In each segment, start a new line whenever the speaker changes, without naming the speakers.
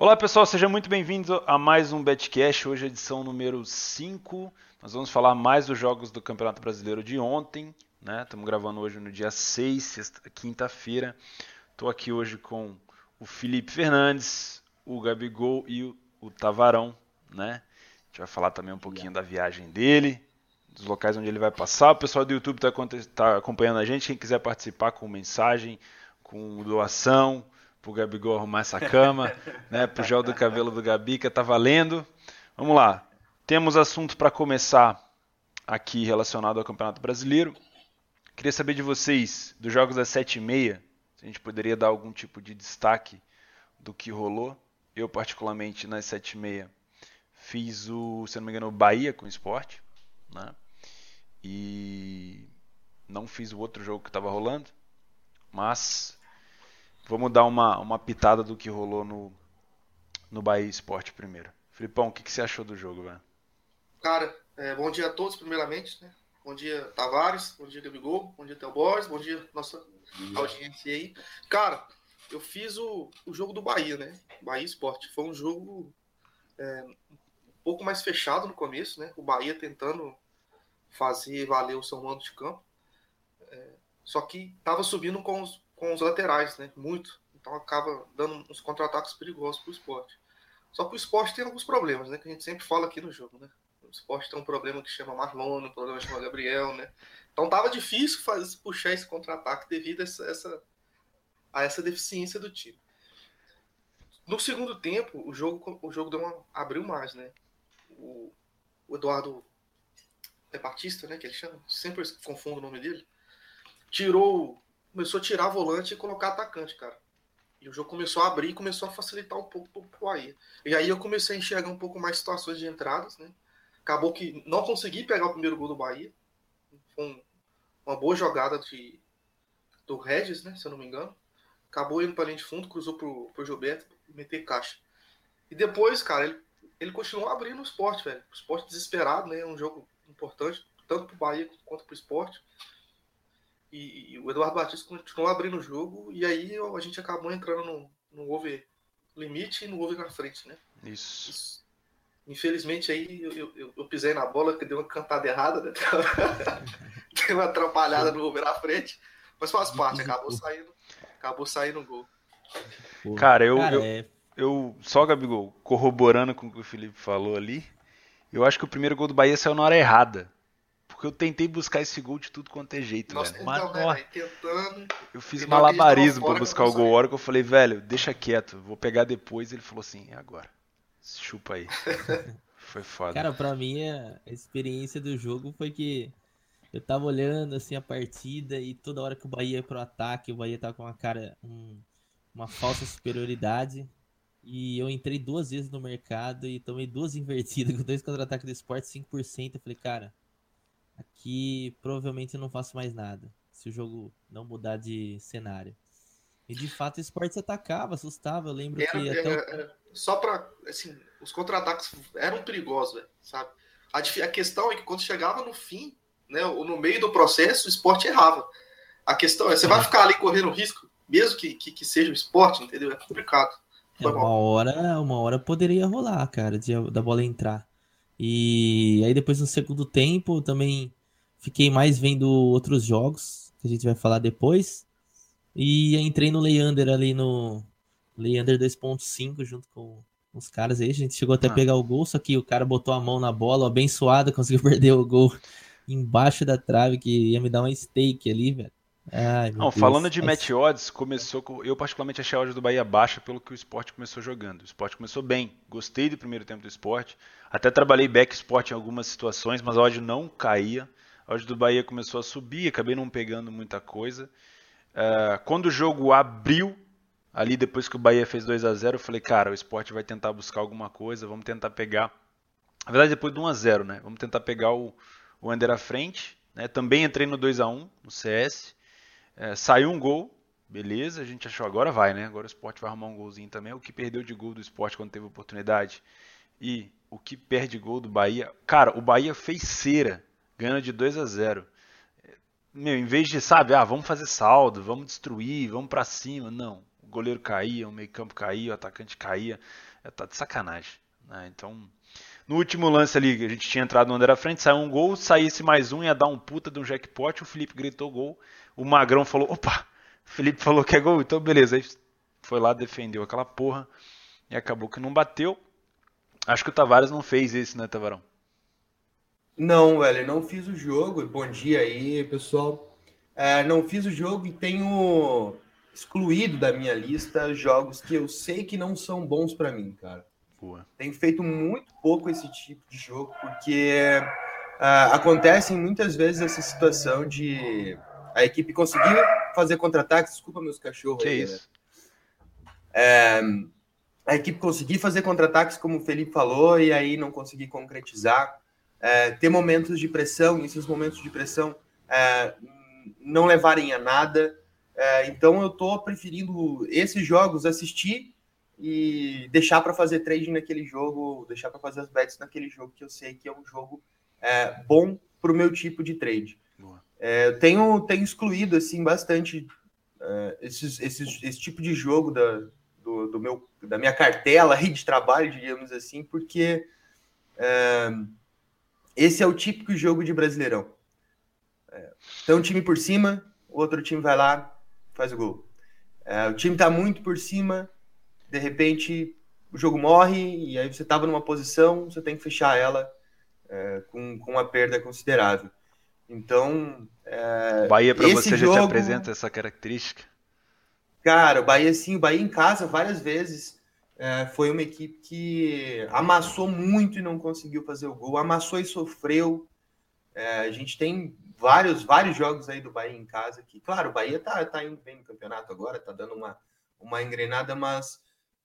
Olá pessoal, seja muito bem-vindo a mais um Betcash, hoje é edição número 5. Nós vamos falar mais dos jogos do Campeonato Brasileiro de ontem, né? Estamos gravando hoje no dia 6, quinta-feira. Estou aqui hoje com o Felipe Fernandes, o Gabigol e o, o Tavarão, né? A gente vai falar também um pouquinho da viagem dele, dos locais onde ele vai passar. O pessoal do YouTube está tá acompanhando a gente. Quem quiser participar com mensagem, com doação, pro Gabigol arrumar essa cama, né? Pro gel do cabelo do Gabica, tá valendo. Vamos lá. Temos assunto para começar aqui relacionado ao Campeonato Brasileiro. Queria saber de vocês, dos jogos das 7h30, se a gente poderia dar algum tipo de destaque do que rolou. Eu, particularmente, nas 7h30, fiz o, se não me engano, o Bahia com o esporte. Né? E não fiz o outro jogo que estava rolando. Mas Vamos dar uma, uma pitada do que rolou no, no Bahia Esporte primeiro. Filipão, o que, que você achou do jogo, velho?
Cara, é, bom dia a todos, primeiramente. Né? Bom dia, Tavares. Bom dia, Gabigol. Bom dia, Theo Borges. Bom dia, nossa audiência aí. Cara, eu fiz o, o jogo do Bahia, né? Bahia Esporte. Foi um jogo é, um pouco mais fechado no começo, né? O Bahia tentando fazer valer o seu mando de campo. É, só que tava subindo com os, com os laterais, né? Muito. Então acaba dando uns contra-ataques perigosos para o esporte. Só que o esporte tem alguns problemas, né? Que a gente sempre fala aqui no jogo, né? O esporte tem um problema que chama Marlon, um problema que chama Gabriel, né? Então tava difícil fazer, puxar esse contra-ataque devido a essa, essa, a essa deficiência do time. No segundo tempo, o jogo, o jogo deu uma, abriu mais, né? O, o Eduardo é Batista, né? Que ele chama, sempre confundo o nome dele. Tirou começou a tirar volante e colocar atacante, cara. E o jogo começou a abrir e começou a facilitar um pouco pro Bahia. E aí eu comecei a enxergar um pouco mais situações de entradas, né? Acabou que não consegui pegar o primeiro gol do Bahia. Foi um, uma boa jogada de, do Regis, né? Se eu não me engano. Acabou indo para linha de fundo, cruzou pro, pro Gilberto meter caixa. E depois, cara, ele, ele continuou abrindo o esporte, velho. O esporte desesperado, né? É um jogo importante, tanto pro Bahia quanto pro esporte. E, e, o Eduardo Batista continuou abrindo o jogo e aí a gente acabou entrando no, no over limite e no over na frente, né?
Isso. Isso.
Infelizmente aí eu, eu, eu, pisei na bola, que deu uma cantada errada, né? deu uma atrapalhada no over na frente, mas faz parte, acabou saindo, acabou saindo o gol.
Cara, eu, Cara, eu, é... eu só, Gabigol, corroborando com o que o Felipe falou ali, eu acho que o primeiro gol do Bahia saiu na hora errada. Porque eu tentei buscar esse gol de tudo quanto é jeito, Nossa, velho. Mas, então, né, tentando, eu fiz malabarismo pra buscar o gol. A hora que eu falei, velho, deixa quieto, vou pegar depois. Ele falou assim, é agora. Chupa aí. foi foda.
Cara, pra mim a experiência do jogo foi que eu tava olhando assim a partida e toda hora que o Bahia ia pro ataque, o Bahia tava com uma cara, um, uma falsa superioridade. E eu entrei duas vezes no mercado e tomei duas invertidas com dois contra-ataques do esporte, 5%. Eu falei, cara, Aqui provavelmente eu não faço mais nada. Se o jogo não mudar de cenário. E de fato o esporte atacava, assustava. Eu lembro era, que. Até
era, era, só pra. Assim, os contra-ataques eram perigosos, véio, sabe? A, a, questão é que quando chegava no fim, né, ou no meio do processo, o esporte errava. A questão é, você vai ficar ali correndo risco, mesmo que, que, que seja o esporte, entendeu? É complicado.
É, uma hora, uma hora poderia rolar, cara, de, da bola entrar. E aí depois no segundo tempo também fiquei mais vendo outros jogos que a gente vai falar depois. E entrei no Leander ali no Leander 2.5 junto com os caras aí. A gente chegou até ah. pegar o gol, só que o cara botou a mão na bola, abençoado, conseguiu perder o gol embaixo da trave, que ia me dar uma stake ali, velho.
Ai, não, Deus. falando de match odds, começou com. Eu particularmente achei a odd do Bahia baixa pelo que o esporte começou jogando. O esporte começou bem. Gostei do primeiro tempo do esporte. Até trabalhei back esporte em algumas situações, mas a odd não caía. A odd do Bahia começou a subir, acabei não pegando muita coisa. Uh, quando o jogo abriu, ali depois que o Bahia fez 2 a 0 eu falei, cara, o esporte vai tentar buscar alguma coisa, vamos tentar pegar. Na verdade, depois do 1 a 0 né? Vamos tentar pegar o, o Under à frente. Né? Também entrei no 2 a 1 no CS. É, saiu um gol, beleza, a gente achou agora vai, né? Agora o esporte vai arrumar um golzinho também. O que perdeu de gol do esporte quando teve oportunidade e o que perde gol do Bahia. Cara, o Bahia fez cera, ganhando de 2 a 0. Meu, em vez de, sabe, ah, vamos fazer saldo, vamos destruir, vamos para cima. Não. O goleiro caía, o meio-campo caía, o atacante caía. É, tá de sacanagem. Né? Então, no último lance ali, a gente tinha entrado no André à frente, saiu um gol, saísse mais um, ia dar um puta de um jackpot, o Felipe gritou gol, o Magrão falou, opa, Felipe falou que é gol, então beleza, aí foi lá, defendeu aquela porra, e acabou que não bateu. Acho que o Tavares não fez isso, né, Tavarão?
Não, velho, não fiz o jogo. Bom dia aí, pessoal. É, não fiz o jogo e tenho excluído da minha lista jogos que eu sei que não são bons para mim, cara. Boa. Tenho feito muito pouco esse tipo de jogo, porque uh, acontece muitas vezes essa situação de a equipe conseguir fazer contra-ataques. Desculpa meus cachorros.
Que aí, isso?
Né? É, a equipe conseguir fazer contra-ataques, como o Felipe falou, e aí não conseguir concretizar é, ter momentos de pressão, e esses momentos de pressão é, não levarem a nada. É, então eu estou preferindo esses jogos assistir e deixar para fazer trading naquele jogo, deixar para fazer as bets naquele jogo que eu sei que é um jogo é, bom para o meu tipo de trade. É, eu tenho, tenho excluído assim bastante é, esses, esses, esse tipo de jogo da, do, do, meu, da minha cartela de trabalho, digamos assim, porque esse é o típico jogo de Brasileirão. É, um time por cima, o outro time vai lá, faz o gol. É, o time tá muito por cima, de repente o jogo morre e aí você tava numa posição, você tem que fechar ela é, com, com uma perda considerável. Então. É,
Bahia para você jogo, já te apresenta essa característica?
Cara, o Bahia sim, o Bahia em casa várias vezes é, foi uma equipe que amassou muito e não conseguiu fazer o gol, amassou e sofreu. É, a gente tem vários, vários jogos aí do Bahia em casa que, claro, o Bahia tá, tá indo bem no campeonato agora, tá dando uma, uma engrenada, mas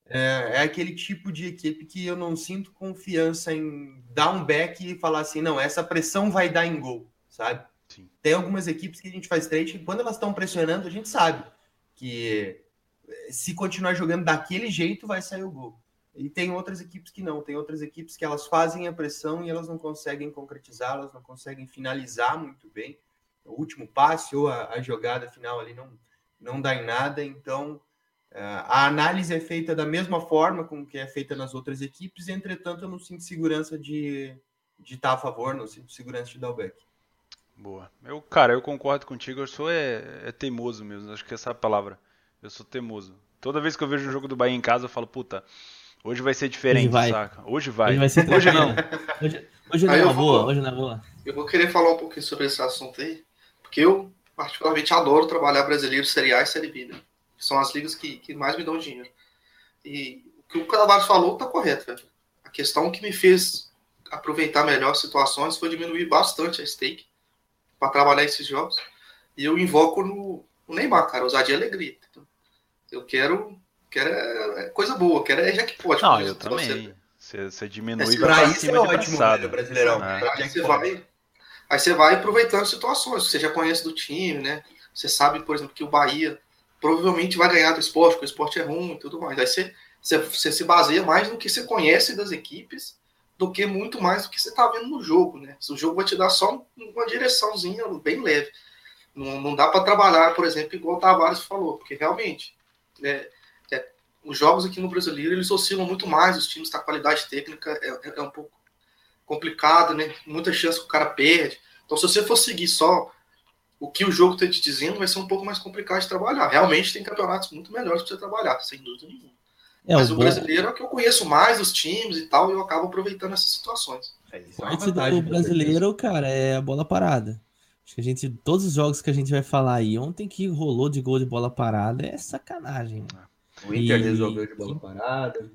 é, é, aquele tipo de equipe que eu não sinto confiança em dar um back e falar assim, não, essa pressão vai dar em gol, sabe? Sim. Tem algumas equipes que a gente faz trade que quando elas estão pressionando, a gente sabe que se continuar jogando daquele jeito, vai sair o gol. E tem outras equipes que não, tem outras equipes que elas fazem a pressão e elas não conseguem concretizar, elas não conseguem finalizar muito bem. O último passe ou a, a jogada final ali não, não dá em nada, então é, a análise é feita da mesma forma com que é feita nas outras equipes, entretanto eu não sinto segurança de, de estar a favor, não sinto segurança de dar o back.
Boa. Eu, cara, eu concordo contigo, eu sou é, é teimoso mesmo, acho que essa é a palavra. Eu sou teimoso. Toda vez que eu vejo o jogo do Bahia em casa, eu falo, puta, hoje vai ser diferente, hoje vai. saca? Hoje vai. Hoje, vai ser hoje não.
Hoje, hoje não é boa, hoje não é boa.
Eu vou querer falar um pouquinho sobre esse assunto aí, porque eu, particularmente, adoro trabalhar brasileiro, Série A e Série B, né? Que são as ligas que, que mais me dão dinheiro. E o que o Canavário falou tá correto, velho. A questão que me fez aproveitar melhor as situações foi diminuir bastante a stake para trabalhar esses jogos. E eu invoco no, o Neymar, cara, ousadia e alegria. Eu quero, quero é coisa boa, quero é jackpot.
Não, eu também. Você, você diminui
é, pra isso é ótimo, velho, Brasileirão.
É. Aí, você vai, aí você vai aproveitando situações, você já conhece do time, né? Você sabe, por exemplo, que o Bahia provavelmente vai ganhar do esporte, porque o esporte é ruim e tudo mais. Aí você, você, você se baseia mais no que você conhece das equipes do que muito mais do que você está vendo no jogo, né? O jogo vai te dar só uma direçãozinha bem leve. Não, não dá para trabalhar, por exemplo, igual o Tavares falou, porque realmente é, é, os jogos aqui no Brasileiro eles oscilam muito mais, os times, a qualidade técnica é, é, é um pouco complicado, né? Muita chance que o cara perde. Então, se você for seguir só o que o jogo está te dizendo, vai ser um pouco mais complicado de trabalhar. Realmente tem campeonatos muito melhores para você trabalhar, sem dúvida nenhuma. É, Mas o, o brasileiro é o que eu conheço mais, os times e tal, e eu acabo aproveitando essas situações.
É, é o brasileiro, cara, é a bola parada. Acho que a gente, todos os jogos que a gente vai falar aí, ontem que rolou de gol de bola parada é sacanagem.
O Inter e... resolveu de bola parada.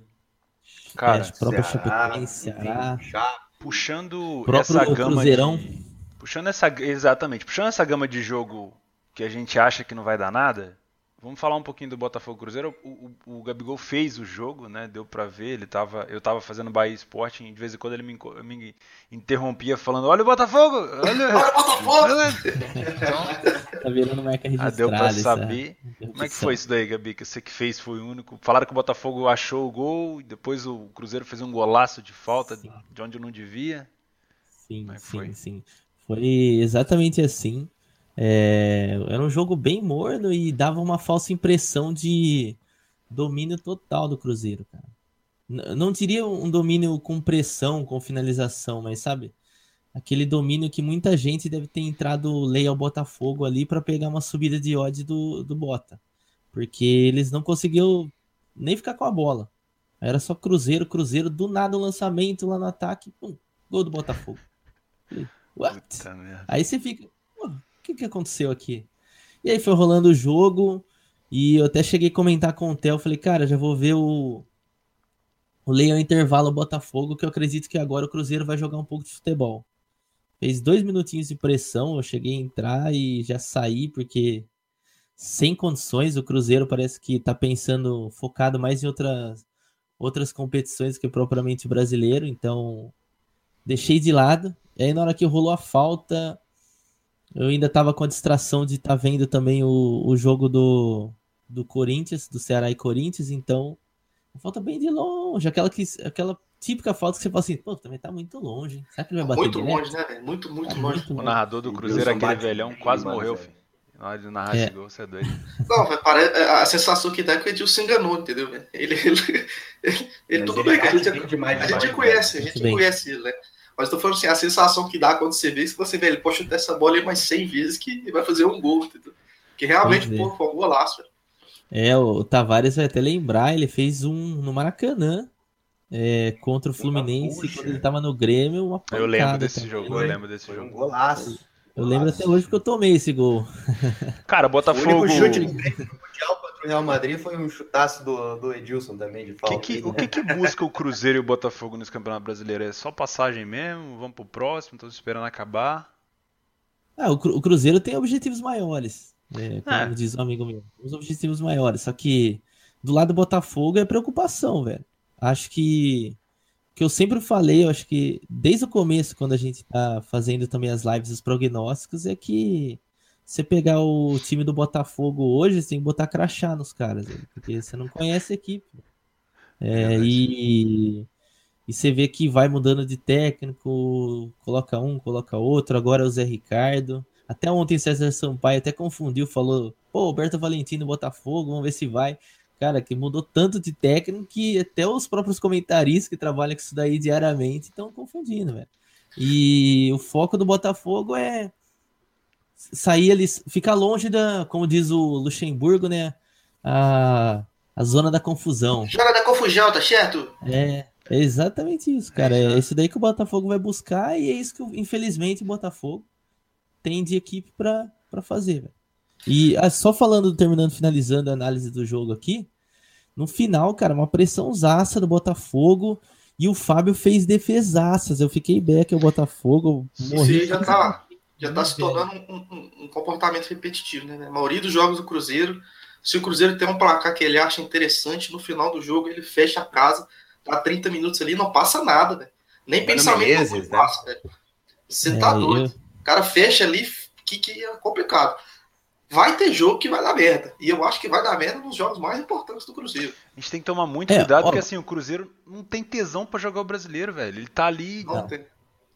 Cara, é, próprio Chapecoense, Ceará.
Puxando essa gama Cruzeirão. de... Puxando essa... Exatamente. Puxando essa gama de jogo que a gente acha que não vai dar nada, Vamos falar um pouquinho do Botafogo Cruzeiro. O, o, o Gabigol fez o jogo, né? Deu para ver. Ele tava, eu tava fazendo Bahia Esporte e de vez em quando ele me, me interrompia falando: Olha o Botafogo! Olha,
olha o Botafogo!
Então, tá virando marca registrada. Ah,
deu para saber. Como é que foi isso daí, Gabi? Que você que fez foi o único. Falaram que o Botafogo achou o gol e depois o Cruzeiro fez um golaço de falta sim. de onde não devia.
Sim, é sim, foi? sim. Foi exatamente assim. É, era um jogo bem morno e dava uma falsa impressão de, domínio total do Cruzeiro, cara. Não diria um domínio com pressão, com finalização, mas sabe? Aquele domínio que muita gente deve ter entrado lei ao Botafogo ali para pegar uma subida de ódio do, do Bota. Porque eles não conseguiram nem ficar com a bola. Era só Cruzeiro, Cruzeiro, do nada o lançamento lá no ataque, pum, gol do Botafogo. What? Aí você fica, o que, que aconteceu aqui? E aí foi rolando o jogo, e eu até cheguei a comentar com o Theo, falei, cara, já vou ver o, o Leão Intervalo Botafogo, que eu acredito que agora o Cruzeiro vai jogar um pouco de futebol. Fez dois minutinhos de pressão, eu cheguei a entrar e já saí, porque sem condições, o Cruzeiro parece que tá pensando, focado mais em outras, outras competições que propriamente brasileiro, então deixei de lado. E aí na hora que rolou a falta, eu ainda tava com a distração de estar tá vendo também o, o jogo do, do Corinthians, do Ceará e Corinthians, então falta bem de longe, aquela, que, aquela típica falta que você fala assim, pô, também tá muito longe. Será que ele vai bater
Muito direto? longe, né, velho? Muito, muito, é, longe. muito
longe. O narrador do Cruzeiro, aquele velhão, quase morreu, filho. Na hora de narrar é. gol, você é doido.
Não, parece, é, a sensação que dá é que o Edilson se enganou, entendeu? Ele, ele, ele, ele tudo bem, a gente, demais, a gente demais, conhece, a gente conhece ele, né? Mas tô falando assim, a sensação que dá quando você vê, se você vê, ele pode chutar essa bola aí mais 100 vezes que ele vai fazer um gol, entendeu? Que realmente, pô, foi um golaço, velho.
É, o Tavares vai até lembrar, ele fez um no Maracanã é, contra o Fluminense quando ele tava no Grêmio. Uma
pancada, eu lembro desse jogo, eu lembro desse jogo. Um
golaço.
Eu lembro até hoje porque eu tomei esse gol.
Cara, Botafogo. O chute
no Mundial contra o Real Madrid foi um chutaço do, do Edilson também, de falta.
Que que, o que, que busca o Cruzeiro e o Botafogo nesse Campeonato Brasileiro? É só passagem mesmo? Vamos pro próximo? Estamos esperando acabar?
Ah, o, o Cruzeiro tem objetivos maiores. É, como é. diz um amigo meu, os objetivos maiores. Só que do lado do Botafogo é preocupação, velho. Acho que que eu sempre falei, eu acho que desde o começo, quando a gente tá fazendo também as lives, os prognósticos, é que você pegar o time do Botafogo hoje, você tem que botar crachá nos caras, velho, porque você não conhece a equipe. É, e, e você vê que vai mudando de técnico, coloca um, coloca outro, agora é o Zé Ricardo. Até ontem César Sampaio até confundiu, falou, pô, Alberto Valentino Botafogo, vamos ver se vai. Cara, que mudou tanto de técnico que até os próprios comentaristas que trabalham com isso daí diariamente estão confundindo, velho. E o foco do Botafogo é sair ali, ficar longe da, como diz o Luxemburgo, né? A, a zona da confusão.
Zona da confusão, tá certo?
É, é exatamente isso, cara. É, isso daí que o Botafogo vai buscar e é isso que, infelizmente, o Botafogo tem de equipe para fazer. Véio. E ah, só falando, terminando, finalizando a análise do jogo aqui, no final, cara, uma pressãozaça do Botafogo e o Fábio fez defesaças. Eu fiquei back o Botafogo.
Morri. Sim, já tá, já tá se tornando um, um, um, comportamento repetitivo, né? A maioria dos jogos do Cruzeiro, se o Cruzeiro tem um placar que ele acha interessante, no final do jogo ele fecha a casa, tá 30 minutos ali, não passa nada, né? Nem pensamento meses, né? passa, né? Você é, tá doido. O cara fecha ali, que, que é complicado. Vai ter jogo que vai dar merda. E eu acho que vai dar merda nos jogos mais importantes do Cruzeiro.
A gente tem que tomar muito é, cuidado, ó, porque assim, o Cruzeiro não tem tesão para jogar o brasileiro, velho. Ele tá ali. Não tem.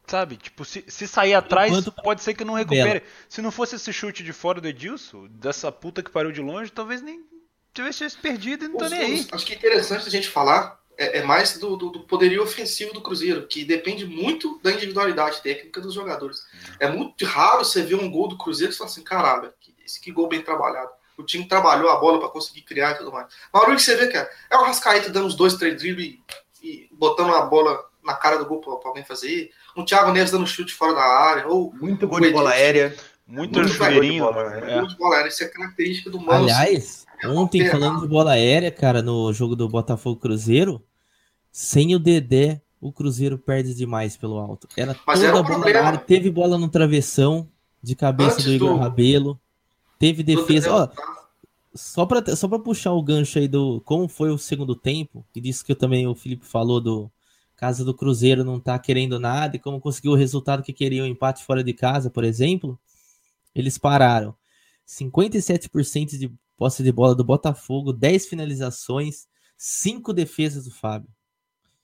Sabe? Tipo, se, se sair atrás, Enquanto... pode ser que não recupere. Se não fosse esse chute de fora do Edilson, dessa puta que parou de longe, talvez nem tivesse perdido e não tô nem aí.
Acho que é interessante a gente falar é, é mais do, do, do, poderio ofensivo do Cruzeiro, que depende muito da individualidade técnica dos jogadores. Uhum. É muito raro você ver um gol do Cruzeiro e falar assim, caralho, esse que gol bem trabalhado. O time trabalhou a bola para conseguir criar e tudo mais. Mas o que você vê, cara, é o Rascaeta dando uns dois, três dribles e, e, botando a bola na cara do gol para alguém fazer. Um Thiago Neves dando chute fora da área. Ou
muito gol de bola aérea.
Muito, muito chuveirinho.
É. Muito bola aérea. Isso é característica do
Mano. Aliás, Ontem, falando de bola aérea, cara, no jogo do Botafogo Cruzeiro, sem o Dedé, o Cruzeiro perde demais pelo alto. Era Mas toda era um bola área, teve bola no travessão, de cabeça Antes do Igor do... Rabelo, teve defesa. Ó, só para só pra puxar o gancho aí do como foi o segundo tempo, e disso que também o Felipe falou do casa do Cruzeiro não tá querendo nada e como conseguiu o resultado que queria, o um empate fora de casa, por exemplo, eles pararam 57% de posse de bola do Botafogo, 10 finalizações, 5 defesas do Fábio.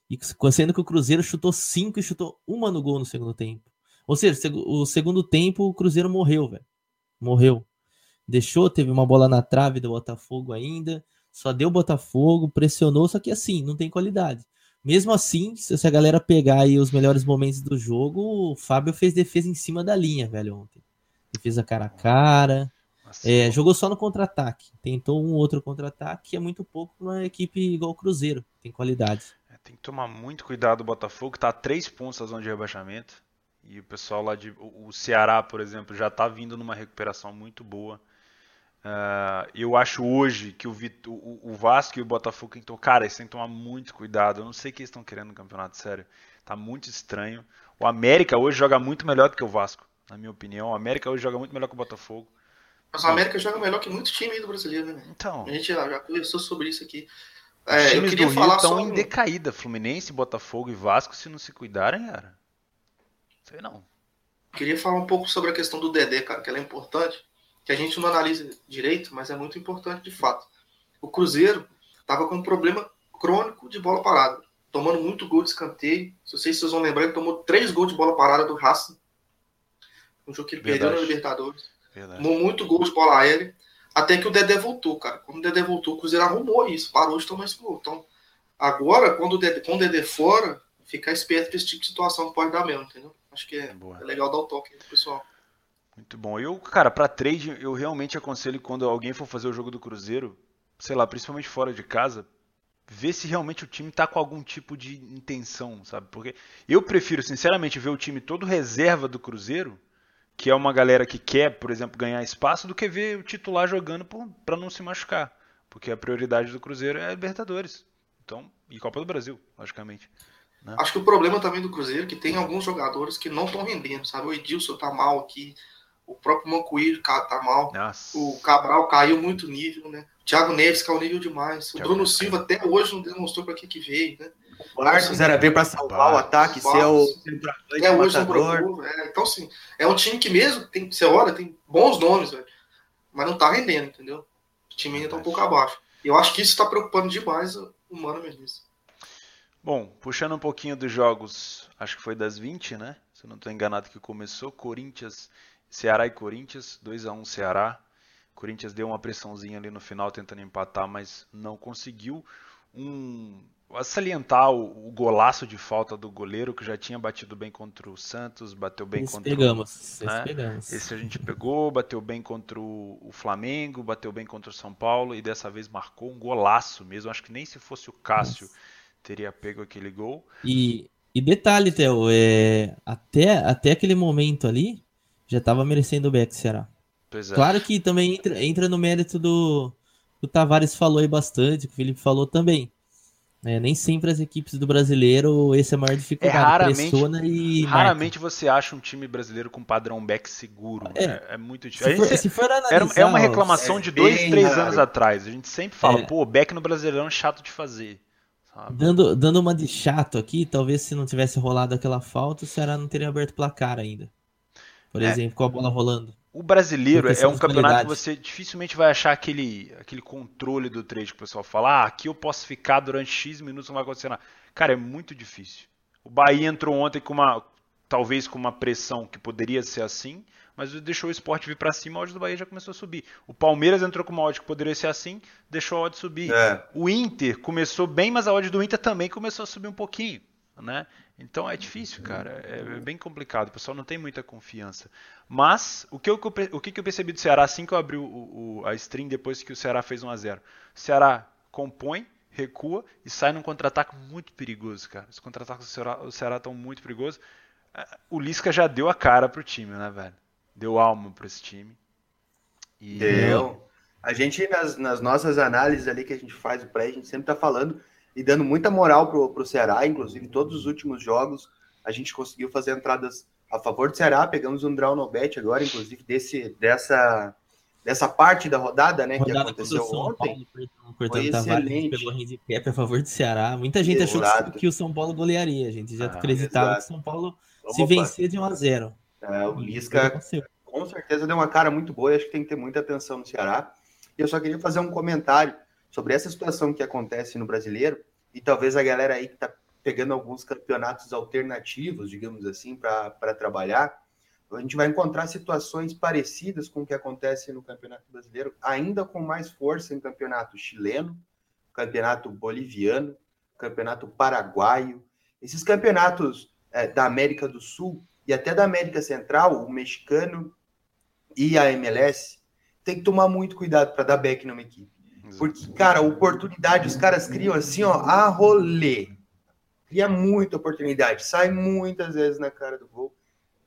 E sendo que o Cruzeiro chutou 5 e chutou uma no gol no segundo tempo. Ou seja, o segundo tempo o Cruzeiro morreu, velho. Morreu. Deixou, teve uma bola na trave do Botafogo ainda. só deu Botafogo, pressionou, só que assim, não tem qualidade. Mesmo assim, se a galera pegar aí os melhores momentos do jogo, o Fábio fez defesa em cima da linha, velho, ontem. Defesa cara a cara. É, jogou só no contra-ataque. Tentou um outro contra-ataque, que é muito pouco uma equipe igual o Cruzeiro. Tem qualidade.
É, tem que tomar muito cuidado o Botafogo, que tá a três pontos da zona de rebaixamento. E o pessoal lá de. O Ceará, por exemplo, já tá vindo numa recuperação muito boa. Uh, eu acho hoje que o, o, o, Vasco e o Botafogo então, cara, eles têm que tomar muito cuidado. Eu não sei o que eles estão querendo no campeonato, sério. Tá muito estranho. O América hoje joga muito melhor do que o Vasco, na minha opinião. O América hoje joga muito melhor que o Botafogo.
Mas o América joga melhor que muitos times do brasileiro, né?
Então.
A gente já, já conversou sobre isso aqui.
É, Os times do Rio estão em decaída. Fluminense, Botafogo e Vasco, se não se cuidarem, cara. Sei não.
Queria falar um pouco sobre a questão do Dedé, cara, que ela é importante que a gente não analisa direito, mas é muito importante de fato. O Cruzeiro estava com um problema crônico de bola parada, tomando muito gol de escanteio. Se vocês, vocês vão lembrar, ele tomou três gols de bola parada do Racing, um jogo que ele Verdade. perdeu na Libertadores. Verdade. Tomou muito gol de bola aérea, até que o Dedé voltou, cara. Quando o Dedé voltou, o Cruzeiro arrumou isso, parou de tomar esse gol. Então, agora, quando o Dedé, com o Dedé fora, ficar esperto que esse tipo de situação pode dar mesmo, entendeu? Acho que é, é legal dar o toque aí, pessoal.
Muito bom. Eu, cara, para trade, eu realmente aconselho quando alguém for fazer o jogo do Cruzeiro, sei lá, principalmente fora de casa, ver se realmente o time tá com algum tipo de intenção, sabe? Porque eu prefiro, sinceramente, ver o time todo reserva do Cruzeiro, que é uma galera que quer, por exemplo, ganhar espaço, do que ver o titular jogando para não se machucar. Porque a prioridade do Cruzeiro é Libertadores. Então, e Copa do Brasil, logicamente.
Né? Acho que o problema também do Cruzeiro é que tem alguns jogadores que não estão rendendo, sabe? O Edilson tá mal aqui, o próprio Mancoíro tá mal. Nossa. O Cabral caiu muito nível, né? O Thiago Neves caiu nível demais. O Thiago Bruno Neves. Silva até hoje não demonstrou para que, que veio, né?
O Marcos era bem para salvar o ataque, ser o
é, hoje não procura, é, Então, sim, é um time que mesmo, tem, você olha, tem bons nomes, velho, mas não tá rendendo, entendeu? O time ainda tá um pouco abaixo. E eu acho que isso está preocupando demais o Mano Menezes.
Bom, puxando um pouquinho dos jogos, acho que foi das 20, né? Se eu não estou enganado que começou, Corinthians Ceará e Corinthians, 2 a 1 Ceará. Corinthians deu uma pressãozinha ali no final tentando empatar, mas não conseguiu. Um a salientar o, o, golaço de falta do goleiro que já tinha batido bem contra o Santos, bateu bem
esse
contra
pegamos,
o, né? pegamos. Esse a gente pegou, bateu bem contra o, o, Flamengo, bateu bem contra o São Paulo e dessa vez marcou um golaço mesmo. Acho que nem se fosse o Cássio Nossa. teria pego aquele gol.
E, e detalhe, Theo, é, até, até aquele momento ali, já estava merecendo o back, Ceará. É. Claro que também entra, entra no mérito do. O Tavares falou aí bastante, o Felipe falou também. É, nem sempre as equipes do brasileiro, esse é a maior dificuldade. É,
raramente, e raramente você acha um time brasileiro com padrão back seguro. É, é, é muito difícil. Se se for analisar, é uma reclamação de dois, três raro. anos atrás. A gente sempre fala, é. pô, back no brasileirão é chato de fazer.
Dando, dando uma de chato aqui, talvez se não tivesse rolado aquela falta, o Ceará não teria aberto placar ainda por é. exemplo, com a bola rolando.
O brasileiro é um campeonato que você dificilmente vai achar aquele, aquele controle do trade que o pessoal fala. Ah, aqui eu posso ficar durante X minutos, não vai acontecer nada. Cara, é muito difícil. O Bahia entrou ontem com uma. Talvez com uma pressão que poderia ser assim, mas deixou o esporte vir para cima, a odd do Bahia já começou a subir. O Palmeiras entrou com uma odd que poderia ser assim, deixou a odd subir. É. O Inter começou bem, mas a odd do Inter também começou a subir um pouquinho né? Então é difícil, cara. É, é bem complicado. O pessoal não tem muita confiança. Mas o que eu, o que eu percebi do Ceará assim que eu abri o, o, a stream depois que o Ceará fez 1 a 0 O Ceará compõe, recua e sai num contra-ataque muito perigoso, cara. Os contra-ataques do Ceará estão muito perigosos. É, o Lisca já deu a cara pro time, né, velho? Deu alma para esse time.
E... Deu. A gente, nas, nas nossas análises ali que a gente faz o pré, a gente sempre tá falando e dando muita moral pro, pro Ceará, inclusive todos os últimos jogos a gente conseguiu fazer entradas a favor do Ceará, pegamos um draw no bet agora, inclusive desse, dessa, dessa parte da rodada, né, rodada que aconteceu ontem.
Paulo, foi excelente. Pegou handicap a favor do Ceará. Muita gente Exato. achou que, o São Paulo golearia, a gente já ah, acreditava exato. que o São Paulo Vamos se vencer de 1 a 0.
É, o Lisca com certeza deu uma cara muito boa e acho que tem que ter muita atenção no Ceará. E eu só queria fazer um comentário sobre essa situação que acontece no brasileiro e talvez a galera aí que está pegando alguns campeonatos alternativos, digamos assim, para trabalhar. a gente vai encontrar situações parecidas com o que acontece no Campeonato Brasileiro, ainda com mais força em campeonato chileno, campeonato boliviano, campeonato paraguaio. Esses campeonatos é, da América do Sul e até da América Central, o mexicano e a MLS, tem que tomar muito cuidado para dar back numa equipe. Porque, cara, oportunidade, os caras criam assim, ó, a rolê. Cria muita oportunidade, sai muitas vezes na cara do gol.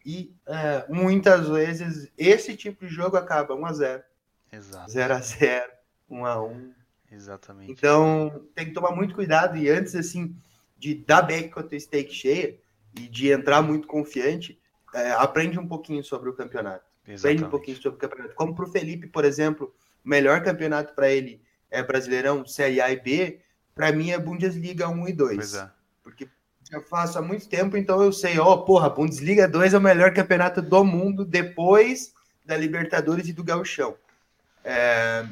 E é, muitas vezes esse tipo de jogo acaba 1x0.
Exato.
0x0, 1x1.
Exatamente.
Então tem que tomar muito cuidado. E antes, assim, de dar back com a tua stake cheia e de entrar muito confiante, é, aprende um pouquinho sobre o campeonato.
Exatamente.
Aprende um pouquinho sobre o campeonato. Como para o Felipe, por exemplo, o melhor campeonato para ele é Brasileirão, Série A e B. Para mim é Bundesliga 1 e 2.
Pois é.
Porque já faço há muito tempo, então eu sei, ó, porra, Bundesliga 2 é o melhor campeonato do mundo depois da Libertadores e do Gauchão. É...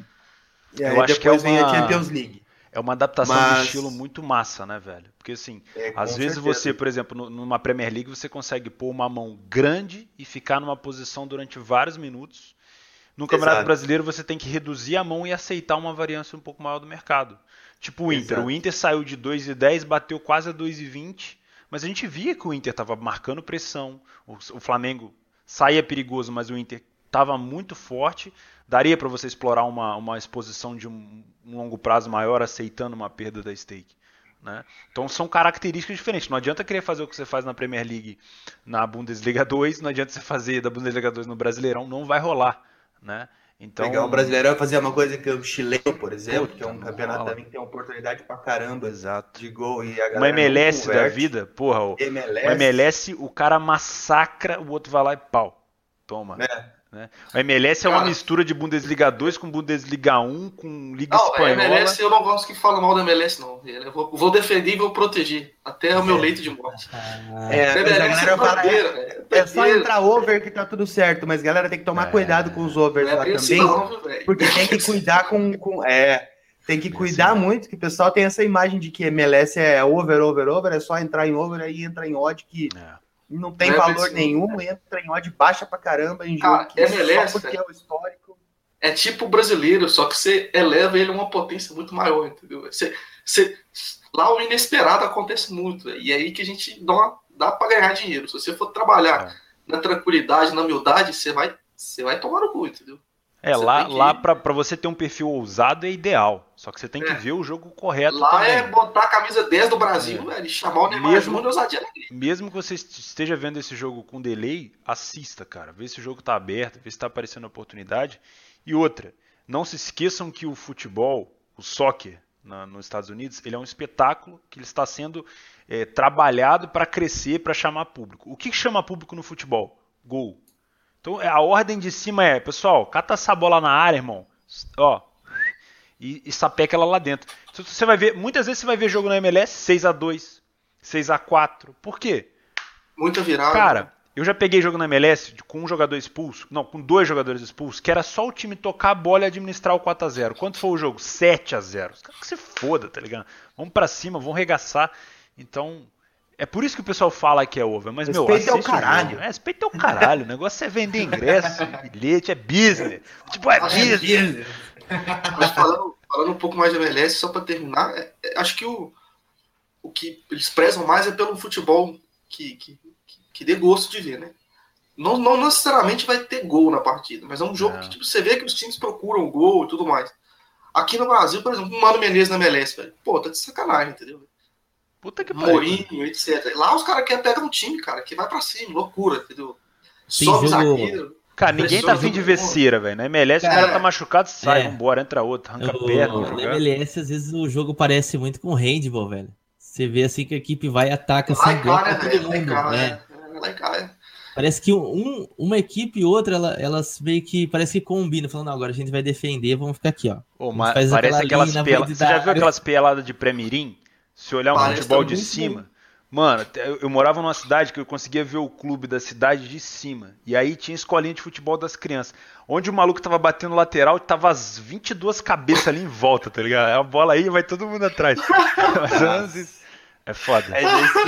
E aí
Eu acho que é
vem a
uma-
Champions League.
É uma adaptação
Mas-
de estilo muito massa, né, velho? Porque assim,
É,
às vezes
certeza.
você, por exemplo, numa Premier League, você consegue pôr uma mão grande e ficar numa posição durante vários minutos. No Campeonato
Exato.
Brasileiro, você tem que reduzir a mão e aceitar uma variância um pouco maior do mercado. Tipo o Inter.
Exato.
O Inter saiu de 2,10, bateu quase a 2,20, mas a gente via que o Inter estava marcando pressão. O, o Flamengo saía perigoso, mas o Inter estava muito forte. Daria para você explorar uma, uma exposição de um, um longo prazo maior, aceitando uma perda da stake. Né? Então são características diferentes. Não adianta querer fazer o que você faz na Premier League na Bundesliga 2, não adianta você fazer da Bundesliga 2 no Brasileirão, não vai rolar. Né? Então,
Pegar o Brasileirão e fazer uma coisa que o chileno, por exemplo,
Puta,
que é um campeonato
rola.
também que tem oportunidade pra caramba
Exato.
de gol e a
Uma MLS da vida, porra, o,
MLS,
MLS, o cara massacra, o outro vai lá e pau. Toma.
É.
Né? O MLS é uma mistura de Bundesliga 2 com Bundesliga 1, com Liga
Não, a
Espanhola.
MLS eu não gosto que fala mal da MLS, não. Eu vou, vou defender e vou proteger. Até o meu leito de morte.
Ah,
É, a
MLS
fala,
bandeira, velho.
é só
Bandeira.
entrar over que tá tudo certo, mas galera tem que tomar
É.
cuidado com os overs lá
é assim,
também,
não,
porque tem que cuidar com, com é, tem que cuidar muito que o pessoal tem essa imagem de que MLS é over, over, over, é só entrar em over aí entra em odd que
É.
não tem
Não é
valor nenhum, entra em odd baixa pra caramba em jogo que
MLS,
só porque é o histórico.
É tipo o brasileiro, só que você eleva ele a uma potência muito maior, entendeu? Você, você- lá o inesperado acontece muito, e é aí que a gente dá, uma- dá pra ganhar dinheiro. Se você for trabalhar
É.
na tranquilidade, na humildade, você vai, você vai tomar no cu, entendeu?
É,
Você
lá,
que-
lá pra, pra você ter um perfil ousado é ideal. Só que você tem que
É.
ver o jogo correto
Lá
também.
é botar a camisa 10 do Brasil, velho, e chamar o Neymar
Mesmo-
Júnior e ousadia alegria.
Mesmo que você est- esteja vendo esse jogo com delay, assista, cara. Vê se o jogo tá aberto, vê se tá aparecendo oportunidade. E outra, não se esqueçam que o futebol, o soccer na- nos Estados Unidos, ele é um espetáculo que ele está sendo é, trabalhado para crescer, para chamar público. O que que chama público no futebol? Gol. Então é, a ordem de cima é, pessoal, cata essa bola na área, irmão. Ó, e, e sapeca ela lá dentro. Então, Você vai ver, muitas vezes você vai ver jogo na MLS 6 a 2 6 a 4 Por quê?
Muita virada.
Cara, eu já peguei jogo na MLS com um jogador expulso, não, com dois jogadores expulsos, que era só o time tocar a bola e administrar o 4 a 0 Quanto foi o jogo? 7 a 0 Os caras que se foda, tá ligado? Vamos pra cima, vamos regaçar. Então, é por isso que o pessoal fala que é over. Mas, meu,
Respeito é o caralho.
É, respeito é o caralho. O negócio é vender ingresso, bilhete, é business. Tipo, é
é
business.
Mas falando, falando um pouco mais de MLS, só para terminar, é- é- acho que o, o que eles prezam mais é pelo futebol que, que, que, que dê gosto de ver, né? Não, não necessariamente vai ter gol na partida, mas é um jogo
É.
que tipo, você vê que os times procuram gol e tudo mais. Aqui no Brasil, por exemplo, o Mano Menezes na MLS, velho. Pô, tá de sacanagem, entendeu?
Puta que pariu.
Mourinho, etc. Lá os caras querem pegar um time, cara, que vai pra cima, loucura, entendeu?
Tem
Sobe o
jogo-
zagueiro.
Cara, ninguém tá afim de ver cera, velho. Na MLS, o
Cara,
cara tá machucado, sai,
é.
vambora, entra outro, arranca a
O-
perna,
na
jogar.
MLS, às vezes o jogo parece muito com handball, velho. Você vê assim que a equipe vai e ataca
Lá em cá,
bloca
né,
todo
velho? Lá em
mundo.
cá,
né?
né? É, Lá em cá, é.
Parece que um, uma equipe e outra, ela- elas meio que parece que combinam, falando, não, agora a gente vai defender, vamos ficar aqui, ó.
Mas parece
aquela
aquelas peladas. Você já viu aquelas peladas de pré-mirim? Se olhar um
Parece
futebol de cima. Mano, eu, morava numa cidade que eu conseguia ver o clube da cidade de cima. E aí tinha escolinha de futebol das crianças. Onde o maluco tava batendo lateral e tava as 22 cabeças ali em volta, tá ligado? A bola aí vai todo mundo atrás. Isso. É foda.
É nesse,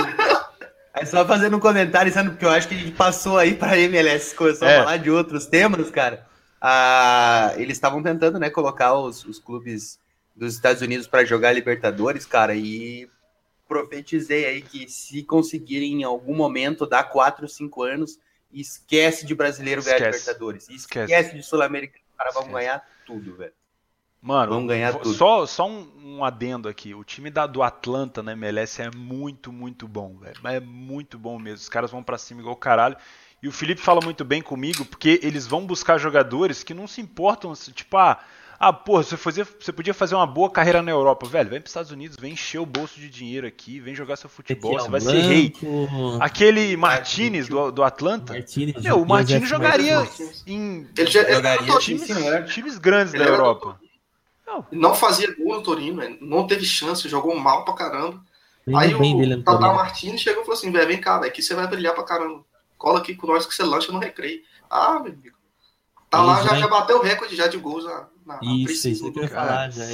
Aí só fazendo um comentário, sabe, porque eu acho que a gente passou aí para MLS, começou é. a falar de outros temas, cara. Ah, eles estavam tentando, né, colocar os, os clubes dos Estados Unidos para jogar Libertadores, cara, e profetizei aí que se conseguirem em algum momento dar 4, 5 anos, esquece de brasileiro esquece. ganhar Libertadores. Esquece, esquece de Sul-Americano, vamos ganhar tudo, velho.
Mano, Vamos ganhar tudo. Só, só um, um, adendo aqui. O time da, do Atlanta na MLS é muito, muito bom, velho. Mas é muito bom mesmo. Os caras vão para cima igual caralho. E o Felipe fala muito bem comigo, porque eles vão buscar jogadores que não se importam, tipo, ah, ah porra, você, fazia, você podia fazer uma boa carreira na Europa. Velho, vem para os Estados Unidos, vem encher o bolso de dinheiro aqui, vem jogar seu futebol, você vai ser rei. Aquele Martinez do, do Atlanta, Martinez, meu, o Martinez jogaria em
ele já, jogaria
times, times grandes ele da Europa.
Não. Não fazia gol no Torino, não teve chance, jogou mal pra caramba. Bem Aí o Tata Martins chegou e falou assim: velho, vem cá, aqui você vai brilhar pra caramba. Cola aqui com nós que você lancha no recreio. Ah, meu amigo. Tá lá, já, já bateu o recorde já de gols na, na
Isso, isso que eu ia falar já.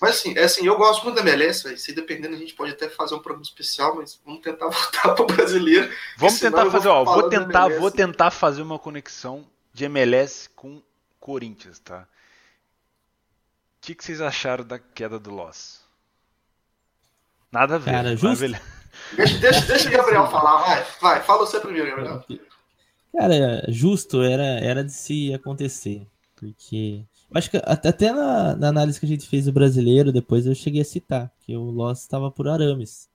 Mas assim, é assim, eu gosto muito da MLS, véio. se dependendo a gente pode até fazer um programa especial, mas vamos tentar voltar pro brasileiro.
Vamos tentar fazer, ó, vou tentar, vou tentar fazer uma conexão de MLS com Corinthians, tá? que, que vocês acharam da queda do Loss? Nada a ver.
Cara, justo.
Deixa, deixa, deixa o Gabriel falar, vai. Vai, fala você primeiro, Gabriel.
Cara, justo era, era de se acontecer. Porque. Acho que até na, na, análise que a gente fez do brasileiro, depois eu cheguei a citar que o Loss estava por arames.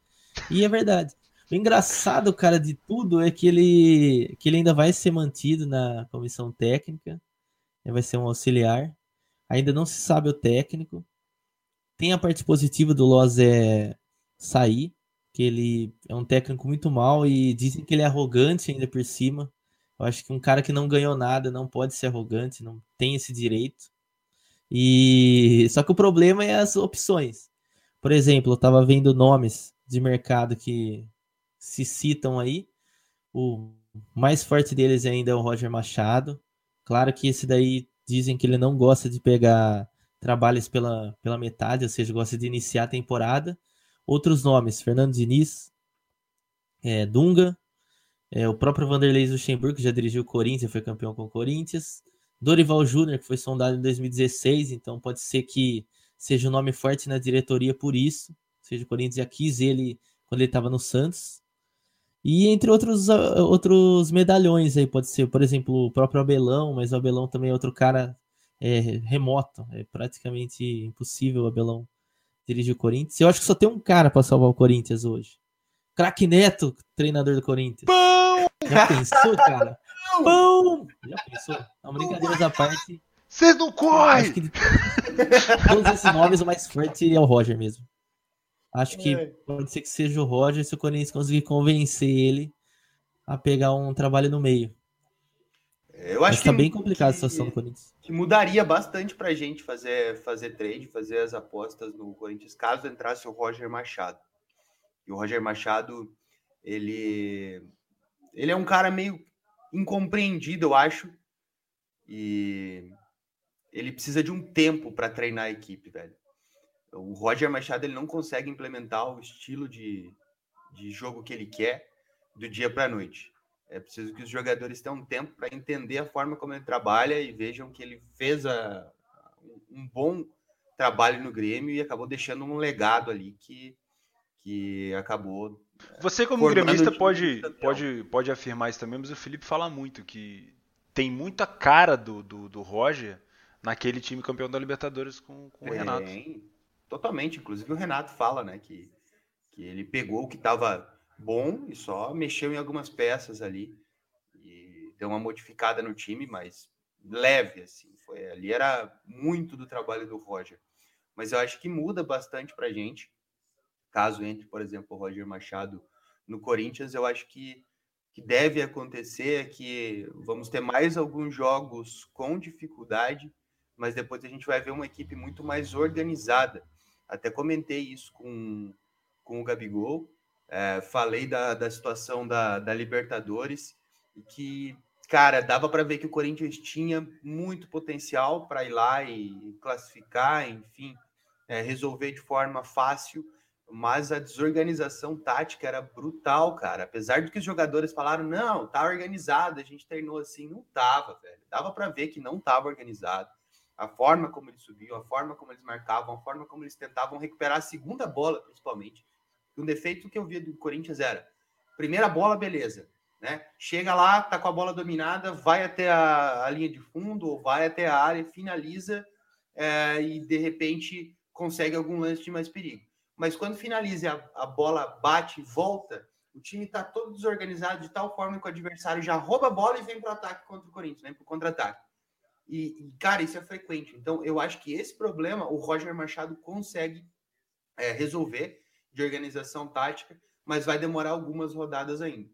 E é verdade. O engraçado, cara, de tudo é que ele, que ele ainda vai ser mantido na comissão técnica. Ele vai ser um auxiliar. Ainda não se sabe o técnico. Tem a parte positiva do Loz é sair, que ele é um técnico muito mal e dizem que ele é arrogante ainda por cima. Eu acho que um cara que não ganhou nada não pode ser arrogante, não tem esse direito. E só que o problema é as opções. Por exemplo, eu estava vendo nomes de mercado que se citam aí. O mais forte deles ainda é o Roger Machado. Claro que esse daí Dizem que ele não gosta de pegar trabalhos pela, pela metade, ou seja, gosta de iniciar a temporada. Outros nomes: Fernando Diniz, é, Dunga, é, o próprio Vanderlei Luxemburgo, que já dirigiu o Corinthians, foi campeão com o Corinthians. Dorival Júnior, que foi sondado em 2016, então pode ser que seja um nome forte na diretoria por isso. Ou seja, o Corinthians já quis ele quando ele estava no Santos. E entre outros, ah, outros medalhões aí, pode ser, por exemplo, o próprio Abelão, mas o Abelão também é outro cara é, remoto. É praticamente impossível o Abelão dirigir o Corinthians. Eu acho que só tem um cara para salvar o Corinthians hoje. Craque Neto, treinador do Corinthians.
Pão!
Já pensou, cara? Pão! Já pensou? Não, brincadeiras à parte.
Vocês não correm!
todos esses nomes, o mais forte é o Roger mesmo. Acho que é. pode ser que seja o Roger se o Corinthians conseguir convencer ele a pegar um trabalho no meio.
Eu acho Mas
que tá bem complicada a situação do Corinthians.
Que mudaria bastante pra gente fazer, fazer trade, fazer as apostas no Corinthians, caso entrasse o Roger Machado. O Roger Machado, ele, ele é um cara meio incompreendido, eu acho. E ele precisa de um tempo para treinar a equipe, velho. O Roger Machado ele não consegue implementar o estilo de, de jogo que ele quer do dia para a noite. É preciso que os jogadores tenham tempo para entender a forma como ele trabalha e vejam que ele fez a, um bom trabalho no Grêmio e acabou deixando um legado ali que, que acabou.
É, Você, como gremista, pode, pode, pode afirmar isso também, mas o Felipe fala muito que tem muita cara do, do, do Roger naquele time campeão da Libertadores com, com o Renato.
Totalmente. Inclusive o Renato fala, né, que, que ele pegou o que estava bom e só mexeu em algumas peças ali e deu uma modificada no time, mas leve, assim. Foi, ali era muito do trabalho do Roger. Mas eu acho que muda bastante para gente. Caso entre, por exemplo, o Roger Machado no Corinthians, eu acho que que deve acontecer é que vamos ter mais alguns jogos com dificuldade, mas depois a gente vai ver uma equipe muito mais organizada. Até comentei isso com, com o Gabigol. É, falei da, da situação da, da Libertadores que, cara, dava para ver que o Corinthians tinha muito potencial para ir lá e classificar, enfim, é, resolver de forma fácil. Mas a desorganização tática era brutal, cara. Apesar de que os jogadores falaram, não, tá organizado, a gente treinou assim, não tava, velho. Dava para ver que não tava organizado. A forma como eles subiam, a forma como eles marcavam, a forma como eles tentavam recuperar a segunda bola, principalmente. Um defeito que eu via do Corinthians era: primeira bola, beleza. Né? Chega lá, tá com a bola dominada, vai até a, a linha de fundo ou vai até a área, finaliza é, e de repente consegue algum lance de mais perigo. Mas quando finaliza a, a bola bate e volta, o time está todo desorganizado de tal forma que o adversário já rouba a bola e vem para o ataque contra o Corinthians, né? Para o contra-ataque. E, e, cara, isso é frequente. Então, eu acho que esse problema o Roger Machado consegue é, resolver de organização tática, mas vai demorar algumas rodadas ainda.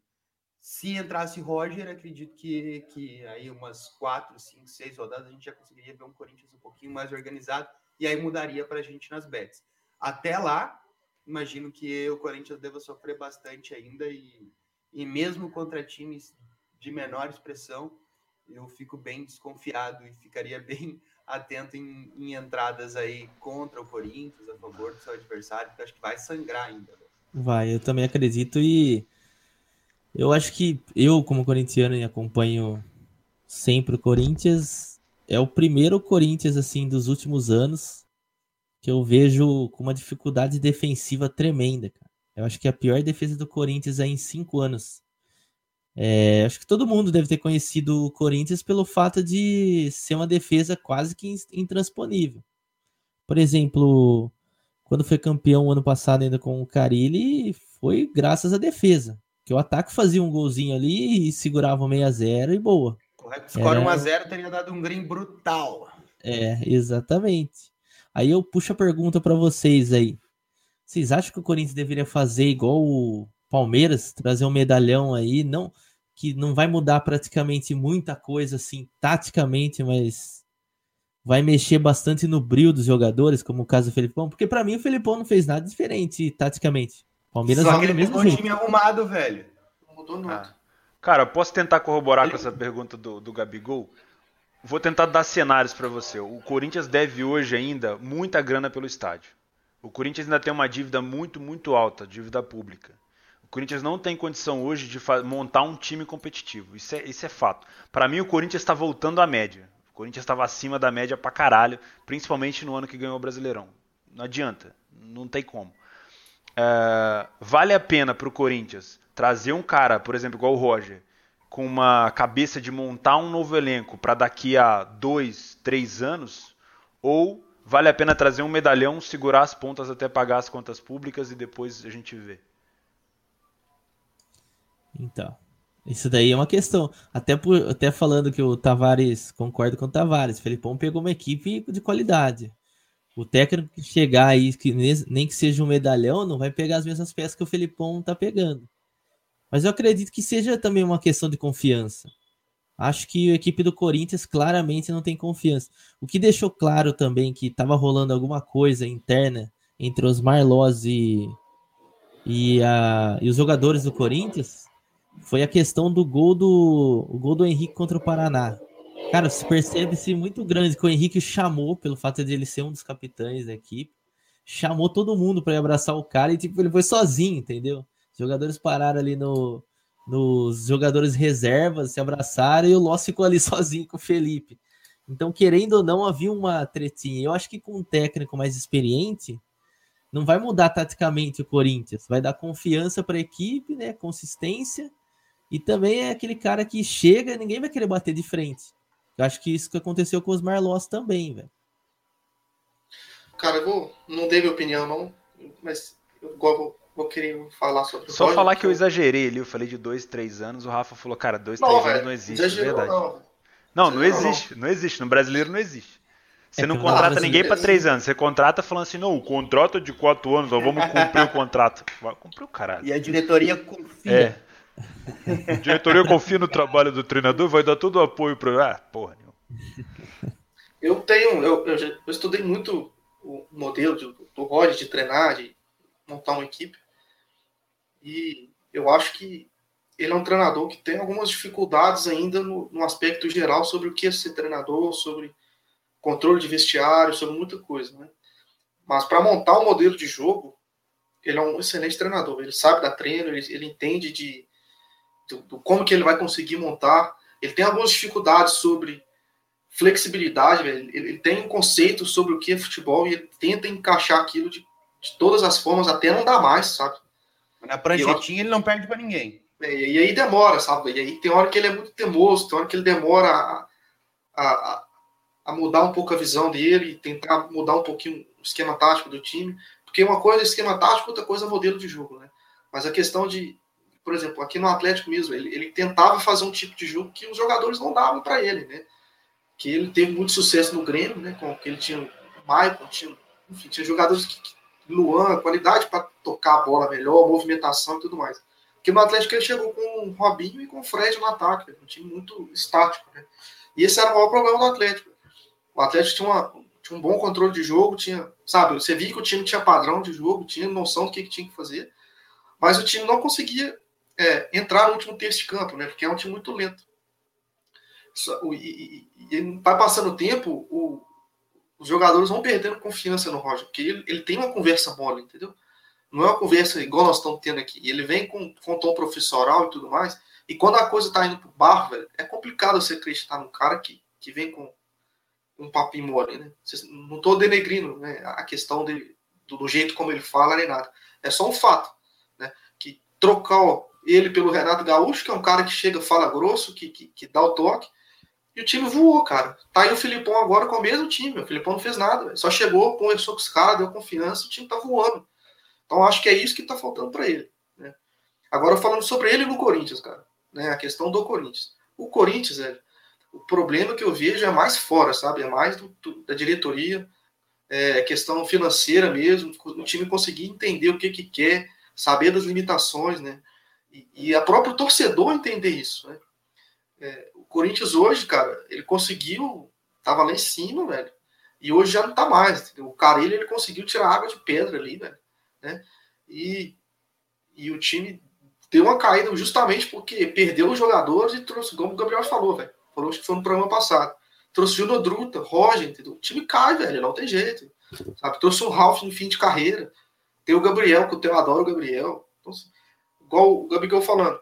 Se entrasse Roger, acredito que, que aí umas quatro, cinco, seis rodadas a gente já conseguiria ver um Corinthians um pouquinho mais organizado e aí mudaria para a gente nas bets. Até lá, imagino que o Corinthians deva sofrer bastante ainda e, e mesmo contra times de menor expressão, eu fico bem desconfiado e ficaria bem atento em, em, entradas aí contra o Corinthians, a favor do seu adversário, porque acho que vai sangrar ainda. Né?
Vai, eu também acredito e eu acho que eu, como corintiano e acompanho sempre o Corinthians, é o primeiro Corinthians assim dos últimos anos que eu vejo com uma dificuldade defensiva tremenda, cara. Eu acho que a pior defesa do Corinthians é em cinco anos. É, acho que todo mundo deve ter conhecido o Corinthians pelo fato de ser uma defesa quase que intransponível. Por exemplo, quando foi campeão ano passado ainda com o Carilli, foi graças à defesa. Que o ataque fazia um golzinho ali e segurava o 6 a 0 e boa.
Correto, score Era... 1 a 0 teria dado um green brutal.
É, exatamente. Aí eu puxo a pergunta para vocês aí. Vocês acham que o Corinthians deveria fazer igual o Palmeiras, trazer um medalhão aí, não que não vai mudar praticamente muita coisa assim taticamente, mas vai mexer bastante no brilho dos jogadores, como o caso do Felipão, porque para mim o Felipão não fez nada diferente taticamente.
Palmeiras Só que ele mesmo um time arrumado, velho. Não mudou
nada. Ah. Cara, posso tentar corroborar ele... com essa pergunta do, do Gabigol? Vou tentar dar cenários para você. O Corinthians deve hoje ainda muita grana pelo estádio. O Corinthians ainda tem uma dívida muito, muito alta, dívida pública. O Corinthians não tem condição hoje de montar um time competitivo. Isso é, isso é fato. Para mim, o Corinthians está voltando à média. O Corinthians estava acima da média pra caralho, principalmente no ano que ganhou o Brasileirão. Não adianta. Não tem como. É, vale a pena para o Corinthians trazer um cara, por exemplo, igual o Roger, com uma cabeça de montar um novo elenco para daqui a dois, três anos? Ou vale a pena trazer um medalhão, segurar as pontas até pagar as contas públicas e depois a gente vê?
Então, isso daí é uma questão. Até, por, até falando que o Tavares, concordo com o Tavares, Felipão pegou uma equipe de qualidade. O técnico que chegar aí, que nem que seja um medalhão, não vai pegar as mesmas peças que o Felipão tá pegando. Mas eu acredito que seja também uma questão de confiança. Acho que a equipe do Corinthians claramente não tem confiança. O que deixou claro também que estava rolando alguma coisa interna entre os Marlós e, e, a, e os jogadores do Corinthians foi a questão do gol do, o gol do Henrique contra o Paraná. Cara, se percebe-se muito grande que o Henrique chamou, pelo fato de ele ser um dos capitães da equipe, chamou todo mundo para abraçar o cara e tipo, ele foi sozinho, entendeu? Os jogadores pararam ali no, nos jogadores reservas, se abraçaram e o Loss ficou ali sozinho com o Felipe. Então, querendo ou não, havia uma tretinha. Eu acho que com um técnico mais experiente, não vai mudar taticamente o Corinthians, vai dar confiança para a equipe, né, consistência e também é aquele cara que chega ninguém vai querer bater de frente. Eu acho que isso que aconteceu com os Marlós também, velho.
Cara, eu vou, não dei minha opinião, não, mas eu vou, vou querer falar sobre
Só falar que eu exagerei ali, eu falei de dois, três anos, o Rafa falou, cara, dois, não, três véio, anos não existe, é verdade. Não, não, não existe, não. não existe, no brasileiro não existe. Você é não contrata ninguém para três anos. Você contrata falando assim, não, o contrato é de quatro anos, ó, vamos cumprir o contrato. Vai cumprir o caralho.
E a diretoria confia. É.
A diretoria confia no trabalho do treinador, vai dar todo o apoio para. Ah, porra nenhuma.
Eu tenho, eu, eu, eu, estudei muito o modelo do, do Rod de treinar, de montar uma equipe. E eu acho que ele é um treinador que tem algumas dificuldades ainda no, no aspecto geral sobre o que é ser treinador, sobre controle de vestiário, sobre muita coisa, né? Mas para montar um modelo de jogo, ele é um excelente treinador. Ele sabe dar treino, ele, ele entende de, como que ele vai conseguir montar. Ele tem algumas dificuldades sobre flexibilidade. Ele, ele, tem um conceito sobre o que é futebol e ele tenta encaixar aquilo de, de todas as formas até não dar mais, sabe?
Na pranchetinha eu, ele não perde para ninguém.
É, e aí demora, sabe? E aí tem hora que ele é muito teimoso, tem hora que ele demora a, a, a mudar um pouco a visão dele, tentar mudar um pouquinho o esquema tático do time. Porque uma coisa é esquema tático, outra coisa é modelo de jogo, né? Mas a questão de, por exemplo, aqui no Atlético mesmo, ele, ele tentava fazer um tipo de jogo que os jogadores não davam para ele, né? Que ele teve muito sucesso no Grêmio, né? Com que ele tinha o Maicon, tinha, enfim, tinha jogadores que, que Luan, qualidade para tocar a bola melhor, movimentação e tudo mais. Porque no Atlético ele chegou com o Robinho e com o Fred no ataque, um time muito estático, né? E esse era o maior problema do Atlético. O Atlético tinha, uma, tinha um bom controle de jogo, tinha, sabe, você via que o time tinha padrão de jogo, tinha noção do que, que tinha que fazer, mas o time não conseguia é, entrar no último terço de campo, né? Porque é um time muito lento. E, e, e vai passando o tempo, o, os jogadores vão perdendo confiança no Roger, porque ele, ele tem uma conversa mole, entendeu? Não é uma conversa igual nós estamos tendo aqui. Ele vem com, com tom profissional e tudo mais. E quando a coisa tá indo pro barro, velho, é complicado você acreditar num cara que, que vem com um papinho mole, né? Não tô denegrindo né, a questão dele, do, do, jeito como ele fala, nem nada. É só um fato, né? Que trocar ó, ele pelo Renato Gaúcho, que é um cara que chega, fala grosso, que, que, que dá o toque, e o time voou, cara. Tá aí o Filipão agora com o mesmo time. O Filipão não fez nada. Véio. Só chegou, conversou com os caras, deu confiança, o time tá voando. Então acho que é isso que tá faltando para ele. Né? Agora falando sobre ele no Corinthians, cara. Né? A questão do Corinthians. O Corinthians, velho, o problema que eu vejo é mais fora, sabe? É mais do, do, da diretoria, é questão financeira mesmo, o time conseguir entender o que, que quer, saber das limitações, né? E, e a próprio torcedor entender isso, né? É, o Corinthians hoje, cara, ele conseguiu, tava lá em cima, velho. E hoje já não tá mais. Entendeu? O Carelli, ele conseguiu tirar água de pedra ali, velho. Né? E, e o time deu uma caída justamente porque perdeu os jogadores e trouxe, como o Gabriel falou, velho. Falou que foi no programa passado. Trouxe o Júnior Druta, Roger, entendeu? O time cai, velho, não tem jeito. Sabe? Trouxe o Ralph em fim de carreira. Tem o Gabriel, que eu adoro o Gabriel. Então, igual o Gabriel falando.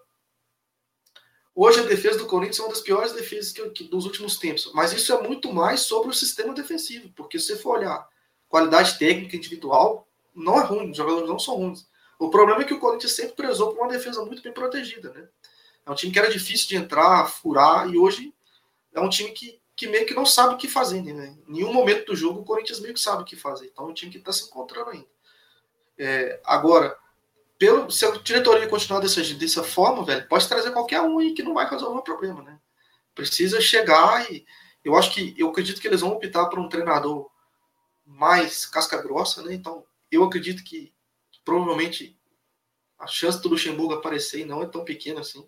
Hoje a defesa do Corinthians é uma das piores defesas que, que, dos últimos tempos. Mas isso é muito mais sobre o sistema defensivo. Porque se você for olhar qualidade técnica individual, não é ruim. Os jogadores não são ruins. O problema é que o Corinthians sempre prezou por uma defesa muito bem protegida. Né? É um time que era difícil de entrar, furar, e hoje é um time que, que meio que não sabe o que fazer. Né? Em nenhum momento do jogo o Corinthians meio que sabe o que fazer. Então é um time que está se encontrando ainda. É, agora, pelo, se a diretoria continuar dessa, dessa forma, velho, pode trazer qualquer um aí que não vai resolver o problema, né? Precisa chegar e eu acho que eu acredito que eles vão optar por um treinador mais casca grossa, né? Então, eu acredito que provavelmente a chance do Luxemburgo aparecer não é tão pequena assim.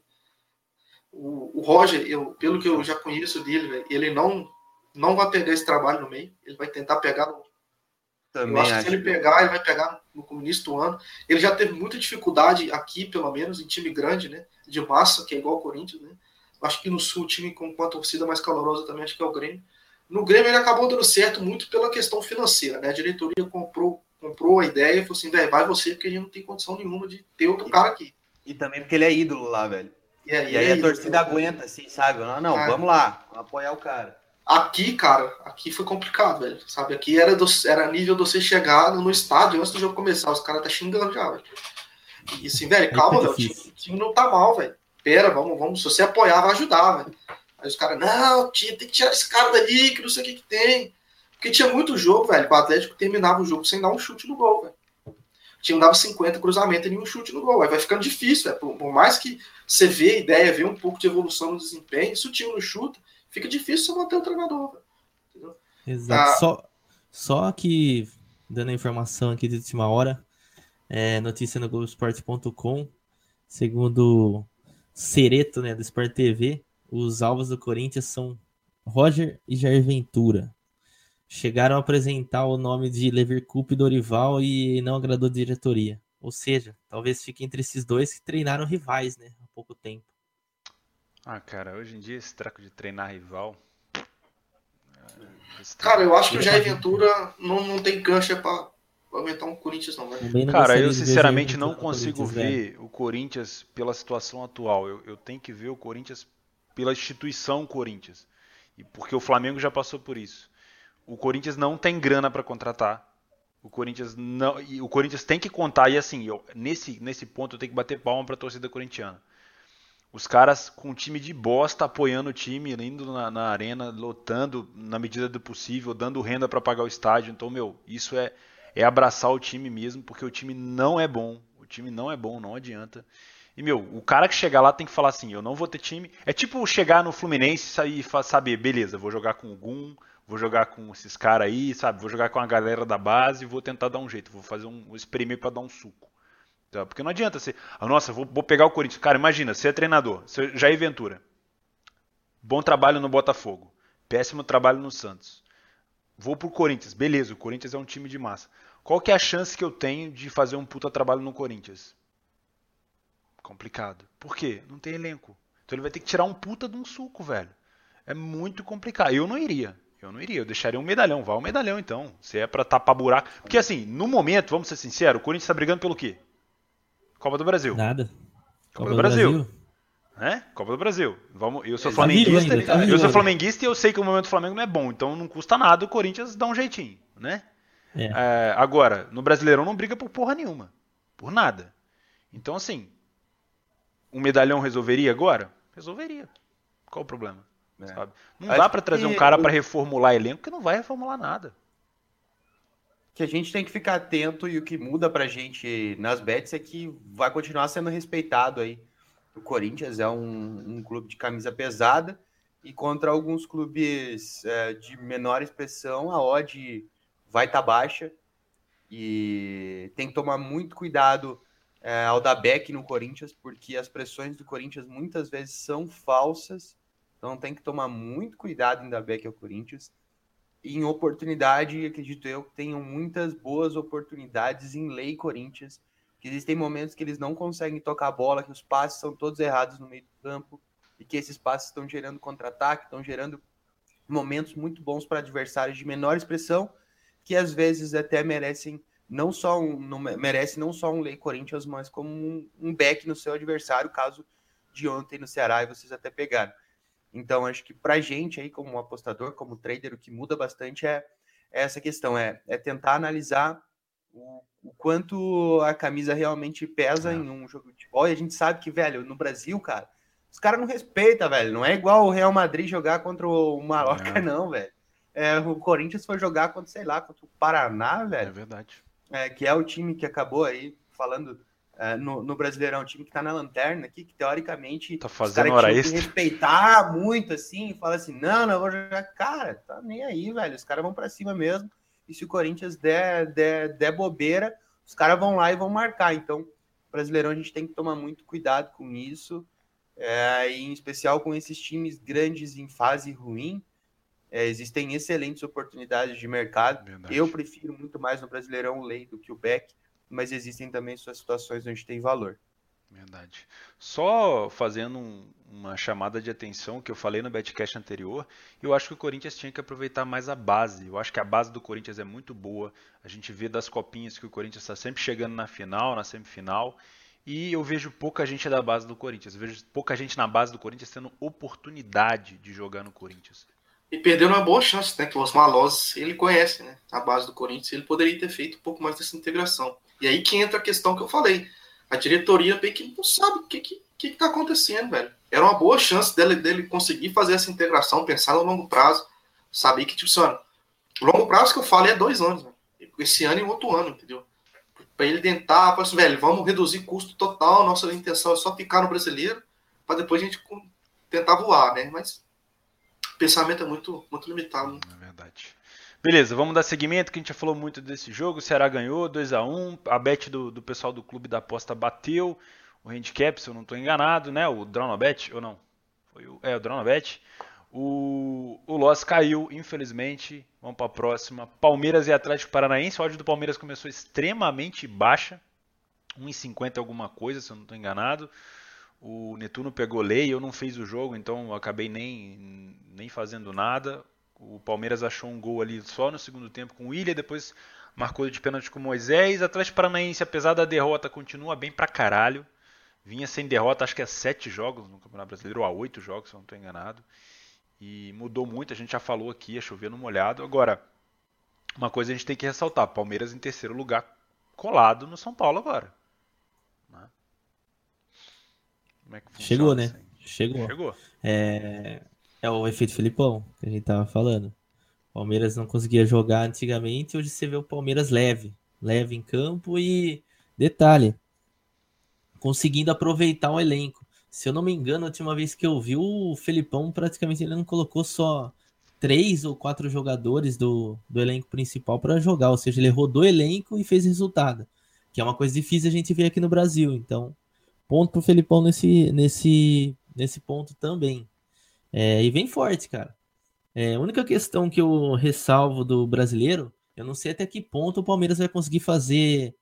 O, o Roger, eu, pelo que eu já conheço dele, véio, ele não não vai pegar esse trabalho no meio, ele vai tentar pegar no, também eu acho, acho que se ele pegar, ele vai pegar no começo do ano. Ele já teve muita dificuldade aqui, pelo menos, em time grande, né? De massa, que é igual ao Corinthians, né? Acho que no Sul, o time com a torcida mais calorosa também, acho que é o Grêmio. No Grêmio, ele acabou dando certo muito pela questão financeira, né? A diretoria comprou, comprou a ideia e falou assim, velho, vai você, porque a gente não tem condição nenhuma de ter outro cara aqui.
E também porque ele é ídolo lá, velho. É, e aí é a torcida aguenta, assim, sabe? Não, não, é. vamos lá, vamos apoiar o cara.
Aqui, cara, aqui foi complicado, velho. Sabe, aqui era, do, era nível de você chegar no estádio antes do jogo começar. Os caras tá xingando já, velho. E assim, velho, calma, velho. O time, o time não tá mal, velho. Pera, vamos, vamos. Se você apoiar, vai ajudar, velho. Aí os caras, não, tinha, tem que tirar esse cara dali, que não sei o que, que tem. Porque tinha muito jogo, velho. O Atlético terminava o jogo sem dar um chute no gol, velho. O time dava 50 cruzamentos e nenhum chute no gol. Aí vai ficando difícil, velho. Por, por mais que você vê a ideia, vê um pouco de evolução no desempenho, se o time não chuta, fica difícil manter o treinador. Entendeu?
Exato. Ah, só, só que, dando a informação aqui de última hora, é, notícia no Globoesporte.com, segundo Cereto, né, do Sport TV, os alvos do Corinthians são Roger e Jair Ventura. Chegaram a apresentar o nome de Leverkusen e Dorival e não agradou a diretoria. Ou seja, talvez fique entre esses dois que treinaram rivais, né, há pouco tempo.
Ah, cara, hoje em dia esse traco de treinar rival.
Cara, eu acho que o Jair Ventura não, não tem cancha para aumentar um Corinthians, não, velho.
Não
Cara, eu sinceramente não consigo ver o Corinthians pela situação atual. Eu, eu tenho que ver o Corinthians pela instituição Corinthians. E porque o Flamengo já passou por isso. O Corinthians não tem grana para contratar. O Corinthians não, e o Corinthians tem que contar e assim, eu, nesse nesse ponto eu tenho que bater palma para a torcida corintiana. Os caras com um time de bosta apoiando o time, indo na, na arena, lotando na medida do possível, dando renda para pagar o estádio. Então, meu, isso é é abraçar o time mesmo, porque o time não é bom. O time não é bom, não adianta. E, meu, o cara que chegar lá tem que falar assim: eu não vou ter time. É tipo chegar no Fluminense e saber, beleza, vou jogar com o Gum, vou jogar com esses caras aí, sabe? Vou jogar com a galera da base vou tentar dar um jeito, vou fazer um, um espremer pra dar um suco. Tá? Porque não adianta você. Ah, nossa, vou, vou pegar o Corinthians. Cara, imagina, você é treinador, você, Jair Ventura. Bom trabalho no Botafogo. Péssimo trabalho no Santos. Vou pro Corinthians. Beleza, o Corinthians é um time de massa. Qual que é a chance que eu tenho de fazer um puta trabalho no Corinthians? Complicado. Por quê? Não tem elenco. Então ele vai ter que tirar um puta de um suco, velho. É muito complicado. Eu não iria. Eu não iria. Eu deixaria um medalhão. Vá um medalhão, então. Se é pra tapar buraco. Porque assim, no momento, vamos ser sinceros, o Corinthians tá brigando pelo quê? Copa do Brasil.
Nada.
Copa do Brasil. Né? Copa do Brasil. Vamos, eu sou
vivo
flamenguista.
ainda, tá
eu sou flamenguista e eu sei que o momento do Flamengo não é bom. Então não custa nada o Corinthians dar um jeitinho, né?
É.
É, agora, no Brasileirão não briga por porra nenhuma. Por nada. Então, assim, um medalhão resolveria agora? Resolveria. Qual o problema?
É.
Sabe? Não
Acho
dá pra trazer um cara pra reformular elenco que não vai reformular nada.
Que a gente tem que ficar atento e o que muda pra gente nas bets é que vai continuar sendo respeitado aí. O Corinthians é um, um clube de camisa pesada e contra alguns clubes é, de menor expressão a odd vai estar baixa e tem que tomar muito cuidado é, ao dar back no Corinthians porque as pressões do Corinthians muitas vezes são falsas, então tem que tomar muito cuidado em dar back ao Corinthians em oportunidade, acredito eu, que tenham muitas boas oportunidades em lei Corinthians. Que existem momentos que eles não conseguem tocar a bola, que os passes são todos errados no meio do campo, e que esses passes estão gerando contra-ataque, estão gerando momentos muito bons para adversários de menor expressão, que às vezes até merecem não só um, não, merece não só um lei Corinthians, mas como um, um back no seu adversário, caso de ontem no Ceará e vocês até pegaram. Então, acho que pra gente aí, como apostador, como trader, o que muda bastante é, é essa questão, é, é tentar analisar o, o quanto a camisa realmente pesa
É.
em um jogo de futebol. E a gente sabe que, velho, no Brasil, cara, os caras não respeitam, velho. Não é igual o Real Madrid jogar contra o Mallorca,
É.
não, velho. É, o Corinthians foi jogar contra, sei lá, contra o Paraná,
É
velho
verdade.
é, que é o time que acabou aí falando é, no, no Brasileirão, o time que tá na lanterna aqui, que teoricamente
Tá fazendo hora extra.
respeitar muito assim, fala assim, não, não, eu vou jogar. Cara, tá nem aí, velho. Os caras vão pra cima mesmo. E se o Corinthians der, der, der bobeira, os caras vão lá e vão marcar. Então, Brasileirão a gente tem que tomar muito cuidado com isso. é, e em especial com esses times grandes em fase ruim. É, existem excelentes oportunidades de mercado.
Verdade.
Eu prefiro muito mais no Brasileirão o Lei do que o Beck, mas existem também suas situações onde tem valor.
Verdade. Só fazendo um- uma chamada de atenção que eu falei no Betcast anterior, eu acho que o Corinthians tinha que aproveitar mais a base. Eu acho que a base do Corinthians é muito boa. A gente vê das copinhas que o Corinthians está sempre chegando na final, na semifinal. E eu vejo pouca gente da base do Corinthians. Eu vejo pouca gente na base do Corinthians tendo oportunidade de jogar no Corinthians.
E perdeu uma boa chance, né? Que o Osmar Loz, ele conhece, né? A base do Corinthians, ele poderia ter feito um pouco mais dessa integração. E aí que entra a questão que eu falei. A diretoria meio que não sabe o que, que, que tá acontecendo, velho. Era uma boa chance dele, dele conseguir fazer essa integração, pensar no longo prazo. Saber que, tipo, assim, longo prazo que eu falo é dois anos, velho. Esse ano e outro ano, entendeu? Pra ele tentar, falar assim, velho, vamos reduzir custo total, nossa intenção é só ficar no brasileiro, para depois a gente tentar voar, né? Mas o pensamento é muito, muito limitado. né?
É verdade. Beleza, vamos dar seguimento, que a gente já falou muito desse jogo. O Ceará ganhou 2 a 1 A bet do, do pessoal do clube da aposta bateu. O handicap, se eu não estou enganado, né? O Drawnabet, ou não? Foi o, é, o Drawnabet. O, o Loss caiu, infelizmente. Vamos para a próxima. Palmeiras e Atlético Paranaense. A odd do Palmeiras começou extremamente baixa. 1,50 alguma coisa, se eu não estou enganado. O Netuno pegou lei, eu não fiz o jogo, então acabei nem, nem fazendo nada. O Palmeiras achou um gol ali só no segundo tempo com o William, depois marcou de pênalti com o Moisés. Atlético Paranaense, apesar da derrota, continua bem pra caralho. Vinha sem derrota, acho que há é sete jogos no Campeonato Brasileiro, ou há oito jogos, se eu não estou enganado. E mudou muito, a gente já falou aqui, é chover no molhado. Agora, uma coisa a gente tem que ressaltar: Palmeiras em terceiro lugar, colado no São Paulo agora. Né?
Como é que funciona Chegou, né? Assim? Chegou.
Chegou.
É... é o efeito Filipão que a gente tava falando. Palmeiras não conseguia jogar antigamente, hoje você vê o Palmeiras leve, leve em campo e detalhe, conseguindo aproveitar o elenco. Se eu não me engano, a última vez que eu vi o Felipão, praticamente ele não colocou só três ou quatro jogadores do, do elenco principal para jogar, ou seja, ele rodou o elenco e fez resultado, que é uma coisa difícil a gente ver aqui no Brasil. Então, ponto pro Felipão nesse, nesse, nesse ponto também. É, e vem forte, cara. É, a única questão que eu ressalvo do brasileiro, eu não sei até que ponto o Palmeiras vai conseguir fazer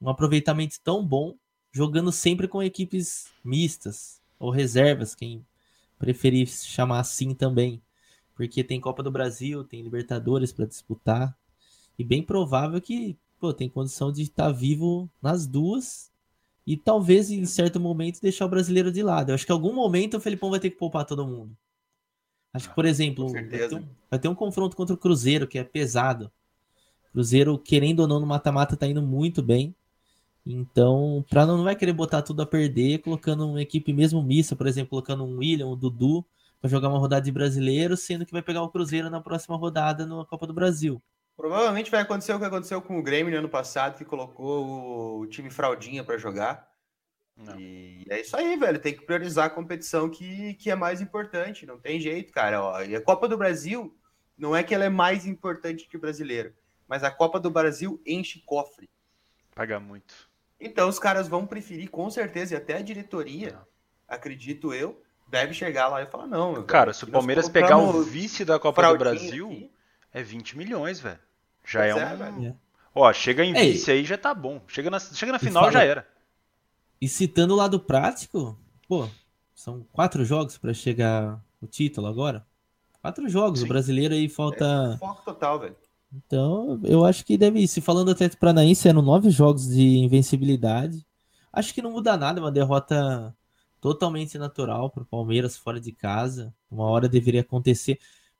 um aproveitamento tão bom jogando sempre com equipes mistas ou reservas, quem preferir chamar assim também, porque tem Copa do Brasil, tem Libertadores para disputar e bem provável que pô, tem condição de estar tá vivo nas duas e talvez em certo momento deixar o brasileiro de lado. Eu acho que em algum momento o Felipão vai ter que poupar todo mundo. Acho que, por exemplo, vai ter, um, vai ter um confronto contra o Cruzeiro que é pesado. Cruzeiro, querendo ou não, no mata-mata tá indo muito bem. Então, para não, não vai querer botar tudo a perder, colocando uma equipe mesmo mista, por exemplo, colocando um William, um Dudu, para jogar uma rodada de brasileiro, sendo que vai pegar o Cruzeiro na próxima rodada na Copa do Brasil.
Provavelmente vai acontecer o que aconteceu com o Grêmio no ano passado, que colocou o time fraldinha para jogar. Não. E é isso aí, velho. Tem que priorizar a competição que, que é mais importante. Não tem jeito, cara. Ó, e a Copa do Brasil não é que ela é mais importante que o brasileiro, mas a Copa do Brasil enche cofre.
Paga muito.
Então os caras vão preferir, com certeza, e até a diretoria, não. acredito eu, deve chegar lá e falar, não.
Cara, se o Palmeiras pegar o vice da Copa do Brasil, aqui. é 20 milhões, velho. Já é, é um. É. Ó, chega em vice aí já tá bom. Chega na, chega na final fala, já era.
E citando o lado prático, pô, são quatro jogos para chegar o título agora. Quatro jogos. Sim. O brasileiro aí falta.
É foco total, velho.
Então, eu acho que deve ir. Se falando do Atlético Paranaense, eram nove jogos de invencibilidade. Acho que não muda nada, é uma derrota totalmente natural para o Palmeiras fora de casa. Uma hora deveria acontecer.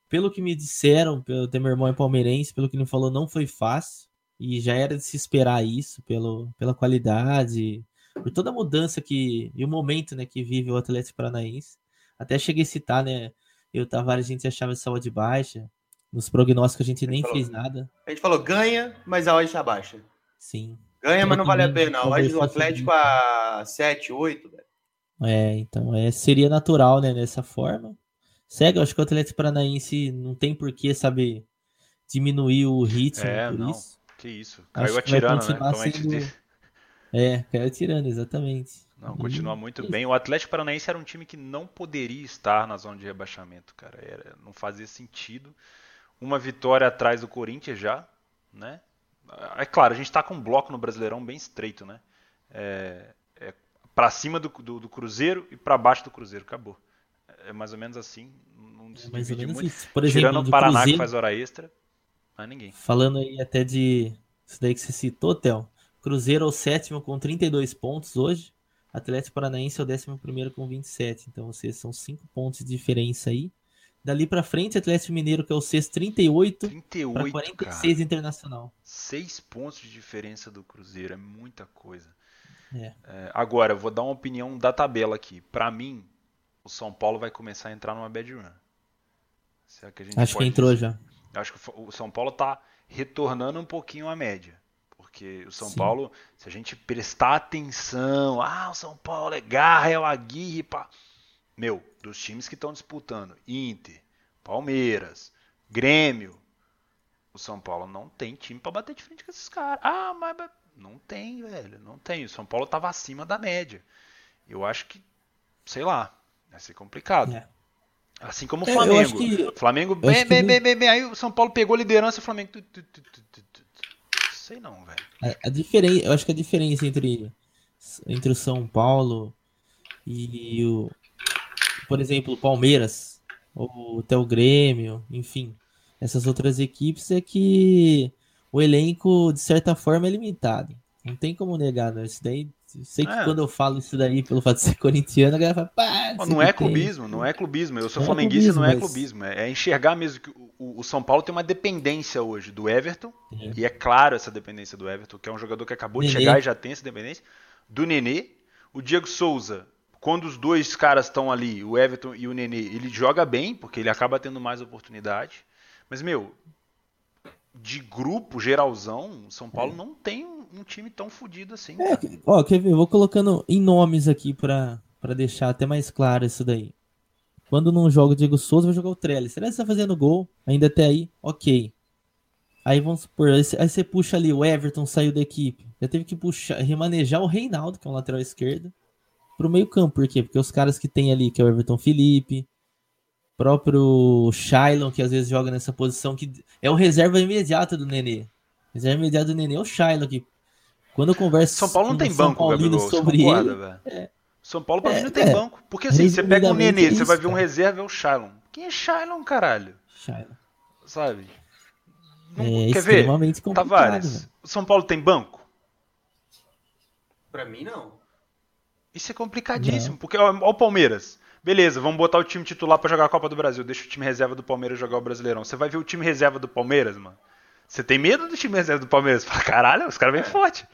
Pelo que me disseram, pelo ter meu irmão é palmeirense, pelo que ele falou, não foi fácil. E já era de se esperar isso, pelo, pela qualidade, por toda a mudança que e o momento né, que vive o Atlético Paranaense. Até cheguei a citar, né? Eu Tavares, a gente achava de saúde baixa. Nos prognósticos a gente, a gente nem falou, fez nada.
A gente falou, ganha, mas a odd tá baixa.
Sim.
Ganha, mas não vale a pena. A odd do Atlético a 7, 8, velho.
É, então é, seria natural, né, dessa forma. Segue, eu acho que o Atlético Paranaense não tem porquê, sabe, diminuir o ritmo
é, por não. isso. Que isso. Caiu atirando, né? Sendo... De...
É, caiu atirando, exatamente.
Não, continua muito bem. O Atlético Paranaense era um time que não poderia estar na zona de rebaixamento, cara. Era, não fazia sentido uma vitória atrás do Corinthians já, né? É claro, a gente está com um bloco no Brasileirão bem estreito, né? É, é para cima do, do, do, Cruzeiro e para baixo do Cruzeiro, acabou. É mais ou menos assim, não se é mais divide muito. Isso. Por exemplo, Tirando o Paraná Cruzeiro, que faz hora extra, não é ninguém.
Falando aí até de isso daí que você citou, Théo. Cruzeiro é o sétimo com 32 pontos hoje. Atlético Paranaense é o décimo primeiro com 27. Então, vocês são cinco pontos de diferença aí. Dali para frente, Atlético Mineiro, que é o sexto, 38, 38 para 46 cara. Internacional.
Seis pontos de diferença do Cruzeiro, é muita coisa.
É.
É, agora, vou dar uma opinião da tabela aqui. Para mim, o São Paulo vai começar a entrar numa bad run.
É que Acho que entrou dizer.
já. Acho que o São Paulo tá retornando um pouquinho à média. Porque o São Sim. Paulo, se a gente prestar atenção, ah, o São Paulo é garra, é o Aguirre, pá. Meu, dos times que estão disputando, Inter, Palmeiras, Grêmio, o São Paulo não tem time para bater de frente com esses caras. Ah, mas não tem, velho, não tem. O São Paulo tava acima da média. Eu acho que, sei lá, vai ser complicado. É. Assim como o é, Flamengo. Que, Flamengo bem, bem, bem, bem, bem, Aí o São Paulo pegou a liderança e o Flamengo. Tu, tu, tu, sei não, velho.
A, a diferença, eu acho que a diferença entre, entre o São Paulo e o, por exemplo, Palmeiras, ou até o Grêmio, enfim. essas outras equipes é que o elenco, de certa forma, é limitado. Não tem como negar, né? Isso daí sei que é. quando eu falo isso daí pelo fato de ser corintiano, a galera fala, pá,
não é clubismo, tem. não é clubismo. Eu sou não é flamenguista, é clubismo, não é mas... clubismo. É enxergar mesmo que o, o, São Paulo tem uma dependência hoje do Everton, é. e é claro essa dependência do Everton, que é um jogador que acabou Nenê. de chegar e já tem essa dependência, do Nenê, o Diego Souza. Quando os dois caras estão ali, o Everton e o Nenê, ele joga bem, porque ele acaba tendo mais oportunidade. Mas, meu, de grupo, geralzão, São Paulo não tem um time tão fodido assim.
É, ó, quer ver? Eu vou colocando em nomes aqui pra, pra deixar até mais claro isso daí. Quando não joga o Diego Souza, vai jogar o Trellis. Trellis tá fazendo gol, ainda até aí, ok. Aí vamos supor, aí você puxa ali, o Everton saiu da equipe. Já teve que puxar, remanejar o Reinaldo, que é um lateral esquerdo, pro meio campo. Por quê? Porque os caras que tem ali, que é o Everton Felipe, próprio Shailon, que às vezes joga nessa posição, que é o reserva imediato do Nenê. Reserva imediata do Nenê é o Shailon, que quando eu converso
São Paulo não tem banco, Paulino Gabriel, sobre concorda, ele, é, São Paulo pra é, mim não tem é, banco. Porque assim, você pega o Nenê, é isso, você vai ver um reserva é o Shailon. Quem é Shailon, caralho?
Shailon.
Sabe?
Não, é quer ver?
Tavares, o São Paulo tem banco?
Pra mim, não.
Isso é complicadíssimo, não. porque ó, ó o Palmeiras. Beleza, vamos botar o time titular para jogar a Copa do Brasil. Deixa o time reserva do Palmeiras jogar o Brasileirão. Você vai ver o time reserva do Palmeiras, mano? Você tem medo do time reserva do Palmeiras? Fala, caralho, os caras vêm é. forte.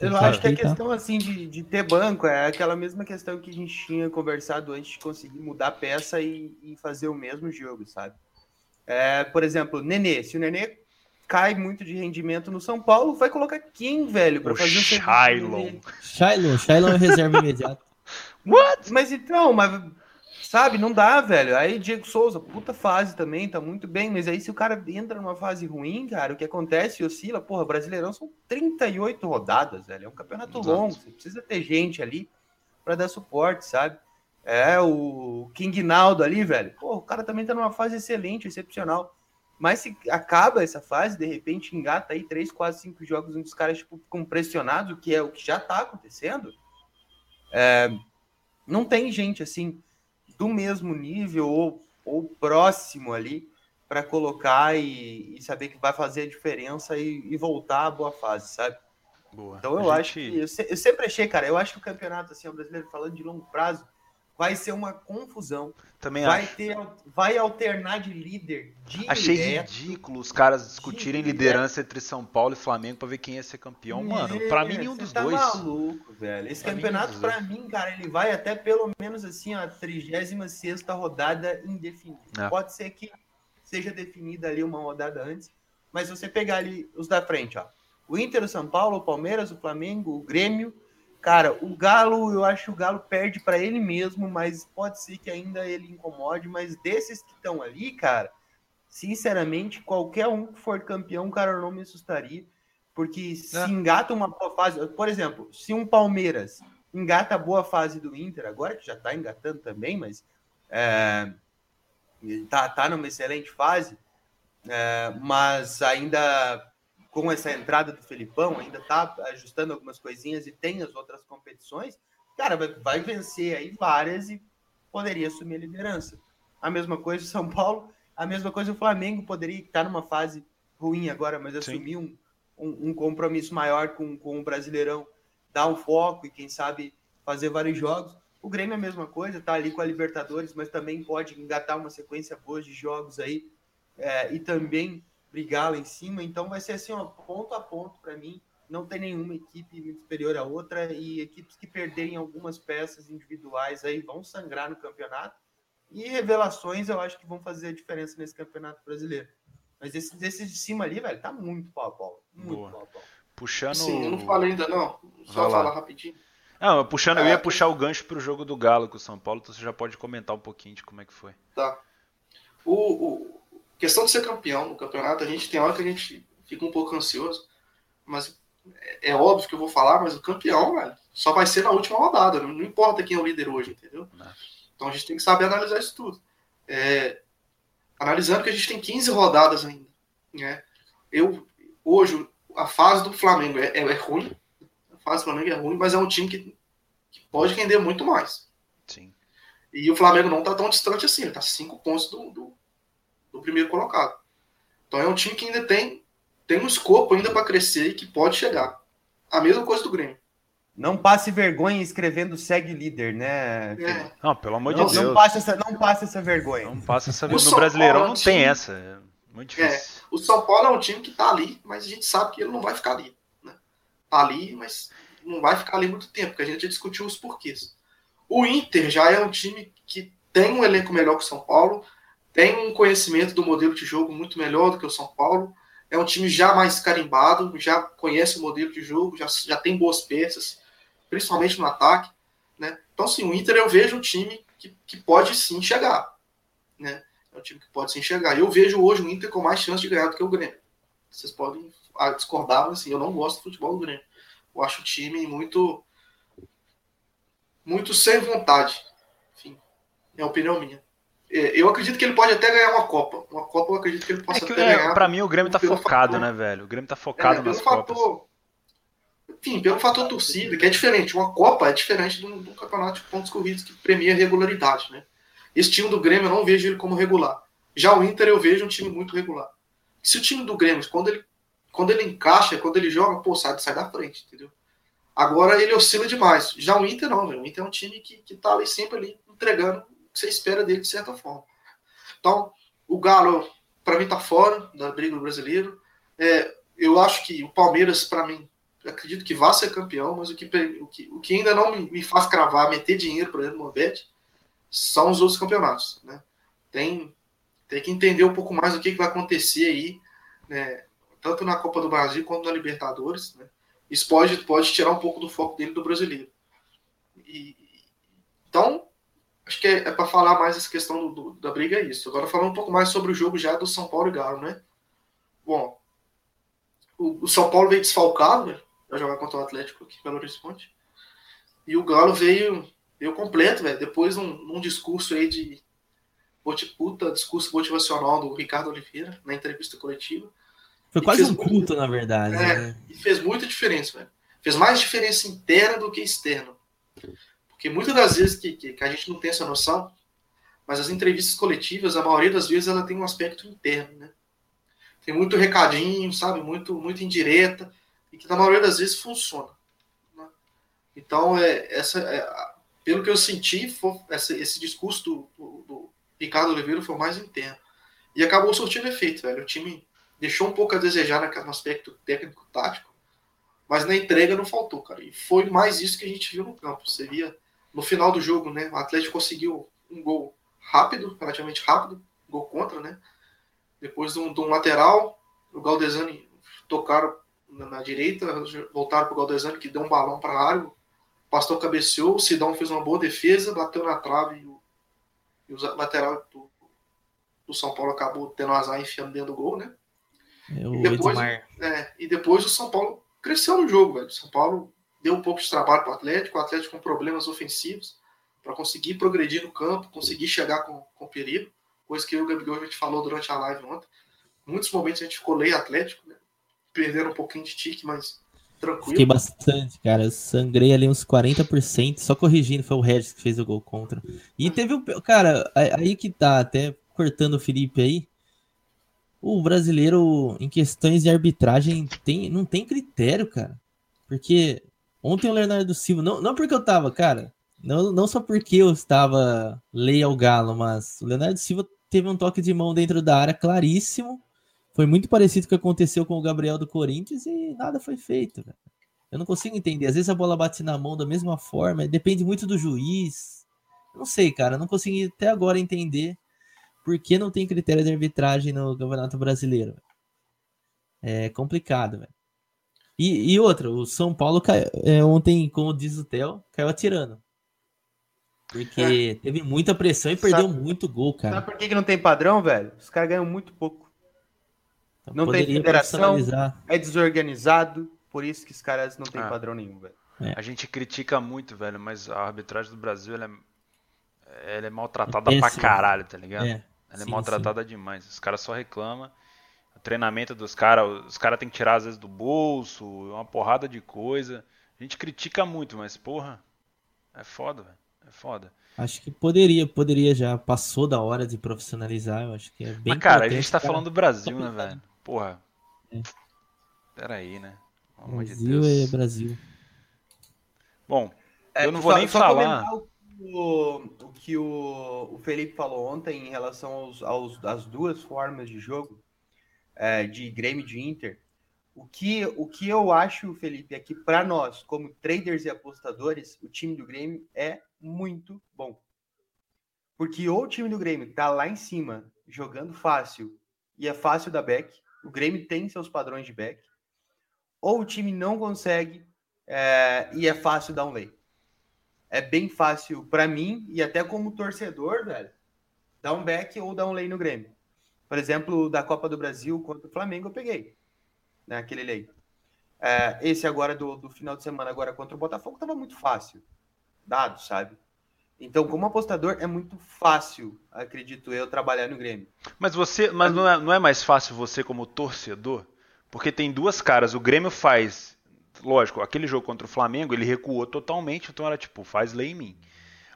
Eu acho que a questão assim de, de ter banco é aquela mesma questão que a gente tinha conversado antes de conseguir mudar a peça e, e fazer o mesmo jogo, sabe? É, por exemplo, Nenê. Se o Nenê cai muito de rendimento no São Paulo, vai colocar quem, velho, para fazer o
Shailon.
Shailon, Shailon é reserva imediata.
What? Mas então, mas sabe, não dá, velho. Aí Diego Souza, puta fase também, tá muito bem, mas aí se o cara entra numa fase ruim, cara, o que acontece oscila, porra, Brasileirão são 38 rodadas, velho. É um campeonato Exato. longo, você precisa ter gente ali para dar suporte, sabe? É, o King Naldo ali, velho. Pô, o cara também tá numa fase excelente, excepcional. Mas se acaba essa fase, de repente engata aí 3, 4, 5 jogos onde os caras tipo, ficam pressionados, o que é o que já tá acontecendo. É, não tem gente assim do mesmo nível ou, ou próximo ali para colocar e, e, saber que vai fazer a diferença e, e voltar à boa fase, sabe? Boa. Então eu acho que eu, eu, sempre achei, cara, eu acho que o campeonato assim, o brasileiro falando de longo prazo, vai ser uma confusão.
Também
vai
acho.
Ter, vai alternar de líder.
Achei ridículo os caras discutirem liderança entre São Paulo e Flamengo para ver quem ia ser campeão, mano. Para mim nenhum dos
tá
dois.
maluco, velho. Esse pra campeonato para mim, cara, ele vai até pelo menos assim a 36 rodada indefinida. É. Pode ser que seja definida ali uma rodada antes, mas você pegar ali os da frente, ó. O Inter, o São Paulo, o Palmeiras, o Flamengo, o Grêmio, Cara, o Galo, eu acho que o Galo perde para ele mesmo, mas pode ser que ainda ele incomode. Mas desses que estão ali, cara, sinceramente, qualquer um que for campeão, cara, não me assustaria. Porque se é. engata uma boa fase, por exemplo, se um Palmeiras engata a boa fase do Inter, agora que já tá engatando também, mas é, tá, tá numa excelente fase, é, mas ainda com essa entrada do Felipão, ainda está ajustando algumas coisinhas e tem as outras competições, cara, vai, vai vencer aí várias e poderia assumir a liderança. A mesma coisa o São Paulo, a mesma coisa o Flamengo poderia estar numa fase ruim agora, mas assumir um, um, um, compromisso maior com, com o Brasileirão, dar um foco e quem sabe fazer vários jogos. O Grêmio é a mesma coisa, tá ali com a Libertadores, mas também pode engatar uma sequência boa de jogos aí é, e também brigar lá em cima. Então vai ser assim, ó, ponto a ponto para mim. Não tem nenhuma equipe muito superior à outra e equipes que perderem algumas peças individuais aí vão sangrar no campeonato. E revelações eu acho que vão fazer a diferença nesse campeonato brasileiro. Mas esse, esse de cima ali, velho, tá muito pau a pau. Muito Boa. pau a pau.
Puxando.
Sim, eu não falei ainda não. Só falar rapidinho.
Não, puxando, é, eu ia puxar o gancho pro jogo do Galo com o São Paulo, então você já pode comentar um pouquinho de como é que foi.
Tá. O, o, questão de ser campeão no campeonato, a gente tem hora que a gente fica um pouco ansioso, mas é, é óbvio que eu vou falar, mas o campeão, velho, só vai ser na última rodada, não, não importa quem é o líder hoje, entendeu? Então a gente tem que saber analisar isso tudo. É, analisando que a gente tem 15 rodadas ainda, né? Eu, hoje, a fase do Flamengo é, é, é ruim, a fase do Flamengo é ruim, mas é um time que, que pode render muito mais.
Sim.
E o Flamengo não está tão distante assim, ele tá 5 pontos do, do, do primeiro colocado. Então é um time que ainda tem, tem um escopo ainda para crescer e que pode chegar. A mesma coisa do Grêmio.
Não passe vergonha escrevendo segue líder, né?
É.
Não, pelo amor
Não,
de
não
Deus.
passe essa, não passe essa vergonha.
Não passa essa
O
No Brasileirão
Paulo é um
não tem
time-
essa. É muito
É,
difícil.
o São Paulo é um time que tá ali, mas a gente sabe que ele não vai ficar ali. Né? Tá ali, mas não vai ficar ali muito tempo, porque a gente já discutiu os porquês. O Inter já é um time que tem um elenco melhor que o São Paulo, tem um conhecimento do modelo de jogo muito melhor do que o São Paulo, é um time já mais carimbado, já conhece o modelo de jogo, já, já tem boas peças, principalmente no ataque. Né? Então, assim, o Inter eu vejo um time que, que pode sim chegar. Né? É um time que pode se enxergar. Eu vejo hoje o Inter com mais chance de ganhar do que o Grêmio. Vocês podem ah, discordar, mas assim, eu não gosto do futebol do Grêmio. Eu acho o time muito muito sem vontade. Enfim, é a opinião minha. É, Eu acredito que ele pode até ganhar uma Copa. Uma Copa eu acredito que ele
É
possa
que,
até
é,
ganhar.
pra mim o Grêmio tá focado,
fator-
né, velho? O Grêmio tá focado
É,
nas Copas.
fator, enfim, pelo fator torcida, que é diferente. Uma Copa é diferente de um, campeonato de pontos corridos que premia regularidade, né? Esse time do Grêmio eu não vejo ele como regular. Já o Inter eu vejo um time muito regular. Se o time do Grêmio, quando ele, quando ele encaixa, quando ele joga, pô, sai, sai da frente, entendeu? Agora ele oscila demais. Já o Inter não, velho. O Inter é um time que, que tá ali sempre ali entregando você espera dele de certa forma. Então, o Galo, para mim, tá fora da briga do brasileiro. É, eu acho que o Palmeiras, para mim, acredito que vai ser campeão, mas o que, o que, o que ainda não me, me faz cravar, meter dinheiro, por exemplo, no bet, são os outros campeonatos. Né? Tem, tem que entender um pouco mais o que, que vai acontecer aí, né? tanto na Copa do Brasil quanto na Libertadores. Né? Isso pode, pode tirar um pouco do foco dele do brasileiro. E, então, acho que é, é para falar mais essa questão do, do, da briga, é isso. Agora, falando um pouco mais sobre o jogo já do São Paulo e Galo, né? Bom, o, o São Paulo veio desfalcado, né? Pra jogar contra o Atlético aqui Belo Horizonte. E o Galo veio, veio completo, velho. Depois num, num discurso aí de puta, discurso motivacional do Ricardo Oliveira, na entrevista coletiva.
Foi quase um culto, na verdade.
É.
né?
E fez muita diferença, velho. Fez mais diferença interna do que externa. Porque muitas das vezes que, que, que a gente não tem essa noção, mas as entrevistas coletivas, a maioria das vezes, ela tem um aspecto interno, né? Tem muito recadinho, sabe? Muito, muito indireta, e que na maioria das vezes funciona. né? Então, é, essa, é, pelo que eu senti, foi, essa- esse discurso do, do- do Ricardo Oliveira foi mais interno. E acabou surtindo efeito, velho. O time deixou um pouco a desejar naquele- aspecto técnico-tático, mas na entrega não faltou, cara. E foi mais isso que a gente viu no campo. Via no final do jogo, né? O Atlético conseguiu um gol rápido, relativamente rápido, gol contra, né? Depois de um, de um lateral, o Galdesani tocaram na, na direita, voltaram para o Galdesani, que deu um balão para a área. O Pastor cabeceou, o Sidão fez uma boa defesa, bateu na trave e o, e o lateral do, do São Paulo acabou tendo azar enfiando dentro do gol, né?
É
E depois-. É, e depois o São Paulo cresceu no jogo, velho. O São Paulo deu um pouco de trabalho para o Atlético, o Atlético com problemas ofensivos, para conseguir progredir no campo, conseguir chegar com, com perigo, coisa que o Gabigol a gente falou durante a live ontem. Em muitos momentos a gente ficou lei Atlético, né? Perderam um pouquinho de tique, mas tranquilo.
Fiquei bastante, cara. Sangrei ali uns 40%, só corrigindo, foi o Regis que fez o gol contra. E teve um. Cara, aí que tá, até cortando o Felipe aí. O brasileiro, em questões de arbitragem, tem, não tem critério, cara. Porque ontem o Leonardo Silva, não, não porque eu tava, cara, não, não só porque eu estava lei ao galo, mas o Leonardo Silva teve um toque de mão dentro da área claríssimo. Foi muito parecido com o que aconteceu com o Gabriel do Corinthians e nada foi feito. Eu não consigo entender. Às vezes a bola bate na mão da mesma forma, depende muito do juiz. Não sei, cara. Não consegui até agora entender por que não tem critério de arbitragem no Campeonato Brasileiro. É complicado, velho. E, e outra, o São Paulo cai- é, ontem, como diz o Theo, caiu atirando. Porque teve muita pressão e perdeu
Sabe-
muito gol, cara.
Sabe por que, que não tem padrão, velho? Os caras ganham muito pouco.
Então,
não tem federação. É desorganizado, por isso que os caras não têm
Ah.
padrão nenhum, velho.
A gente critica muito, velho, mas a arbitragem do Brasil ela é, ela é maltratada
É
pra caralho, tá ligado?
É,
Ela é
sim,
maltratada demais. Os caras só reclamam. Treinamento dos caras, os caras têm que tirar às vezes do bolso, uma porrada de coisa. A gente critica muito, mas porra, é foda, velho. É foda.
Acho que poderia, poderia já. Passou da hora de profissionalizar, eu acho que é bem
Mas, cara, a gente tá cara. falando do Brasil, né, velho? Porra. É. Peraí, né?
Pelo Brasil de é Brasil.
Bom, é, eu não vou só, nem só falar.
O, o, que o, o Felipe falou ontem em relação aos, aos, às duas formas de jogo, é, de Grêmio de Inter. O que, o que eu acho, Felipe, é que para nós, como traders e apostadores, o time do Grêmio é muito bom. Porque ou o time do Grêmio tá lá em cima, jogando fácil, e é fácil da back, o Grêmio tem seus padrões de back, ou o time não consegue é, e é fácil dar um lay. É bem fácil para mim e até como torcedor, velho, dar um back ou dar um lay no Grêmio. Por exemplo, da Copa do Brasil contra o Flamengo, eu peguei né, aquele lei. É, esse agora do, do, final de semana, agora contra o Botafogo, estava muito fácil. Dado, sabe? Então, como apostador, é muito fácil, acredito eu, trabalhar no Grêmio.
Mas você, mas não é, não é mais fácil você como torcedor? Porque tem duas caras. O Grêmio faz, lógico, aquele jogo contra o Flamengo, ele recuou totalmente, então era tipo, faz lei em mim.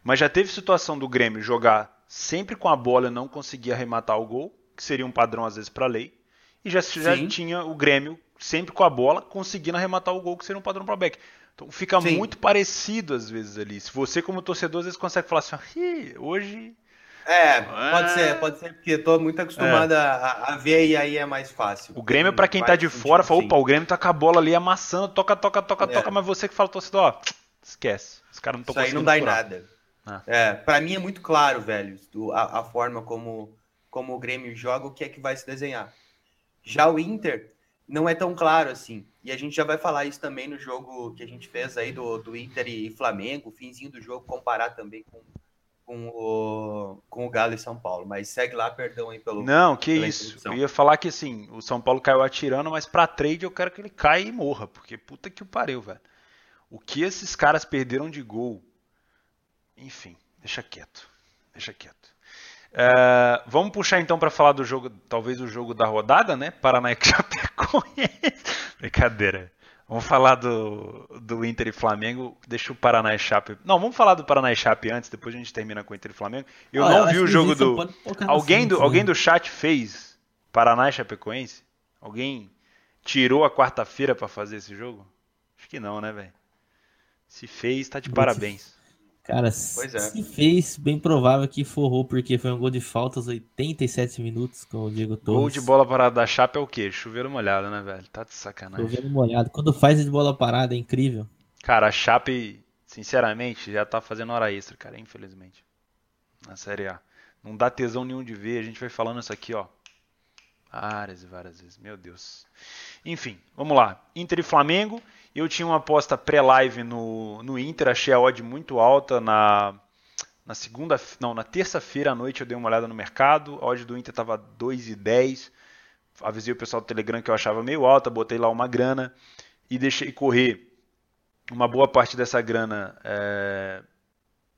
Mas já teve situação do Grêmio jogar sempre com a bola e não conseguir arrematar o gol, que seria um padrão às vezes para lei e já, já tinha o Grêmio sempre com a bola, conseguindo arrematar o gol, que seria um padrão para back. Então fica Sim. muito parecido às vezes ali. Se você, como torcedor, às vezes consegue falar assim, hoje.
É, pode ser, pode ser, porque eu tô muito acostumado é. a, a, ver e aí é mais fácil.
O Grêmio, para quem tá de fora, fala, opa, o Grêmio tá com a bola ali amassando, toca, toca, toca, é. toca, mas você que fala, torcedor, ó, esquece. Os caras não estão
conseguindo. Isso aí não dá em nada. Ah. É, pra mim é muito claro, velho, a, a forma como, como o Grêmio joga, o que é que vai se desenhar. Já o Inter não é tão claro assim. E a gente já vai falar isso também no jogo que a gente fez aí do, do Inter e Flamengo, finzinho do jogo, comparar também com, com, o, com o Galo e São Paulo. Mas segue lá, perdão aí pelo.
Não, que isso. Eu ia falar que assim, o São Paulo caiu atirando, mas pra trade eu quero que ele caia e morra, porque puta que o pariu, velho. O que esses caras perderam de gol. Enfim, deixa quieto. Deixa quieto. Uh, vamos puxar então para falar do jogo, talvez o jogo da rodada, né? Paraná e Chapecoense. Brincadeira. Vamos falar do, do Inter e Flamengo. Deixa o Paraná e Chape. Não, vamos falar do Paraná e Chape antes, depois a gente termina com o Inter e Flamengo. Eu Olha, não eu vi o jogo do. Alguém, do alguém do chat fez Paraná e Chapecoense? Alguém tirou a quarta-feira para fazer esse jogo? Acho que não, né, velho? Se fez, tá de parabéns.
Cara, é. se fez, bem provável que forrou, porque foi um gol de falta aos 87 minutos com o Diego Torres.
Gol de bola parada da chapa é o quê? Chuveiro molhado, né, velho? Tá de sacanagem.
Chuveiro molhado. Quando faz de bola parada é incrível.
Cara, a Chape, sinceramente, já tá fazendo hora extra, cara, infelizmente. Na Série A. Não dá tesão nenhum de ver, a gente vai falando isso aqui, ó. Várias e várias vezes, meu Deus. Enfim, vamos lá. Inter e Flamengo. Eu tinha uma aposta pré-live no, no Inter, achei a odd muito alta na, na segunda, não, na terça-feira à noite eu dei uma olhada no mercado, a odd do Inter estava 2,10. Avisei o pessoal do Telegram que eu achava meio alta, botei lá uma grana e deixei correr uma boa parte dessa grana é,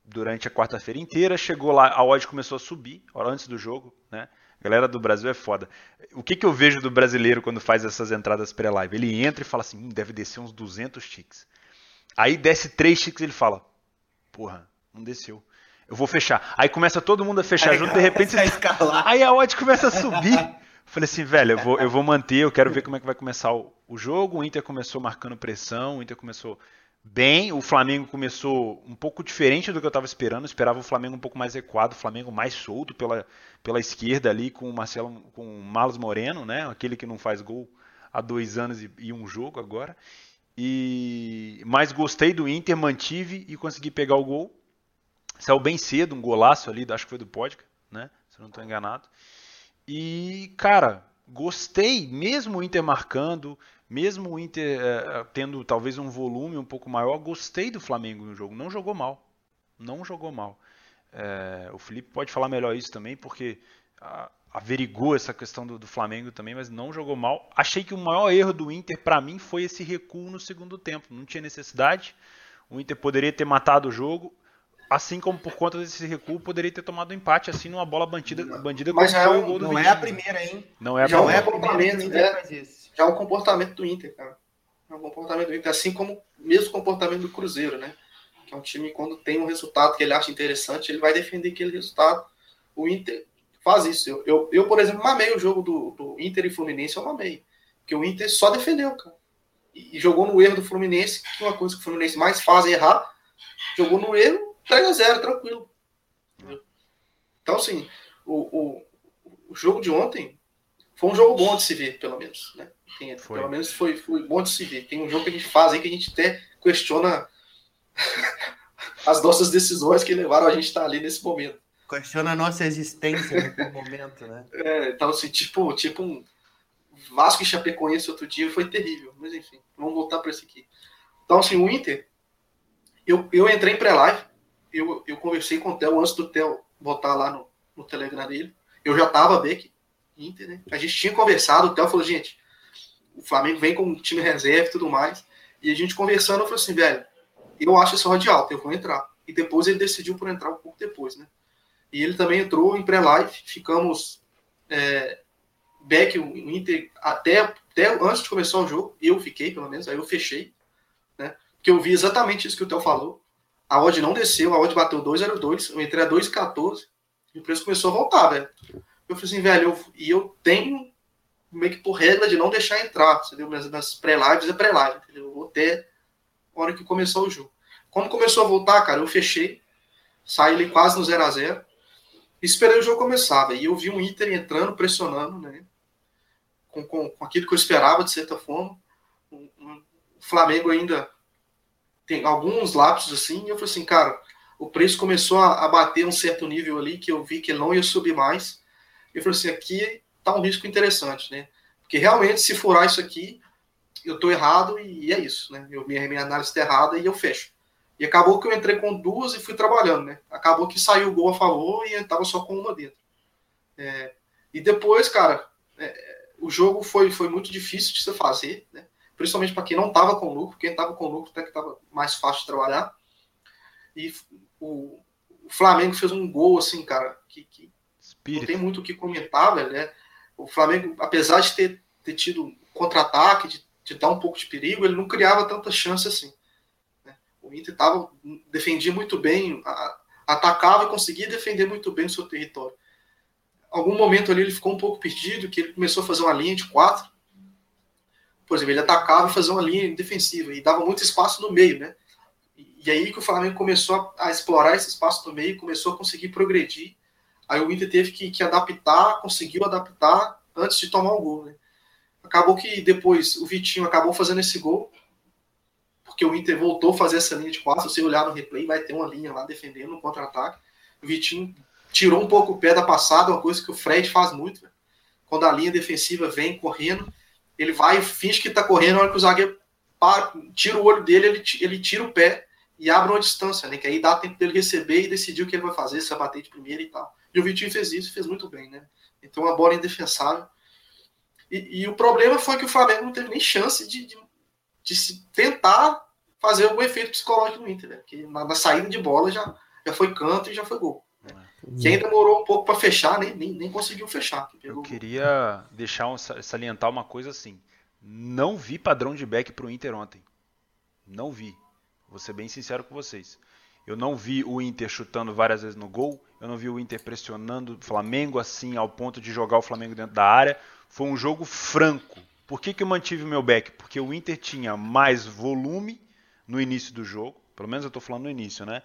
durante a quarta-feira inteira. Chegou lá, a odd começou a subir, antes do jogo, né? A galera do Brasil é foda. O que, que eu vejo do brasileiro quando faz essas entradas pré-live? Ele entra e fala assim, hum, deve descer uns 200 ticks. Aí desce 3 ticks e ele fala, porra, não desceu. Eu vou fechar. Aí começa todo mundo a fechar aí, junto, de repente... Você... Aí a odd começa a subir. Falei assim, velho, eu vou, eu vou manter, eu quero ver como é que vai começar o, o jogo. O Inter começou marcando pressão, o Inter começou bem. O Flamengo começou um pouco diferente do que eu estava esperando. Eu esperava o Flamengo um pouco mais equado, o Flamengo mais solto pela, pela esquerda ali com o Marcelo, com o Malos Moreno, né? Aquele que não faz gol há dois anos e, e um jogo agora. E mas gostei do Inter, mantive e consegui pegar o gol. Saiu bem cedo, um golaço ali, acho que foi do Podca, né? Se eu não estou enganado. E cara, gostei, mesmo o Inter marcando, mesmo o Inter é, tendo talvez um volume um pouco maior, gostei do Flamengo no jogo. Não jogou mal. Não jogou mal. É, o Felipe pode falar melhor isso também, porque a, averigou essa questão do, do, Flamengo também, mas não jogou mal. Achei que o maior erro do Inter, para mim, foi esse recuo no segundo tempo. Não tinha necessidade. O Inter poderia ter matado o jogo. Assim como por conta desse recuo, poderia ter tomado um empate assim numa bola bandida, bandida
Mas já é, um, não é a primeira, hein?
Não é a
já primeira. Não é primeira, né? já é o comportamento do Inter, cara. É o comportamento do Inter, assim como o mesmo comportamento do Cruzeiro, né? Que é um time, quando tem um resultado que ele acha interessante, ele vai defender aquele resultado. O Inter faz isso. Eu, eu, eu por exemplo, mamei o jogo do, do Inter e Fluminense, eu mamei. Porque o Inter só defendeu, cara. E, e jogou no erro do Fluminense, que é uma coisa que o Fluminense mais faz é errar. Jogou no erro, 3x0, tranquilo. Então, assim, o, o, o jogo de ontem foi um jogo bom de se ver, pelo menos. Né? Tem, pelo menos foi, foi bom de se ver. Tem um jogo que a gente faz aí que a gente até questiona as nossas decisões que levaram a gente a estar ali nesse momento.
Questiona a nossa existência no momento, né?
É, então, assim, tipo, tipo um Vasco e Chapecoense outro dia foi terrível. Mas enfim, vamos voltar para esse aqui. Então, assim, o Inter, eu, eu entrei em pré-live, eu, eu conversei com o Theo antes do Theo botar lá no, no Telegram dele. Eu já tava Beck, Inter, né? A gente tinha conversado, o Theo falou, gente, o Flamengo vem com time reserva e tudo mais. E a gente conversando, eu falei assim, velho, eu acho esse de alta, eu vou entrar. E depois ele decidiu por entrar um pouco depois, né? E ele também entrou em pré-live, ficamos é, back, o Inter, até, até antes de começar o jogo, eu fiquei, pelo menos, aí eu fechei, né? Porque eu vi exatamente isso que o Theo falou. A odd não desceu, a odd bateu 2,02, eu entrei a 2,14 e o preço começou a voltar, velho. Eu falei assim, velho, eu, e eu tenho meio que por regra de não deixar entrar, entendeu? Nas, nas pré-lives é pré-live? Eu vou até a hora que começou o jogo. Quando começou a voltar, cara, eu fechei, saí ali quase no 0 a 0 esperei o jogo começar, velho. E eu vi um Inter entrando, pressionando, né? Com, com, com aquilo que eu esperava, de certa forma. Um, um, o Flamengo ainda tem alguns lapsos assim, e eu falei assim, cara, o preço começou a, a bater um certo nível ali que eu vi que não ia subir mais. Eu falei assim, aqui tá um risco interessante, né? Porque realmente, se furar isso aqui, eu tô errado e é isso, né? Eu, minha, minha análise está errada e eu fecho. E acabou que eu entrei com duas e fui trabalhando, né? Acabou que saiu o gol a favor e eu tava só com uma dentro. É, e depois, cara, é, o jogo foi, foi muito difícil de se fazer, né? Principalmente para quem não tava com lucro, quem tava com lucro até que tava mais fácil de trabalhar. E o, o Flamengo fez um gol, assim, cara, que, que não tem muito o que comentar, velho, né? O Flamengo, apesar de ter, ter tido contra-ataque, de, de, dar um pouco de perigo, ele não criava tanta chance assim. Né? O Inter tava, defendia muito bem, a, atacava e conseguia defender muito bem o seu território. Algum momento ali ele ficou um pouco perdido, que ele começou a fazer uma linha de quatro. Por exemplo, ele atacava e fazia uma linha defensiva e dava muito espaço no meio, né? E aí que o Flamengo começou a, explorar esse espaço no meio, começou a conseguir progredir Aí o Inter teve que, que adaptar, conseguiu adaptar antes de tomar o gol. Né? Acabou que depois o Vitinho acabou fazendo esse gol, porque o Inter voltou a fazer essa linha de quatro. Se você olhar no replay, vai ter uma linha lá defendendo no contra-ataque. O Vitinho tirou um pouco o pé da passada, uma coisa que o Fred faz muito. Né? Quando a linha defensiva vem correndo, ele vai, finge que está correndo, na hora que o zagueiro para, tira o olho dele, ele, ele tira o pé e abre uma distância, né? Que aí dá tempo dele receber e decidir o que ele vai fazer, se vai bater de primeira e tal. E o Vitinho fez isso, fez muito bem, né? Então a bola indefensável. E, e o problema foi que o Flamengo não teve nem chance de, de, de se tentar fazer algum efeito psicológico no Inter, né? Porque na, na, saída de bola já, já foi canto e já foi gol. É. Quem demorou um pouco para fechar, nem, nem, nem, conseguiu fechar.
Eu queria deixar um, salientar uma coisa assim. Não vi padrão de back pro Inter ontem. Não vi. Vou ser bem sincero com vocês. Eu não vi o Inter chutando várias vezes no gol. Eu não vi o Inter pressionando o Flamengo assim ao ponto de jogar o Flamengo dentro da área. Foi um jogo franco. Por que, que eu mantive o meu back? Porque o Inter tinha mais volume no início do jogo. Pelo menos eu estou falando no início, né?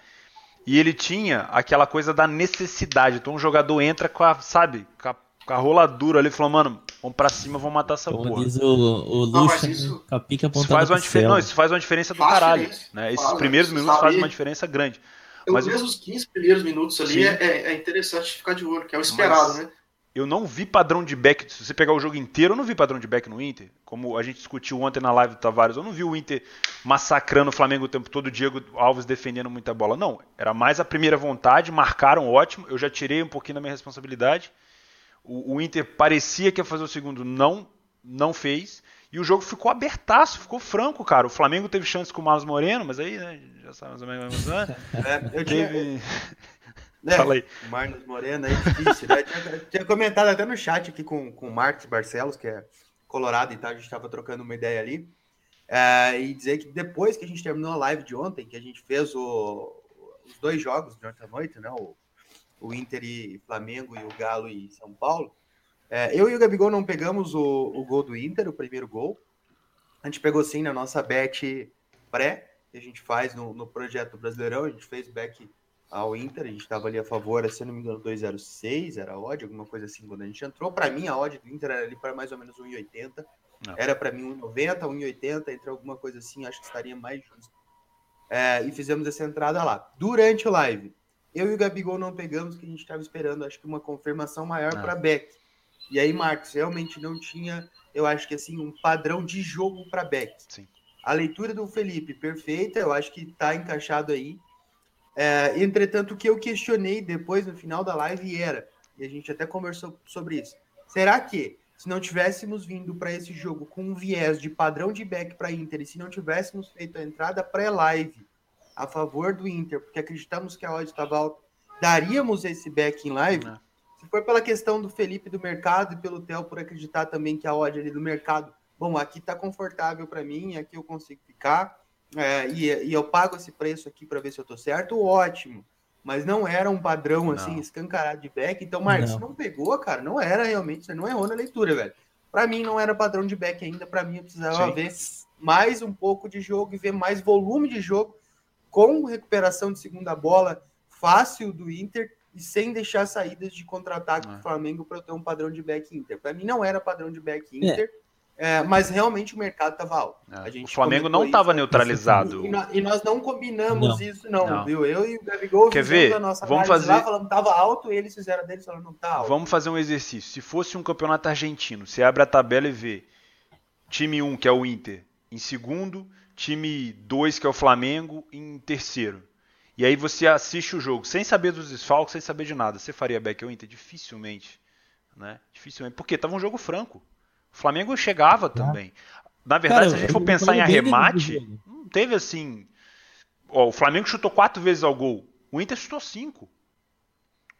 E ele tinha aquela coisa da necessidade. Então o jogador entra com a, sabe, com a, com a roladura ali, falou, mano, vamos pra cima, vamos matar essa
Como
porra.
diz o, o Lucha, isso,
pica isso faz uma diferença, não, isso faz uma diferença do faz caralho. Né? Esses fala, primeiros minutos fazem uma diferença grande.
Mas mesmo os 15 primeiros minutos ali é, é, interessante ficar de olho, que é o esperado, Mas... né?
Eu não vi padrão de back. Se você pegar o jogo inteiro, eu não vi padrão de back no Inter. Como a gente discutiu ontem na live do Tavares, eu não vi o Inter massacrando o Flamengo o tempo todo, o Diego Alves defendendo muita bola. Não, era mais a primeira vontade, marcaram ótimo. Eu já tirei um pouquinho da minha responsabilidade. O, o Inter parecia que ia fazer o segundo, não, não fez. E o jogo ficou abertaço, ficou franco, cara. O Flamengo teve chance com o Marlos Moreno, mas aí, né, já sabe mais ou menos. Né?
É, eu teve. Né? Fala aí. Marlos Moreno é difícil, né? tinha, tinha, comentado até no chat aqui com, com o Marcos Barcelos, que é colorado e tal, a gente estava trocando uma ideia ali. É, e dizer que depois que a gente terminou a live de ontem, que a gente fez o, os dois jogos durante a noite, né? O, o Inter e Flamengo e o Galo e São Paulo. É, eu e o Gabigol não pegamos o, o gol do Inter, o primeiro gol. A gente pegou sim na nossa bet pré, que a gente faz no, no projeto Brasileirão. A gente fez back ao Inter, a gente estava ali a favor, se não me engano, 2,06, era a odd, alguma coisa assim, quando a gente entrou. Para mim, a odd do Inter era ali para mais ou menos 1,80. Era para mim 1,90, 1,80, entre alguma coisa assim, acho que estaria mais justo. É, e fizemos essa entrada lá. Durante o live, eu e o Gabigol não pegamos, que a gente estava esperando, acho que uma confirmação maior ah. para Beck. E aí, Marcos, realmente não tinha, eu acho que assim, um padrão de jogo para Beck. Sim. A leitura do Felipe, perfeita, eu acho que está encaixado aí. É, entretanto, o que eu questionei depois no final da live era, e a gente até conversou sobre isso, será que se não tivéssemos vindo para esse jogo com um viés de padrão de back para Inter e se não tivéssemos feito a entrada pré-live a favor do Inter, porque acreditamos que a odd estava alta, daríamos esse back em live? Não. Se for pela questão do Felipe do mercado e pelo Theo por acreditar também que a odd ali do mercado, bom, aqui está confortável para mim, aqui eu consigo ficar, é, e, e, eu pago esse preço aqui para ver se eu estou certo, ótimo mas não era um padrão assim, escancarado de back. Então, Marcos, não. não pegou, cara, não era realmente, você não errou na leitura, velho. Para mim não era padrão de back ainda, para mim eu precisava Sim. ver mais um pouco de jogo e ver mais volume de jogo com recuperação de segunda bola fácil do Inter e sem deixar saídas de contra-ataque do é. Flamengo para eu ter um padrão de back Inter. Para mim não era padrão de back. Inter. É. É, mas realmente o mercado estava alto.
É. o Flamengo não estava neutralizado.
E, e, nós não combinamos não. isso, não, não, viu? Eu e o Gabigol
Quer ver?
a nossa
Vamos fazer... lá,
falando que estava alto, e eles fizeram deles falando não tá alto.
Vamos fazer um exercício. Se fosse um campeonato argentino, você abre a tabela e vê time 1, que é o Inter, em segundo, time 2, que é o Flamengo, em terceiro. E aí você assiste o jogo sem saber dos desfalques, sem saber de nada. Você faria back ao Inter? Dificilmente. Né? Dificilmente. Porque estava um jogo franco. O Flamengo chegava também. Na verdade, Cara, se a gente for pensar em arremate, não teve assim. Ó, o Flamengo chutou quatro vezes ao gol. O Inter chutou cinco.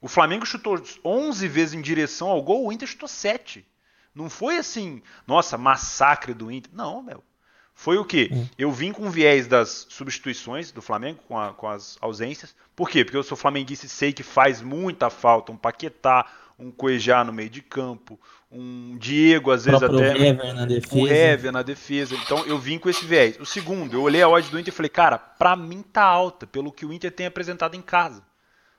O Flamengo chutou 11 vezes em direção ao gol, o Inter chutou 7. Não foi assim, nossa, massacre do Inter. Não, meu. Foi o quê? Hum. Eu vim com viés das substituições do Flamengo, com, a, com, as ausências. Por quê? Porque eu sou flamenguista e sei que faz muita falta um Paquetá, um Cuejá no meio de campo, um Diego, às vezes até.
Hever na defesa.
Um Hever na defesa. Então eu vim com esse viés. O segundo, eu olhei a odd do Inter e falei, cara, pra mim tá alta, pelo que o Inter tem apresentado em casa.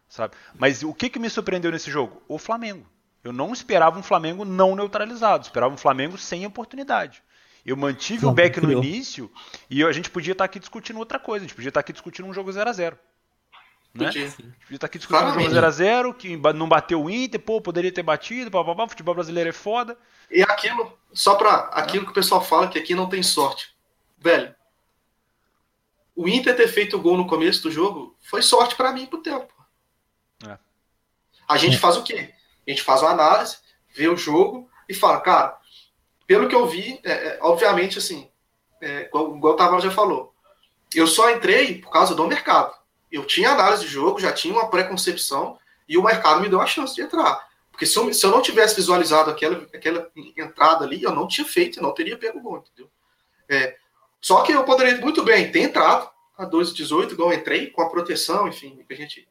Sabe? Mas o que, que me surpreendeu nesse jogo? O Flamengo. Eu não esperava um Flamengo não neutralizado, esperava um Flamengo sem oportunidade. Eu mantive Flamengo o back no início e a gente podia estar aqui discutindo outra coisa, a gente podia estar aqui discutindo um jogo 0 a 0 né? Podia. Gente tá aqui discutindo um jogo 0x0, que não bateu o Inter, pô, poderia ter batido, papapá, futebol brasileiro é foda.
E aquilo, só pra. Aquilo é. que o pessoal fala que aqui não tem sorte. Velho, o Inter ter feito o gol no começo do jogo foi sorte para mim e pro tempo. É. A gente faz o quê? A gente faz uma análise, vê o jogo e fala, cara, pelo que eu vi, é, é, obviamente, assim, é, igual, igual o Tavares já falou, eu só entrei por causa do mercado eu tinha análise de jogo, já tinha uma pré-concepção e o mercado me deu a chance de entrar. Porque se eu, se eu não tivesse visualizado aquela, aquela entrada ali, eu não tinha feito, eu não teria pego o gol, entendeu? É, só que eu poderia muito bem ter entrado a 2,18, igual eu entrei, com a proteção, enfim, que a gente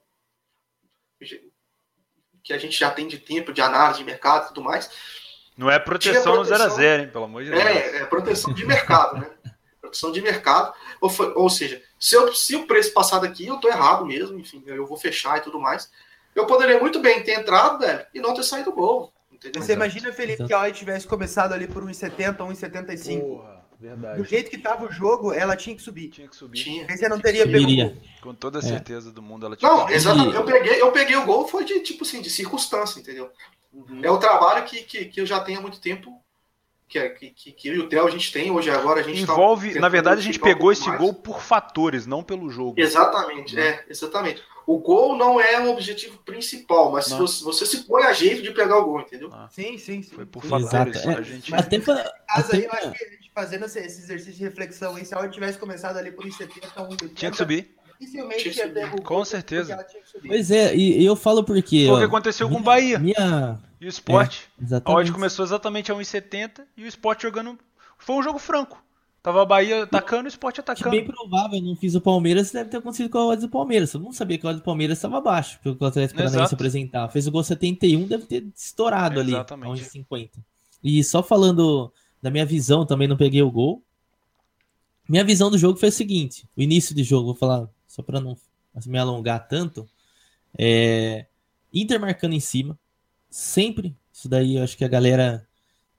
que a gente já tem de tempo de análise de mercado e tudo mais.
Não é proteção, proteção no 0x0, hein, pelo amor de Deus.
É, é proteção de mercado, né? Proteção de mercado. Ou, foi, ou seja, se, eu, se o preço passar daqui, eu tô errado mesmo, enfim, eu vou fechar e tudo mais. Eu poderia muito bem ter entrado, velho, e não ter saído gol. Entendeu?
Você imagina, Felipe, que a OI tivesse começado ali por 1,70, 1,75. Porra. Verdade. Do jeito que tava o jogo, ela tinha que subir.
Tinha que subir.
Tinha.
Você não teria pego
Com toda a é. certeza é. do mundo ela tinha
Não, exatamente. Eu peguei, eu peguei o gol, foi de tipo assim, de circunstância, entendeu? Uhum. É o trabalho que, que, que eu já tenho há muito tempo que, é, que, que, que eu e o Theo a gente tem hoje agora a gente
tá envolve tá na verdade a gente pegou esse mais. gol por fatores não pelo jogo.
Exatamente né? é exatamente. O gol não é o objetivo principal mas se você, você, se põe a jeito de pegar o gol entendeu?
Ah. sim sim sim.
Foi por fatores
Exato.
a gente
mas até pra, até aí, eu acho que a gente fazendo esse, exercício de reflexão aí, se a hora tivesse começado ali por 70
tinha que subir.
Dificilmente ia ter
com certeza.
pois é e, e, eu falo porque
foi o que aconteceu minha, com o Bahia.
minha
e o Sport. É, a odd começou exatamente a 1,70 e o Sport jogando. Foi um jogo franco. Tava a Bahia atacando e o Sport
Acho
atacando.
bem provável, não fiz o Palmeiras, deve ter acontecido com a odds do Palmeiras. Eu não sabia que a odds do Palmeiras estava abaixo, pelo que o Atlético Paranaense apresentar. Fez o gol 71, deve ter estourado ali,
Exatamente.
a 11,50. E só falando da minha visão, também não peguei o gol. Minha visão do jogo foi a seguinte: o início do jogo, vou falar só para não me alongar tanto. É, Inter marcando em cima, sempre. Isso daí eu acho que a galera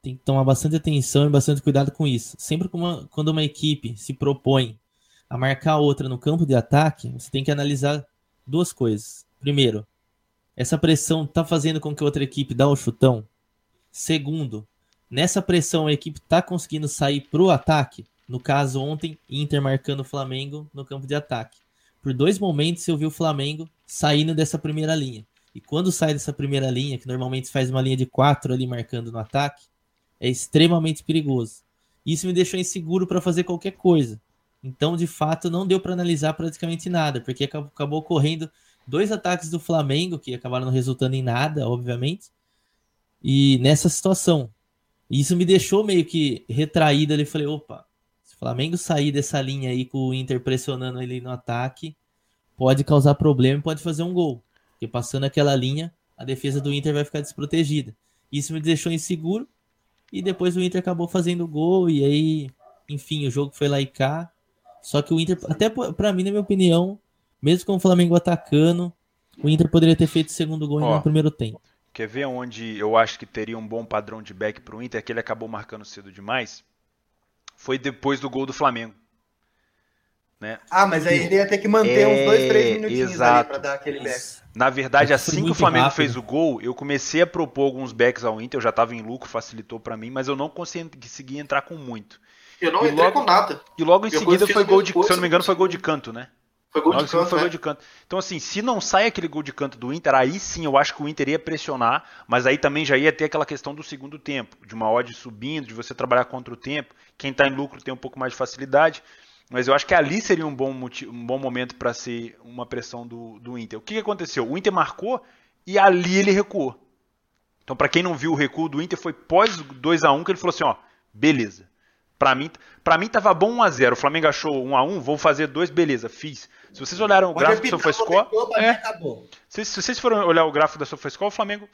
tem que tomar bastante atenção e bastante cuidado com isso. Sempre uma- quando uma equipe se propõe a marcar outra no campo de ataque, você tem que analisar duas coisas. Primeiro, essa pressão tá fazendo com que outra equipe dá o chutão? Segundo, nessa pressão a equipe tá conseguindo sair pro ataque? No caso, ontem, Inter marcando o Flamengo no campo de ataque. Por dois momentos eu vi o Flamengo saindo dessa primeira linha. E quando sai dessa primeira linha, que normalmente faz uma linha de quatro ali marcando no ataque, é extremamente perigoso. Isso me deixou inseguro para fazer qualquer coisa. Então, de fato, não deu para analisar praticamente nada, porque acabou, acabou ocorrendo dois ataques do Flamengo que acabaram não resultando em nada, obviamente. E nessa situação, isso me deixou meio que retraído ali. Falei, opa, se o Flamengo sair dessa linha aí com o Inter pressionando ele no ataque, pode causar problema e pode fazer um gol. Porque passando aquela linha, a defesa do Inter vai ficar desprotegida. Isso me deixou inseguro. E depois o Inter acabou fazendo gol. E aí, enfim, o jogo foi lá e cá. Só que o Inter, até p- pra mim, na minha opinião, mesmo com o Flamengo atacando, o Inter poderia ter feito o segundo gol
Ó.
no primeiro tempo.
Quer ver onde eu acho que teria um bom padrão de back pro Inter, que ele acabou marcando cedo demais? Foi depois do gol do Flamengo. Né?
Ah, mas aí ele ia ter que manter uns dois, três
É,
minutinhos
exato.
ali pra dar aquele back.
Na verdade,
É foi
assim que o Flamengo
rápido.
fez o gol, eu comecei a propor alguns backs ao Inter, eu já estava em lucro, facilitou para mim, mas eu não consegui conseguir entrar com muito.
Eu não
E
entrei
logo-
com nada.
E logo em
Depois
seguida foi gol de,
coisa,
se eu não me engano, foi gol de canto, né?
Foi gol de canto,
foi
né?
gol de canto. Então, assim, se não sai aquele gol de canto do Inter, aí sim eu acho que o Inter ia pressionar, mas aí também já ia ter aquela questão do segundo tempo, de uma odd subindo, de você trabalhar contra o tempo. Quem está em lucro tem um pouco mais de facilidade. Mas eu acho que ali seria um bom, moti- um bom momento para ser uma pressão do, do Inter. O que, que aconteceu? O Inter marcou e ali ele recuou. Então, para quem não viu o recuo do Inter, foi pós 2 a 1 que ele falou assim, ó, beleza. Pra mim, pra mim tava bom 1 a 0. O Flamengo achou 1 a 1, vou fazer dois, beleza, fiz. Se vocês olharam o
Pode
gráfico do
apitar,
SofaScore, é. se, se vocês forem olhar o gráfico da SofaScore, o Flamengo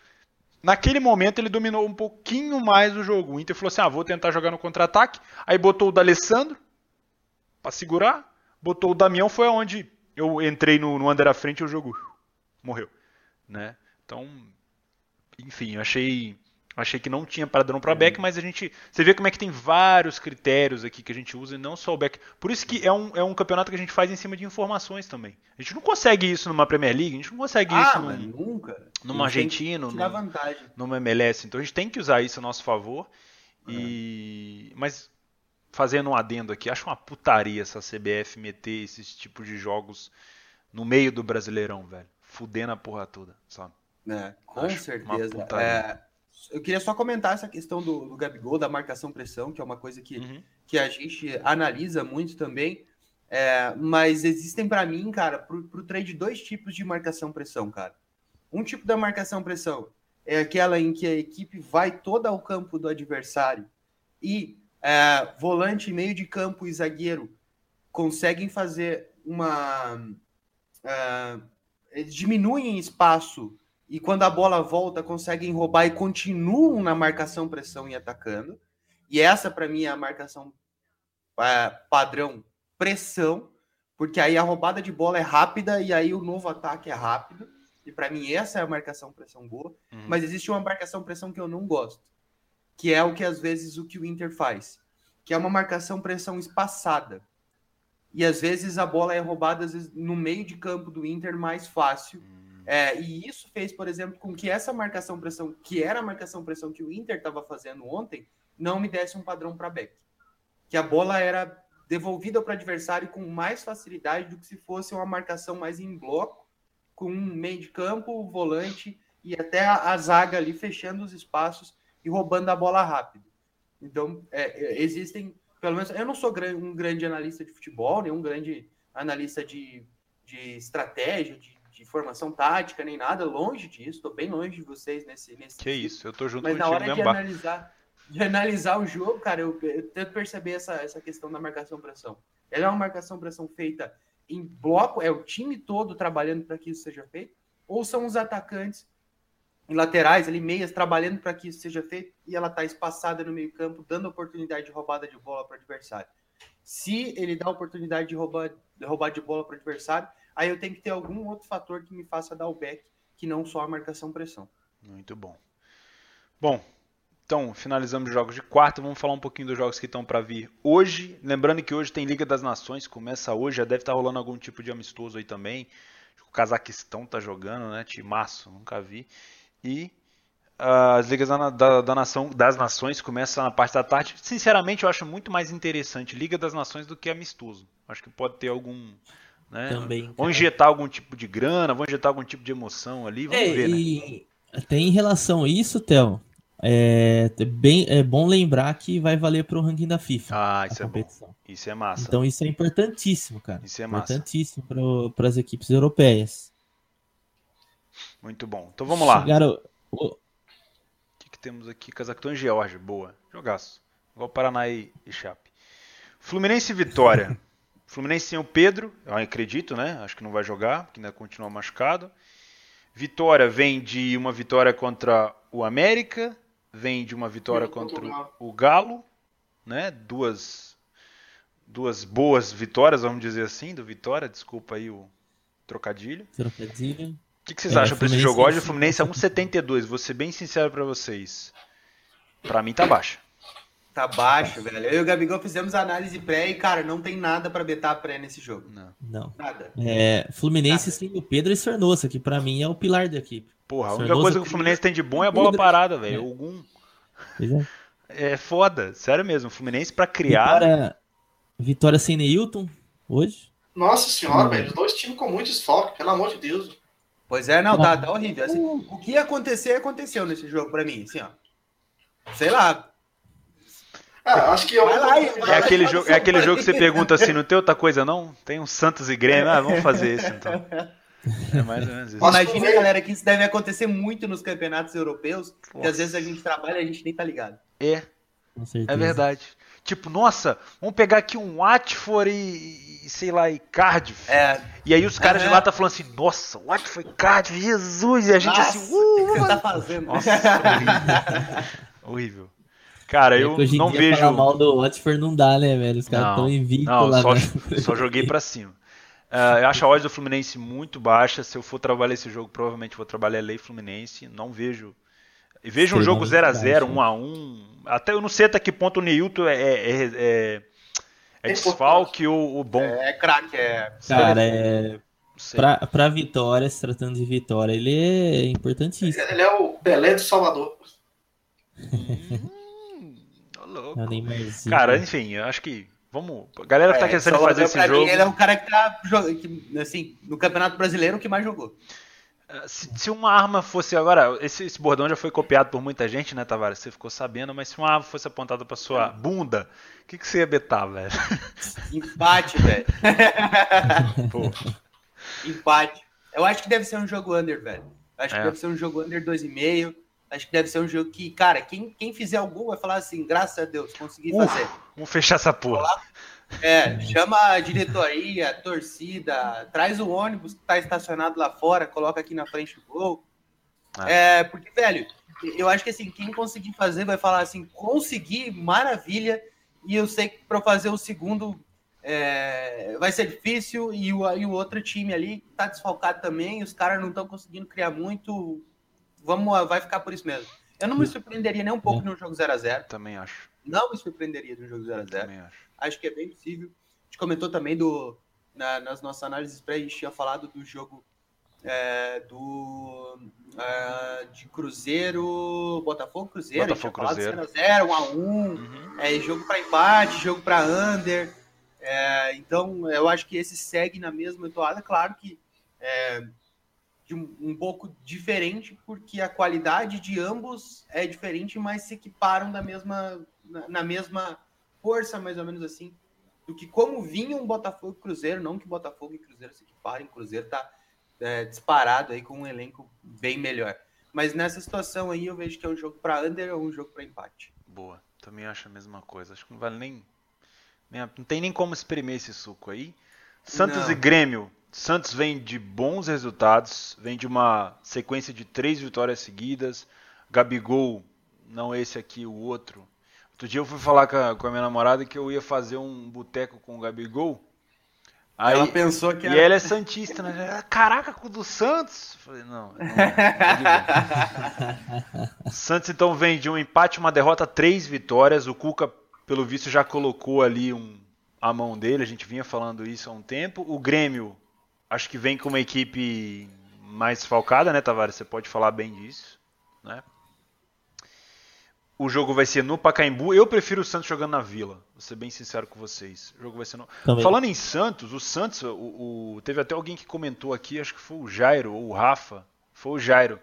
naquele momento ele dominou um pouquinho mais o jogo. O Inter falou assim: "Ah, vou tentar jogar no contra-ataque". Aí botou o D'Alessandro pra segurar, botou o Damião, foi aonde eu entrei no, no under à frente e o jogo morreu, né? Então, enfim, achei achei que não tinha padrão para back, mas a gente, você vê como é que tem vários critérios aqui que a gente usa e não só o back. Por isso que é um, é um campeonato que a gente faz em cima de informações também. A gente não consegue isso numa Premier League, a gente não consegue
Ah,
isso num,
nunca.
numa Argentina, num, numa MLS. Então a gente tem que usar isso a nosso favor.
É.
E mas fazendo um adendo aqui, acho uma putaria essa CBF meter esses tipos de jogos no meio do Brasileirão, velho. Fudendo a porra toda, sabe?
né? Com
Acho
certeza. É, eu queria só comentar essa questão do, do Gabigol, da marcação-pressão, que é uma coisa que,
Uhum.
que a gente analisa muito também. É, mas existem para mim, cara, pro, pro trade dois tipos de marcação-pressão, cara. Um tipo da marcação-pressão é aquela em que a equipe vai toda ao campo do adversário e é, volante, meio de campo e zagueiro conseguem fazer uma. é, eles diminuem espaço e quando a bola volta conseguem roubar e continuam na marcação, pressão e atacando. E essa, para mim, é a marcação é, padrão pressão, porque aí a roubada de bola é rápida e aí o novo ataque é rápido. E para mim, essa é a marcação pressão boa.
Uhum.
Mas existe uma marcação pressão que eu não gosto, que é o que às vezes o que o Inter faz, que é uma marcação pressão espaçada. E às vezes a bola é roubada vezes, no meio de campo do Inter mais fácil. É, e isso fez, por exemplo, com que essa marcação pressão, que era a marcação pressão que o Inter estava fazendo ontem, não me desse um padrão para back. Que a bola era devolvida para o adversário com mais facilidade do que se fosse uma marcação mais em bloco, com um meio de campo, volante e até a, a zaga ali fechando os espaços e roubando a bola rápido. Então, é, é, existem, pelo menos, eu não sou um grande analista de futebol, nem um grande analista de, de estratégia, de, de formação tática, nem nada, longe disso, estou bem longe de vocês nesse. nesse
Que
quesito.
isso, eu tô junto
Mas na hora de analisar, de analisar o jogo, cara, eu, eu tento perceber essa, essa questão da marcação-pressão. Ela é uma marcação-pressão feita em bloco, é o time todo trabalhando para que isso seja feito, ou são os atacantes laterais, ali meias, trabalhando para que isso seja feito, e ela está espaçada no meio campo, dando oportunidade de roubada de bola para o adversário. Se ele dá oportunidade de roubar, de roubar de bola para o adversário, aí eu tenho que ter algum outro fator que me faça dar o back, que não só a marcação-pressão.
Muito bom. Bom, então finalizamos os jogos de quarta. Vamos falar um pouquinho dos jogos que estão para vir hoje. Lembrando que hoje tem Liga das Nações, começa hoje, já deve estar tá rolando algum tipo de amistoso aí também. O Cazaquistão tá jogando, né? Timaço, nunca vi. E as Ligas da, da, da, Nação, das Nações começam na parte da tarde. Sinceramente, eu acho muito mais interessante Liga das Nações do que amistoso. Acho que pode ter algum né?
Também.
Vão injetar algum tipo de grana, vão injetar algum tipo de emoção ali, vamos é, ver, né? E
até em relação a isso, Theo, é, bem, é bom lembrar que vai valer para o ranking da FIFA.
Ah, isso é competição. bom. Isso é massa.
Então isso é importantíssimo, cara.
Isso é massa.
Importantíssimo para as equipes europeias.
Muito bom. Então vamos lá.
Chegaram...
O que, que temos aqui? Cazaquistão e Geórgia. Boa. Jogaço. Igual Paraná e Chape. Fluminense e Vitória. Fluminense sem o Pedro, eu acredito, né? Acho que não vai jogar, porque ainda continua machucado. Vitória vem de uma vitória contra o América, vem de uma vitória contra o Galo, né? Duas duas boas vitórias, vamos dizer assim, do Vitória, desculpa aí o trocadilho.
Trocadilho.
O que, que vocês é, acham para esse jogo? Hoje o Fluminense é 1,72. Vou ser bem sincero para vocês. Para mim tá baixa.
Tá baixo, velho. Eu e o Gabigol fizemos análise pré e, cara, não tem nada para betar pré nesse jogo.
Não. Não. Nada. É, Fluminense nada. sem o Pedro e Sornosa, que para mim é o pilar da equipe.
Porra, a única coisa que o Fluminense tem de bom é a bola parada, velho. É. Algum. É. é foda, sério mesmo. O Fluminense para criar.
Vitória, Vitória sem Neilton hoje.
Nossa senhora, hum. velho. Os dois times com muito desfoque, pelo amor de Deus.
Pois é, não, tá, tá horrível. Assim, o que acontecer, aconteceu nesse jogo para mim, assim, ó. Sei lá,
ah, acho que eu...
lá, é, aquele jogo, é aquele jogo que você pergunta assim, não tem outra coisa não? Tem um Santos e Grêmio, ah, vamos fazer isso então.
É mais ou menos isso. Imagina, galera, que isso deve acontecer muito nos campeonatos europeus, que às vezes a gente trabalha e a gente nem tá ligado.
É, é verdade. Tipo, nossa, vamos pegar aqui um Watford e, e sei lá, e Cardiff.
É.
E aí os caras uhum. de lá tá falando assim, nossa, Watford e Cardiff, Jesus! E a gente
nossa,
assim, uh,
o que você tá fazendo?
Nossa, horrível. horrível. Cara, é eu não vejo. Falar
mal do Watford não dá, né, velho? Os caras estão invictos
não,
lá.
Só, só joguei pra cima. Uh, eu acho a odd do Fluminense muito baixa. Se eu for trabalhar esse jogo, provavelmente vou trabalhar lei Fluminense. Não vejo. E vejo um jogo 0x0, 1x1. Até eu não sei até que ponto o Neilton é, é, é, é, é desfalque ou, ou bom.
É, é craque, é.
Cara, é. Pra, pra vitória, se tratando de vitória, ele é importantíssimo.
Ele é o Belé do Salvador.
Hum louco. Cara, enfim, eu acho que. Vamos. A galera que tá é, querendo fazer esse jogo. Mim,
ele é o cara que tá assim, no Campeonato Brasileiro que mais jogou.
Se, uma arma fosse. Agora, esse, esse, bordão já foi copiado por muita gente, né, Tavares? Você ficou sabendo, mas se uma arma fosse apontada pra sua bunda, o que, que você ia betar, velho?
Empate, velho. Empate. Eu acho que deve ser um jogo under, velho. Acho é. que deve ser um jogo under 2,5. Acho que deve ser um jogo que, cara, quem, quem fizer o gol vai falar assim, graças a Deus, consegui Uf, fazer.
Vamos fechar essa porra.
É, chama a diretoria, a torcida, traz o ônibus que tá estacionado lá fora, coloca aqui na frente do gol. Ah. É, porque, velho, eu acho que assim, quem conseguir fazer vai falar assim, consegui, maravilha, e eu sei que para fazer o segundo é, vai ser difícil, e o, e o outro time ali tá desfalcado também, os caras não estão conseguindo criar muito, vamos, vai ficar por isso mesmo. Eu não me surpreenderia nem um pouco é. num jogo 0x0.
Também acho.
Não me surpreenderia de um jogo 0x0. Também acho. Acho que é bem possível. A gente comentou também do. Na, nas nossas análises pré, a gente tinha falado do jogo é, do é, de Cruzeiro, Botafogo Cruzeiro,
Botafogo Cruzeiro.
0x0, 1x1, uhum. é, jogo para empate, jogo para under. É, então, eu acho que esse segue na mesma toada. Claro que é, de um, um, pouco diferente, porque a qualidade de ambos é diferente, mas se equiparam da mesma, na, mesma força, mais ou menos assim, do que como vinham Botafogo e Cruzeiro, não que Botafogo e Cruzeiro se equiparem, Cruzeiro tá é, disparado aí com um elenco bem melhor. Mas nessa situação aí eu vejo que é um jogo para under ou um jogo para empate.
Boa. Também acho a mesma coisa. Acho que não vale nem. nem não tem nem como espremer esse suco aí. Santos
Não.
e Grêmio. Santos vem de bons resultados, vem de uma sequência de três vitórias seguidas. Gabigol, não esse aqui, o outro. Outro dia eu fui falar com a, com a minha namorada que eu ia fazer um boteco com o Gabigol. Aí,
Ela pensou que
e
era...
ela é Santista, né? Caraca, com o do Santos? Eu falei, não. não é, O Santos então vem de um empate, uma derrota, três vitórias. O Cuca, pelo visto, já colocou ali um, a mão dele. A gente vinha falando isso há um tempo. O Grêmio, acho que vem com uma equipe mais falcada, né, Tavares? Você pode falar bem disso, né? O jogo vai ser no Pacaembu. Eu prefiro o Santos jogando na Vila. Vou ser bem sincero com vocês. O jogo vai ser no.
Também.
Falando em Santos, o Santos, o, o- teve até alguém que comentou aqui, acho que foi o Jairo ou o Rafa. Foi o Jairo.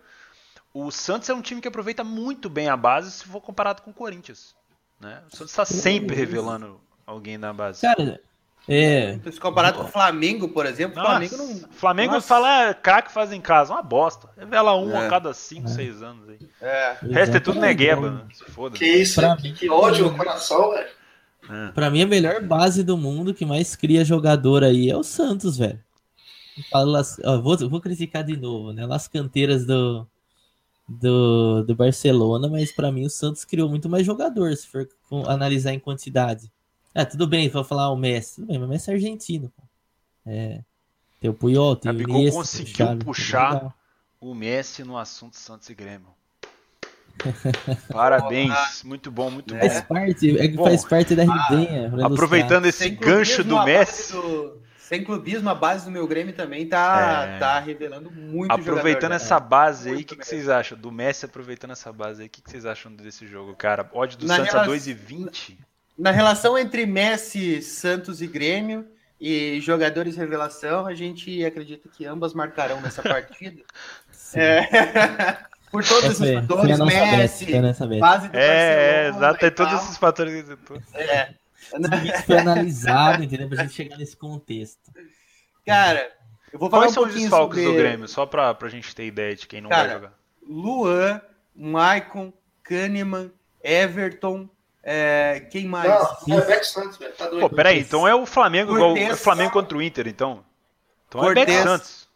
O Santos é um time que aproveita muito bem a base se for comparado com o Corinthians. Né? O Santos está sempre revelando alguém na base.
Cara, é.
Se comparado com o Flamengo, por exemplo, o
Nossa,
Flamengo não.
Flamengo
Nossa.
fala, é, craque faz em casa. Uma bosta. Revela um
É.
a cada 5, 6 anos aí.
É.
O resto é tudo negueba, né? Se foda.
Que isso,
Pra
que,
mim-
que ódio no coração, velho.
É.
Pra mim, a melhor base do mundo que mais cria jogador aí é o Santos, velho. Vou, vou criticar de novo, né? Las canteiras do, do, do Barcelona, mas pra mim o Santos criou muito mais jogador, se for analisar em quantidade. Ah, tudo bem, vou falar o Messi. Tudo bem, mas o Messi é argentino, pô. É. Tem o Puyol, tem o
Gabigol
Iniesta,
conseguiu
o Xavi,
puxar. O Messi no assunto Santos e Grêmio. Parabéns. Muito bom, muito bom.
Faz parte, é que
Bom,
faz parte da resenha. rolê dos
Aproveitando esse
Sem
gancho do
a
Messi.
do- Sem clubismo, a base do meu Grêmio também tá,
É.
tá revelando muito
Aproveitando
jogador, né?
essa base aí, o que, que vocês acham? Do Messi aproveitando essa base aí, o que, que vocês acham desse jogo, cara? Odd do
Na
Santos a
relação-
2,20.
Na relação entre Messi, Santos e Grêmio e jogadores revelação, a gente acredita que ambas marcarão nessa partida. É. Por todos
É, a
fatores, Messi,
bet.
base do
É, é, exato. É todos esses fatores.
É.
Isso foi analisado, entendeu? Pra gente chegar nesse contexto.
Cara, eu vou falar
Quais
um
são os desfalques
sobre
do Grêmio? Só pra, pra gente ter ideia de quem não
Cara,
vai jogar.
Luan, Maicon, Kahneman, Everton, é, quem mais?
Não, é Beck Santos, velho. Tá doido.
Pô, peraí, então é o Flamengo igual é Flamengo contra o Inter, então. Então é. Beck Santos.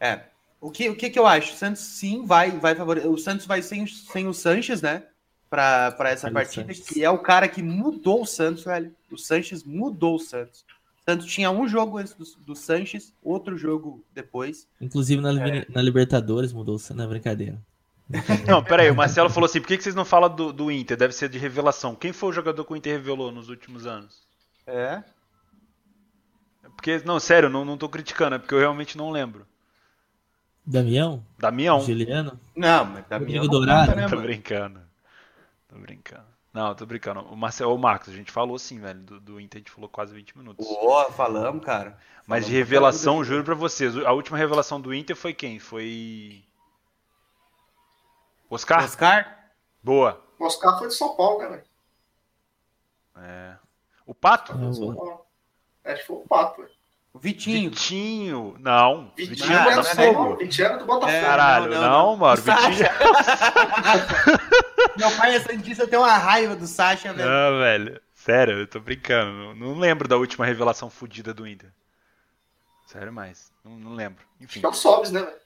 É. O que, o que que eu acho? O Santos sim vai, vai favorecer. O Santos vai sem, sem o Sanches, né? Pra, pra essa
Olha o
partida,
Sanches.
que é o cara que mudou o Santos, velho. O Sanches mudou o Santos. O Santos tinha um jogo antes do, do Sanches, outro jogo depois.
Inclusive na,
É.
na Libertadores mudou na brincadeira.
Não, peraí, o Marcelo falou assim: por que que vocês não falam do, do Inter? Deve ser de revelação. Quem foi o jogador que o Inter revelou nos últimos anos?
É.
Porque, não, sério, não, não tô criticando, é porque eu realmente não lembro.
Damião?
Damião.
Juliano?
Não, mas Damião
Rodrigo
não
Dourado.
conta, né,
Tô brincando. Tô brincando. Não, tô brincando. O Marcelo, o Marcos, a gente falou sim, velho. Do, do Inter a gente falou quase 20 minutos.
Pô, falamos, cara.
Mas de
Falamos
revelação,
pra
juro pra vocês, a última revelação do Inter foi quem? Foi. Oscar?
Oscar?
Boa.
O Oscar foi de São Paulo, né, velho?
É. O Pato?
Foi de
É,
São Paulo. Acho que foi o Pato, velho.
O Vitinho.
Vitinho. Não.
Vitinho
Vitinho é
Ah.
Paulo. Vitinho era do Botafogo.
É.
Caralho,
não,
não,
não, não.
mano. Vitinho.
Meu pai é Santista, tenho uma raiva do Sacha, velho.
Não, velho. Sério, eu tô brincando. Não, lembro da última revelação fodida do Inter. Sério mais. Não, não lembro. Enfim.
Acho que é o Sobs, né, velho?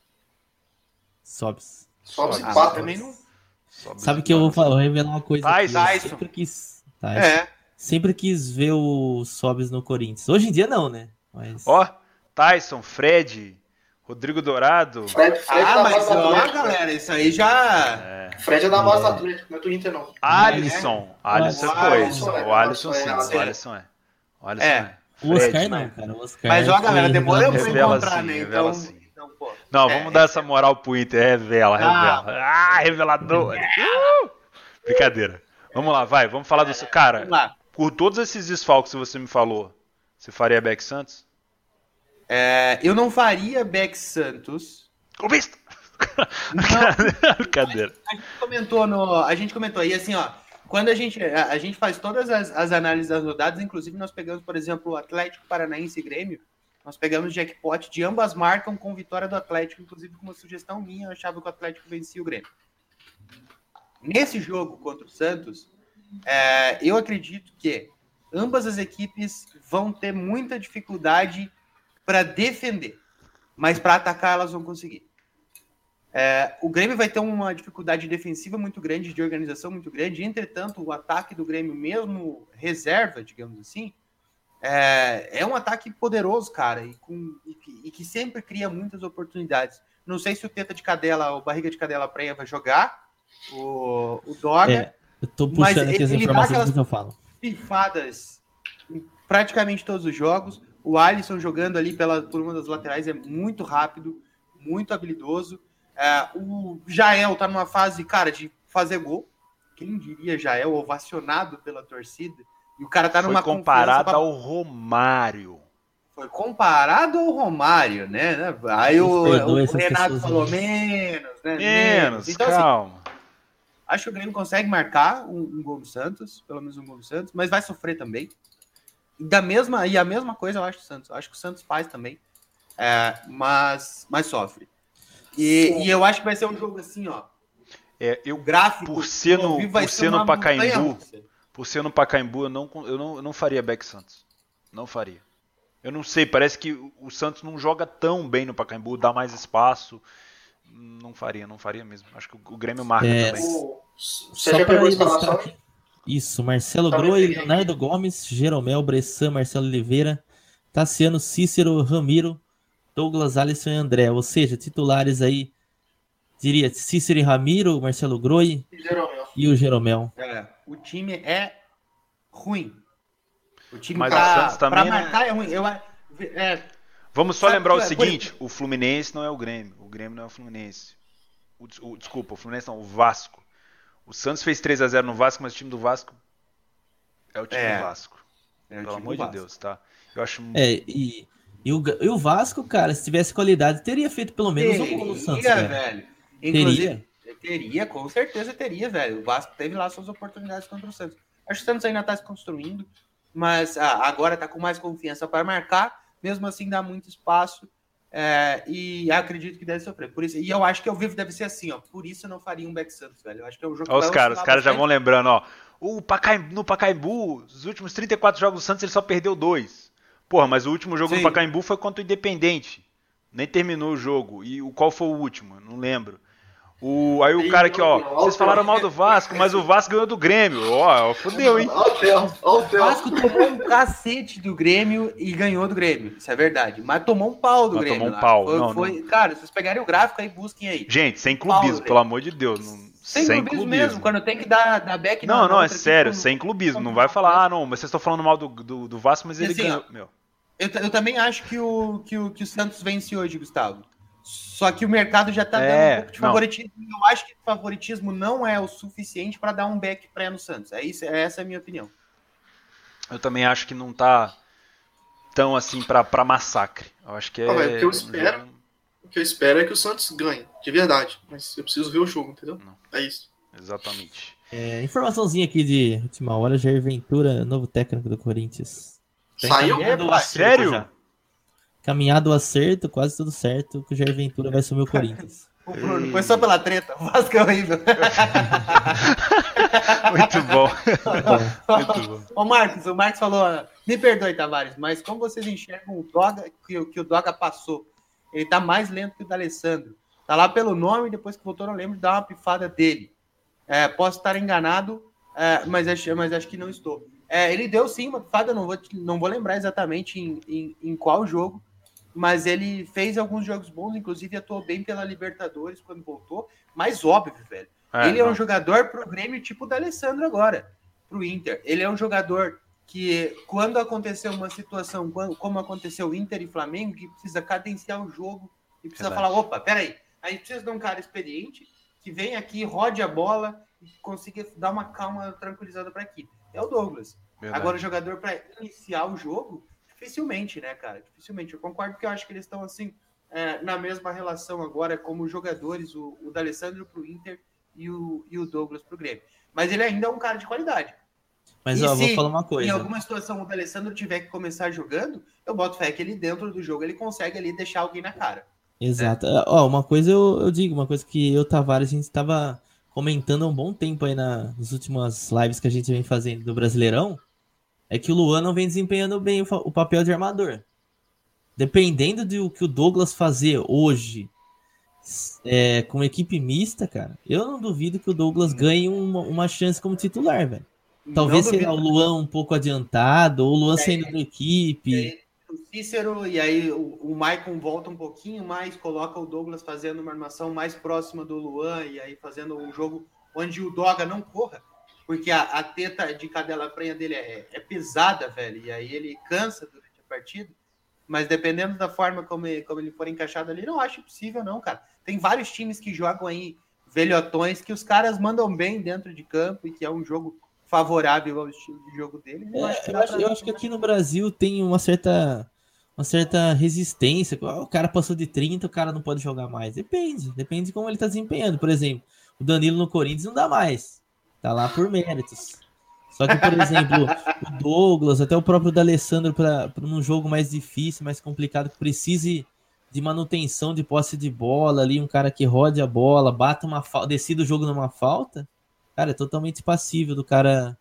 Sobs.
Sobs e
Sobs.
Pato.
também não.
Sobe
Sabe
os
que eu vou, falar, vou revelar uma coisa
Tyson.
aqui. Eu
Tyson.
sempre quis. Tyson.
É.
Sempre quis ver o Sobs no Corinthians. Hoje em dia não, né? Mas.
Ó, Tyson, Fred, Rodrigo Dourado.
Fred, Fred
Ah, mas
do
ó, galera, isso aí já.
É.
Fred é da base do
É.
Atlético, não é do Inter, não.
Alisson. Alisson
O
foi.
Alisson
é,
O Alisson sim.
Alisson
O
é.
Alisson é. O Alisson
É.
é.
O Oscar
Fred,
não,
né?
cara. O Oscar
Mas ó, galera, demoramos pra encontrar,
sim,
né? Então,
sim. Não,
É,
vamos dar essa moral pro Inter. Revela,
Ah.
revela. Ah, revelador. Uh! Brincadeira. Vamos lá, vai. Vamos falar do. Cara,
Vamos lá.
por todos esses desfalques que você me falou, você faria Beck Santos?
É, eu não faria Beck Santos.
Clubista! Brincadeira.
A gente comentou no. A gente comentou aí assim, ó. Quando a gente, a, a gente faz todas as, as análises das rodadas, inclusive nós pegamos, por exemplo, o Atlético Paranaense e Grêmio. Nós pegamos jackpot de ambas marcam com vitória do Atlético, inclusive com uma sugestão minha, eu achava que o Atlético vencia o Grêmio. Nesse jogo contra o Santos, É, eu acredito que ambas as equipes vão ter muita dificuldade para defender, mas para atacar elas vão conseguir. É, o Grêmio vai ter uma dificuldade defensiva muito grande, de organização muito grande. Entretanto, o ataque do Grêmio, mesmo reserva, digamos assim, é, é um ataque poderoso, cara, e, com, e, que, e, que, sempre cria muitas oportunidades. Não sei se o Teta de Cadela, o Barriga de Cadela Prenha vai jogar, o, o Doga. É,
eu tô puxando aqui as informações que eu falo.
Pifadas em praticamente todos os jogos. O Alisson jogando ali pela, por uma das laterais é muito rápido, muito habilidoso. É, o Jael tá numa fase, cara, de fazer gol. Quem diria Jael ovacionado pela torcida? E o cara tá numa
Foi comparado pra... ao Romário.
Foi comparado ao Romário, né? Aí o, o Renato falou menos, né?
Menos, então, assim, calma. Assim,
acho que o Grêmio consegue marcar um, um, gol do Santos, pelo menos um gol do Santos, mas vai sofrer também. E, da mesma, e a mesma coisa eu acho do Santos. Eu acho que o Santos faz também, é, mas, mas sofre. E, e, eu acho que vai ser um jogo assim, ó.
É, eu, gráfico, por ser no, por ser no Pacaembu, por ser no Pacaembu, eu não, eu não, eu não faria Beck Santos. Não faria. Eu não sei, parece que o Santos não joga tão bem no Pacaembu, dá mais espaço. Não faria, não faria mesmo. Acho que o Grêmio marca é, também.
Você já pegou Isso, Marcelo tá Groi, Leonardo Gomes, Jeromel, Bressan, Marcelo Oliveira, Tassiano, Cícero, Ramiro, Douglas, Alisson e André. Ou seja, titulares aí, diria Cícero e Ramiro, Marcelo Groi e, e o Jeromel.
É, o time é ruim.
O time Mas pra, o Santos também pra marcar é ruim. Eu, é, Vamos só lembrar o é, seguinte: por... o Fluminense não é o Grêmio. O Grêmio não é o Fluminense. O, o, desculpa, o Fluminense não, o Vasco. O Santos fez 3 a 0 no Vasco, mas o time do Vasco é o time é. do Vasco. É Pelo amor de Deus, tá?
Eu acho É, e e o, e o Vasco, cara, se tivesse qualidade, teria feito pelo menos teria, um gol no Santos. Teria, velho.
Inclusive, teria? Teria, com certeza teria, velho. O Vasco teve lá suas oportunidades contra o Santos. Acho que o Santos ainda está se construindo, mas ah, agora está com mais confiança para marcar. Mesmo assim, dá muito espaço. É, e acredito que deve sofrer. Por isso, e eu acho que o Vivo deve ser assim, ó. Por isso eu não faria um Back Santos, velho. Eu acho que é um jogo
Olha os caras, os caras já vão lembrando, ó. O Pacaembu, no Pacaembu, os últimos 34 jogos do Santos, ele só perdeu dois. Porra, mas o último jogo Sim. do Pacaembu foi contra o Independente. Nem terminou o jogo. E o qual foi o último? Não lembro. O, aí o cara aqui, ó, vocês falaram mal do Vasco, mas o Vasco ganhou do Grêmio. Ó, fodeu, hein?
O Vasco tomou um cacete do Grêmio e ganhou do Grêmio. Isso é verdade. Mas tomou um pau do mas Grêmio.
Tomou um pau.
Foi,
não,
foi... Não. Cara, vocês pegarem o gráfico aí, busquem aí.
Gente, sem clubismo, pelo amor de Deus. Não...
Sem, sem clubismo, clubismo, mesmo, quando tem que dar, dar back
Não, não, é sério, sem clubismo. Não vai falar, ah, não, mas vocês estão falando mal do, do, do Vasco, mas ele assim, ganhou. Meu.
Eu, eu também acho que o, que, o, que o Santos vence hoje, Gustavo. Só que o mercado já tá é, dando um pouco de favoritismo. Não. Eu acho que o favoritismo não é o suficiente para dar um back pré no Santos. É isso, é essa é a minha opinião.
Eu também acho que não tá tão assim para massacre. Eu acho que é. Ah,
o que eu espero, o que eu espero é que o Santos ganhe, de verdade. Mas eu preciso ver o jogo, entendeu? Não. É isso.
Exatamente.
É, informaçãozinha aqui de última hora, Jair Ventura, novo técnico do Corinthians.
Saiu?
É, sério? Já.
Caminhado o acerto, quase tudo certo, que o Jair Ventura vai assumir o Corinthians.
O Bruno, foi só pela treta. O Vasco é horrível.
Muito bom. Muito
bom. Ô, Marcos, o Marcos falou: me perdoe, Tavares, mas como vocês enxergam o Doga, que, que o Doga passou? Ele tá mais lento que o D'Alessandro. Tá lá pelo nome, depois que voltou, não lembro de dar uma pifada dele. É, posso estar enganado, é, mas, acho, mas acho que não estou. É, ele deu sim uma fada, não vou, não vou lembrar exatamente em, em, em, qual jogo, mas ele fez alguns jogos bons, inclusive atuou bem pela Libertadores quando voltou. Mas óbvio, velho. É, ele não. é um jogador pro Grêmio tipo da Alessandro agora, pro Inter. Ele é um jogador que, quando aconteceu uma situação como aconteceu Inter e Flamengo, que precisa cadenciar o jogo e precisa Verdade. falar: opa, peraí, aí precisa de um cara experiente que vem aqui, rode a bola e consiga dar uma calma tranquilizada para a equipe. É o Douglas. Verdade. Agora, o jogador para iniciar o jogo, dificilmente, né, cara? Dificilmente. Eu concordo que eu acho que eles estão assim, é, na mesma relação agora como jogadores, o, o D'Alessandro para o Inter e o, e o Douglas para o Grêmio. Mas ele ainda é um cara de qualidade.
Mas e ó, vou falar uma coisa.
Em alguma situação o D'Alessandro tiver que começar jogando, eu boto fé que ele dentro do jogo ele consegue ali deixar alguém na cara.
Exato. Né? Ó, uma coisa eu, eu digo, uma coisa que eu, Tavares, a gente estava comentando há um bom tempo aí na, nas últimas lives que a gente vem fazendo do Brasileirão, é que o Luan não vem desempenhando bem o, o papel de armador. Dependendo do que o Douglas fazer hoje é, com equipe mista, cara, eu não duvido que o Douglas ganhe uma, uma chance como titular, velho. Talvez seja o Luan um pouco adiantado, ou o Luan saindo da equipe.
O Cícero, e aí o, o Maicon volta um pouquinho mais, coloca o Douglas fazendo uma armação mais próxima do Luan, e aí fazendo um jogo onde o Doga não corra, porque a, a teta de cadela prenha dele é, é pesada, velho, e aí ele cansa durante a partida. Mas dependendo da forma como ele, como ele for encaixado ali, não acho possível, não, cara. Tem vários times que jogam aí velhotões que os caras mandam bem dentro de campo e que é um jogo favorável ao estilo de jogo dele.
Eu, é, acho, que eu, acho, eu acho que aqui no Brasil tem uma certa uma certa resistência. O cara passou de 30, o cara não pode jogar mais. Depende, depende de como ele tá desempenhando. Por exemplo, o Danilo no Corinthians não dá mais. Tá lá por méritos. Só que, por exemplo, o Douglas, até o próprio D'Alessandro, para um jogo mais difícil, mais complicado, que precise de manutenção de posse de bola ali, um cara que rode a bola, bata uma falta, decida o jogo numa falta, cara, é totalmente passível do cara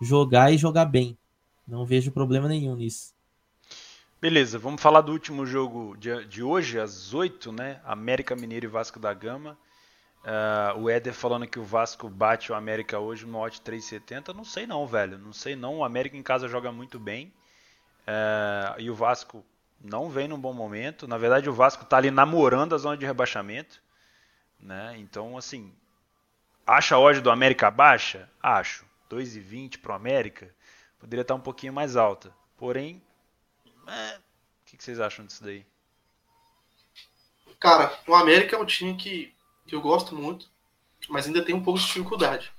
jogar e jogar bem. Não vejo problema nenhum nisso.
Beleza, vamos falar do último jogo de, de hoje, às 8, né? América Mineiro e Vasco da Gama. Uh, o Éder falando que o Vasco bate o América hoje no odd 3,70. Não sei não, velho. Não sei não. O América em casa joga muito bem. Uh, e o Vasco não vem num bom momento. Na verdade, o Vasco está ali namorando a zona de rebaixamento. Né? Então, assim, Acha a odd do América baixa? Acho. 2,20 para o América poderia estar um pouquinho mais alta. Porém, é... o que, vocês acham disso daí?
Cara, o América é um time que, que eu gosto muito, mas ainda tem um pouco de dificuldade.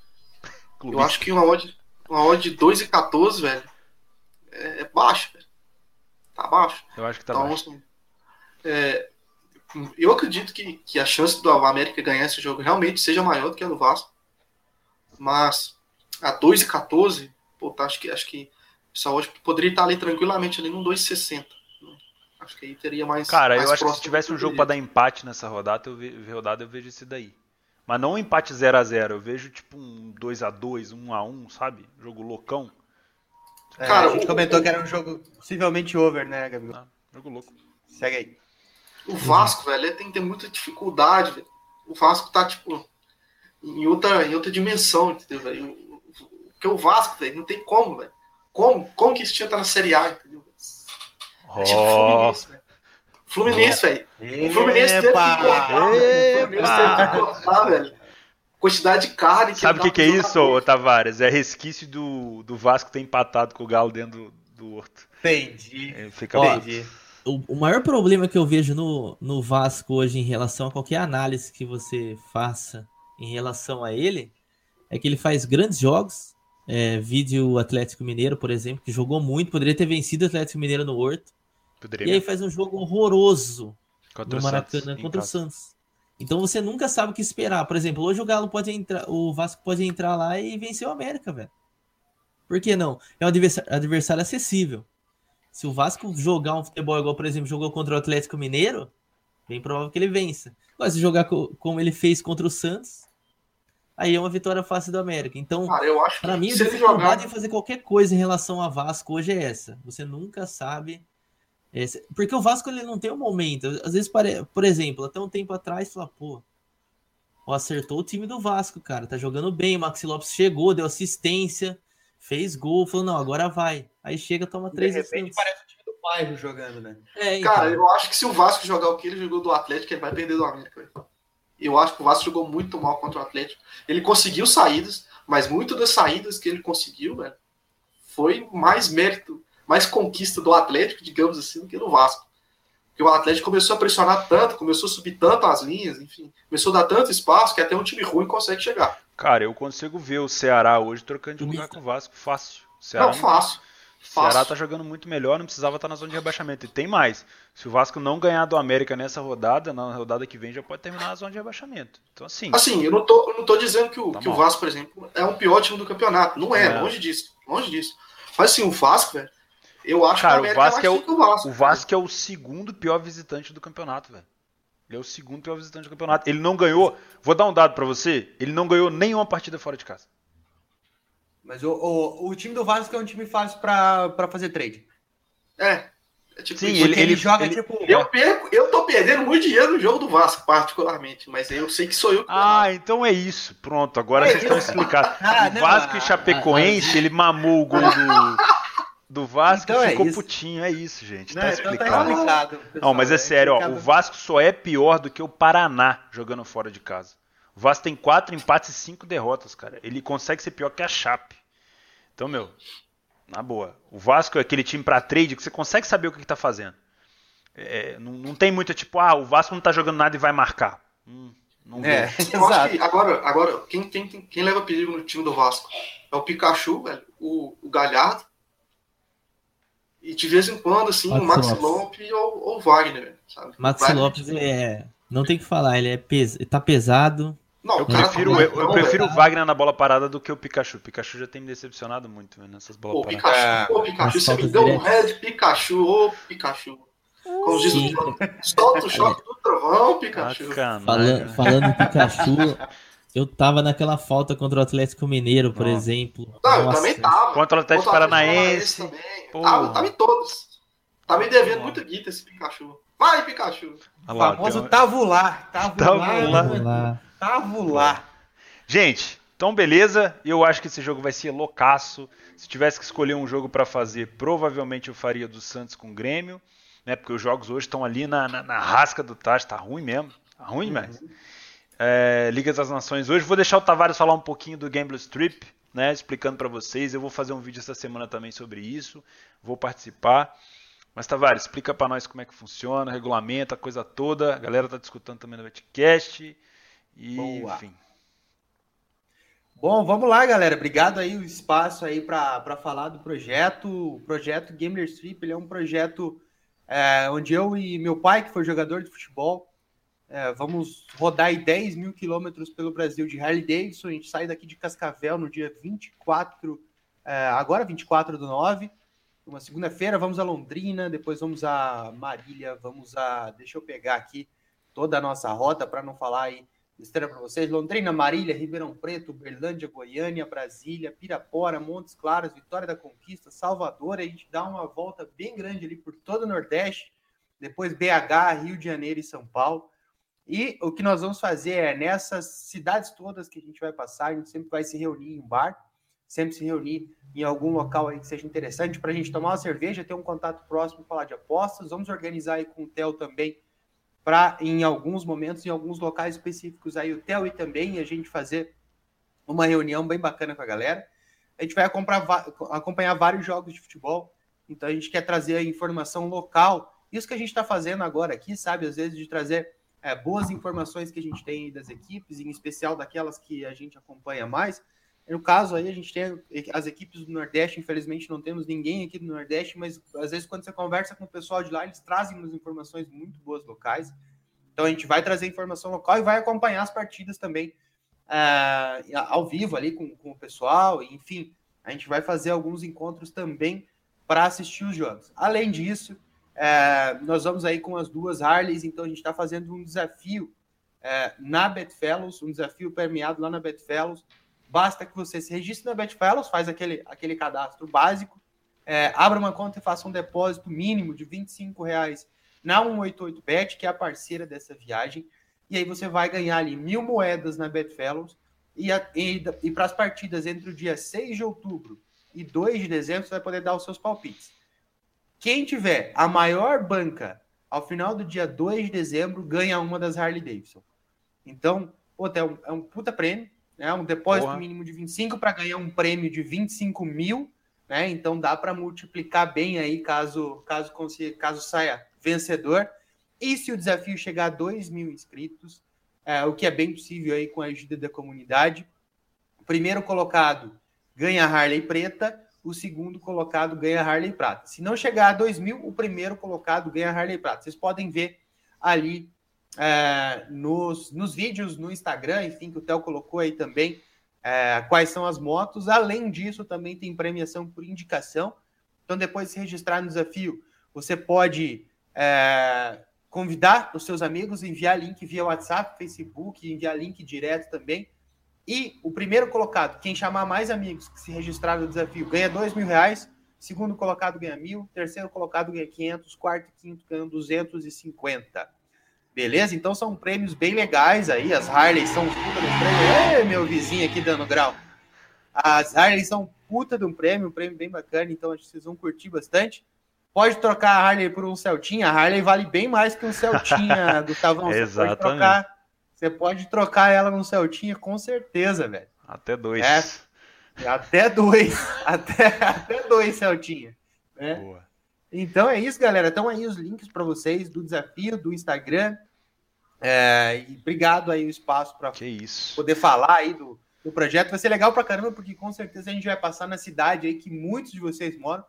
eu acho que uma odd, uma odd de 2,14, velho, é, é baixo. Velho. Tá baixo.
Eu acho que tá então, baixo. Assim,
é, eu acredito que, que a chance do América ganhar esse jogo realmente seja maior do que a do Vasco. Mas a 2 e 14, pô, tá, acho que acho que só hoje poderia estar ali tranquilamente ali no 2,60. Acho que aí teria mais.
Cara, mais eu acho que se tivesse um jogo para dar empate nessa rodada, eu ve, rodada eu vejo esse daí. Mas não um empate 0 a 0 eu vejo tipo um 2 a 2 1 a 1 sabe? Jogo loucão.
É, Cara, a gente o, comentou que era um jogo possivelmente over, né, Gabriel? Ah,
jogo louco.
Segue aí.
O Vasco, velho, ele tem que ter muita dificuldade, velho. O Vasco tá, tipo, em outra, em outra dimensão, entendeu, velho? Porque o Vasco, velho, não tem como, velho. Como, como que esse time tá na Série A, entendeu? É tipo Fluminense, velho. Fluminense, velho. O Fluminense teve que cortar, velho. O Fluminense teve que cortar, velho. Quantidade de carne
que Sabe o que, que é isso, ô, Tavares? É resquício do, do Vasco ter empatado com o Galo dentro do, do Horto.
Entendi.
Ele fica Entendi
o, o maior problema que eu vejo no, no Vasco hoje em relação a qualquer análise que você faça em relação a ele é que ele faz grandes jogos. É, vídeo Atlético Mineiro, por exemplo, que jogou muito, poderia ter vencido o Atlético Mineiro no Horto. Poderia. E aí faz um jogo horroroso contra no Maracanã Santos, contra o Santos. Então você nunca sabe o que esperar. Por exemplo, hoje o Galo pode entrar, o Vasco pode entrar lá e vencer o América, velho. Por que não? É um adversário, adversário acessível. Se o Vasco jogar um futebol igual, por exemplo, jogou contra o Atlético Mineiro, bem provável que ele vença. Agora, se jogar como ele fez contra o Santos, aí é uma vitória fácil do América. Então, para mim, a dificuldade jogar... em fazer qualquer coisa em relação a Vasco hoje é essa. Você nunca sabe. Essa... Porque o Vasco ele não tem um momento. Às vezes, por exemplo, até um tempo atrás, fala, pô, acertou o time do Vasco, cara. Tá jogando bem. O Maxi Lopes chegou, deu assistência fez gol, falou, não, agora vai. Aí chega, toma três
De repente parece o time do bairro jogando, né?
É, então. Cara, eu acho que se o Vasco jogar o que ele jogou do Atlético, ele vai perder do América. Eu acho que o Vasco jogou muito mal contra o Atlético. Ele conseguiu saídas, mas muito das saídas que ele conseguiu, velho, foi mais mérito, mais conquista do Atlético, digamos assim, do que do Vasco. Porque o Atlético começou a pressionar tanto, começou a subir tanto as linhas, enfim, começou a dar tanto espaço que até um time ruim consegue chegar.
Cara, eu consigo ver o Ceará hoje trocando de lugar com o Vasco fácil.
Ceará não, fácil.
O Ceará tá jogando muito melhor, não precisava estar tá na zona de rebaixamento. E tem mais. Se o Vasco não ganhar do América nessa rodada, na rodada que vem já pode terminar na zona de rebaixamento. Então, assim.
Assim, eu não tô, eu não tô dizendo que o, tá que o Vasco, por exemplo, é um pior time do campeonato. Não é, é. longe disso. Longe disso. Mas assim, o Vasco, velho, eu acho
Cara, que o, América o Vasco é, o, o Vasco, o Vasco é o segundo pior visitante do campeonato, velho. Ele é o segundo pior visitante do campeonato. Ele não ganhou. Vou dar um dado para você. Ele não ganhou nenhuma partida fora de casa.
Mas o, o, o time do Vasco é um time fácil para fazer trade.
É. é tipo
Sim, ele, ele joga
Ele-
tipo.
Eu perco, eu tô perdendo muito dinheiro no jogo do Vasco, particularmente, mas eu sei que sou eu que.
Ah, então é isso. Pronto, agora
É
vocês estão explicados.
Ah,
o
não,
Vasco
ah,
e Chapecoense, ele mamou o gol do, do Vasco
Então é
ficou
isso.
putinho. É isso, gente.
Não,
Tá
então tá
explicado.
explicado.
Não,
pessoal.
mas é sério, ó,
explicado.
o Vasco só é pior do que o Paraná jogando fora de casa. O Vasco tem quatro empates e cinco derrotas, cara. Ele consegue ser pior que a Chape. Então, meu, na boa. O Vasco é aquele time pra trade que você consegue saber o que, que tá fazendo. É, não, não tem muito tipo, ah, o Vasco não tá jogando nada e vai marcar. Hum, não
É,
vejo.
Eu acho
exato.
que agora, agora quem, quem, quem, quem leva perigo no time do Vasco é o Pikachu, velho, o, o Galhardo. E de vez em quando, assim, o
Maxi
Max
Lopes.
Lopes ou, ou o Wagner, sabe?
Maxi
Wagner-
Lopes é. Não tem o que falar, ele é pes... tá pesado.
Não,
Eu
o cara
prefiro,
tá
eu, eu prefiro o
velho.
Wagner na bola parada do que o Pikachu. O Pikachu já tem me decepcionado muito velho, nessas bolas
o
paradas.
Pikachu,
É.
ô, Pikachu,
As
você me deu um red Pikachu, ô Pikachu. Como diz o solta o choque do trovão, Pikachu.
Sacanagem.
Falan... Falando em Pikachu, eu tava naquela falta contra o Atlético Mineiro, por
Nossa.
exemplo.
Não, eu
Nossa,
também tava.
Contra o Atlético
Contra o
Paranaense.
também. Tava, tava em todos. Tá me devendo
Porra.
muita guita esse Pikachu. Vai, Pikachu.
Olha
O famoso
tem
tavular. Tavular.
Tavular. Gente, então beleza. Eu acho que esse jogo vai ser loucaço. Se tivesse que escolher um jogo pra fazer, provavelmente eu faria do Santos com o Grêmio, né? Porque os jogos hoje estão ali na, na, na rasca do tacho, tá ruim mesmo. Tá ruim mais. É, Liga das Nações hoje. Vou deixar o Tavares falar um pouquinho do Gamble Strip, né? Explicando pra vocês. Eu vou fazer um vídeo essa semana também sobre isso. Vou participar. Mas Tavares, explica pra nós como é que funciona, regulamento, a coisa toda. A galera tá discutindo também no Betcast. E,
Boa.
enfim.
Bom, vamos lá, galera. Obrigado aí o espaço aí para falar do projeto. O projeto Gamer Strip ele é um projeto é, onde eu e meu pai, que foi jogador de futebol, é, vamos rodar aí 10 mil quilômetros pelo Brasil de Harley Davidson. A gente sai daqui de Cascavel no dia 24, é, agora 24 do 9, uma segunda-feira. Vamos a Londrina, depois vamos a Marília, vamos a. Deixa eu pegar aqui toda a nossa rota para não falar aí besteira para vocês. Londrina, Marília, Ribeirão Preto, Berlândia, Goiânia, Brasília, Pirapora, Montes Claros, Vitória da Conquista, Salvador. A gente dá uma volta bem grande ali por todo o Nordeste. Depois BH, Rio de Janeiro e São Paulo. E o que nós vamos fazer é nessas cidades todas que a gente vai passar, a gente sempre vai se reunir em um bar, sempre se reunir em algum local aí que seja interessante para a gente tomar uma cerveja, ter um contato próximo, falar de apostas. Vamos organizar aí com o Theo também para em alguns momentos, em alguns locais específicos aí, o Theo e também a gente fazer uma reunião bem bacana com a galera. A gente vai acompanhar, vários jogos de futebol, então a gente quer trazer a informação local. Isso que a gente está fazendo agora aqui, sabe? Às vezes de trazer é, boas informações que a gente tem das equipes, em especial daquelas que a gente acompanha mais. No caso aí, a gente tem as equipes do Nordeste, infelizmente não temos ninguém aqui do Nordeste, mas às vezes quando você conversa com o pessoal de lá, eles trazem umas informações muito boas locais. Então a gente vai trazer informação local e vai acompanhar as partidas também uh, ao vivo ali com, com o pessoal, enfim, a gente vai fazer alguns encontros também para assistir os jogos. Além disso, uh, nós vamos aí com as duas Harleys, então a gente está fazendo um desafio uh, na Betfellows, um desafio permeado lá na Betfellows. Basta que você se registre na Betfellows, faz aquele, aquele cadastro básico, é, abra uma conta e faça um depósito mínimo de 25 reais na 188bet, que é a parceira dessa viagem, e aí você vai ganhar ali mil moedas na Betfellows, e, e, e para as partidas entre o dia 6 de outubro e 2 de dezembro, você vai poder dar os seus palpites. Quem tiver a maior banca ao final do dia 2 de dezembro, ganha uma das Harley Davidson. Então, pô, é, um, é um puta prêmio, né? um depósito Porra. mínimo de 25 para ganhar um prêmio de 25 mil, né? Então dá para multiplicar bem aí caso, caso, consiga, caso saia vencedor. E se o desafio chegar a 2 mil inscritos, é, o que é bem possível aí com a ajuda da comunidade, o primeiro colocado ganha Harley preta, o segundo colocado ganha Harley prata. Se não chegar a 2 mil, o primeiro colocado ganha Harley prata. Vocês podem ver ali é, nos, nos vídeos no Instagram, enfim, que o Theo colocou aí também, é, quais são as motos. Além disso, também tem premiação por indicação. Então, depois de se registrar no desafio, você pode é, convidar os seus amigos, enviar link via WhatsApp, Facebook, enviar link direto também. E o primeiro colocado, quem chamar mais amigos que se registraram no desafio, ganha dois mil reais. Segundo colocado ganha mil. Terceiro colocado ganha 500. Quarto e quinto ganham 250. Beleza? Então são prêmios bem legais aí. As Harley são puta do prêmio. Ei, meu vizinho aqui dando grau. As Harley são puta de um prêmio, um prêmio bem bacana. Então acho que vocês vão curtir bastante. Pode trocar a Harley por um Celtinha. A Harley vale bem mais que um Celtinha, Gustavão. Você pode trocar você pode trocar ela num Celtinha com certeza, velho.
Até dois.
É, até dois. até, até dois Celtinha. Né?
Boa.
Então é isso, galera. Estão aí os links para vocês do desafio, do Instagram. É, e obrigado aí o espaço para poder falar aí do, do projeto. Vai ser legal pra caramba, porque com certeza a gente vai passar na cidade aí que muitos de vocês moram.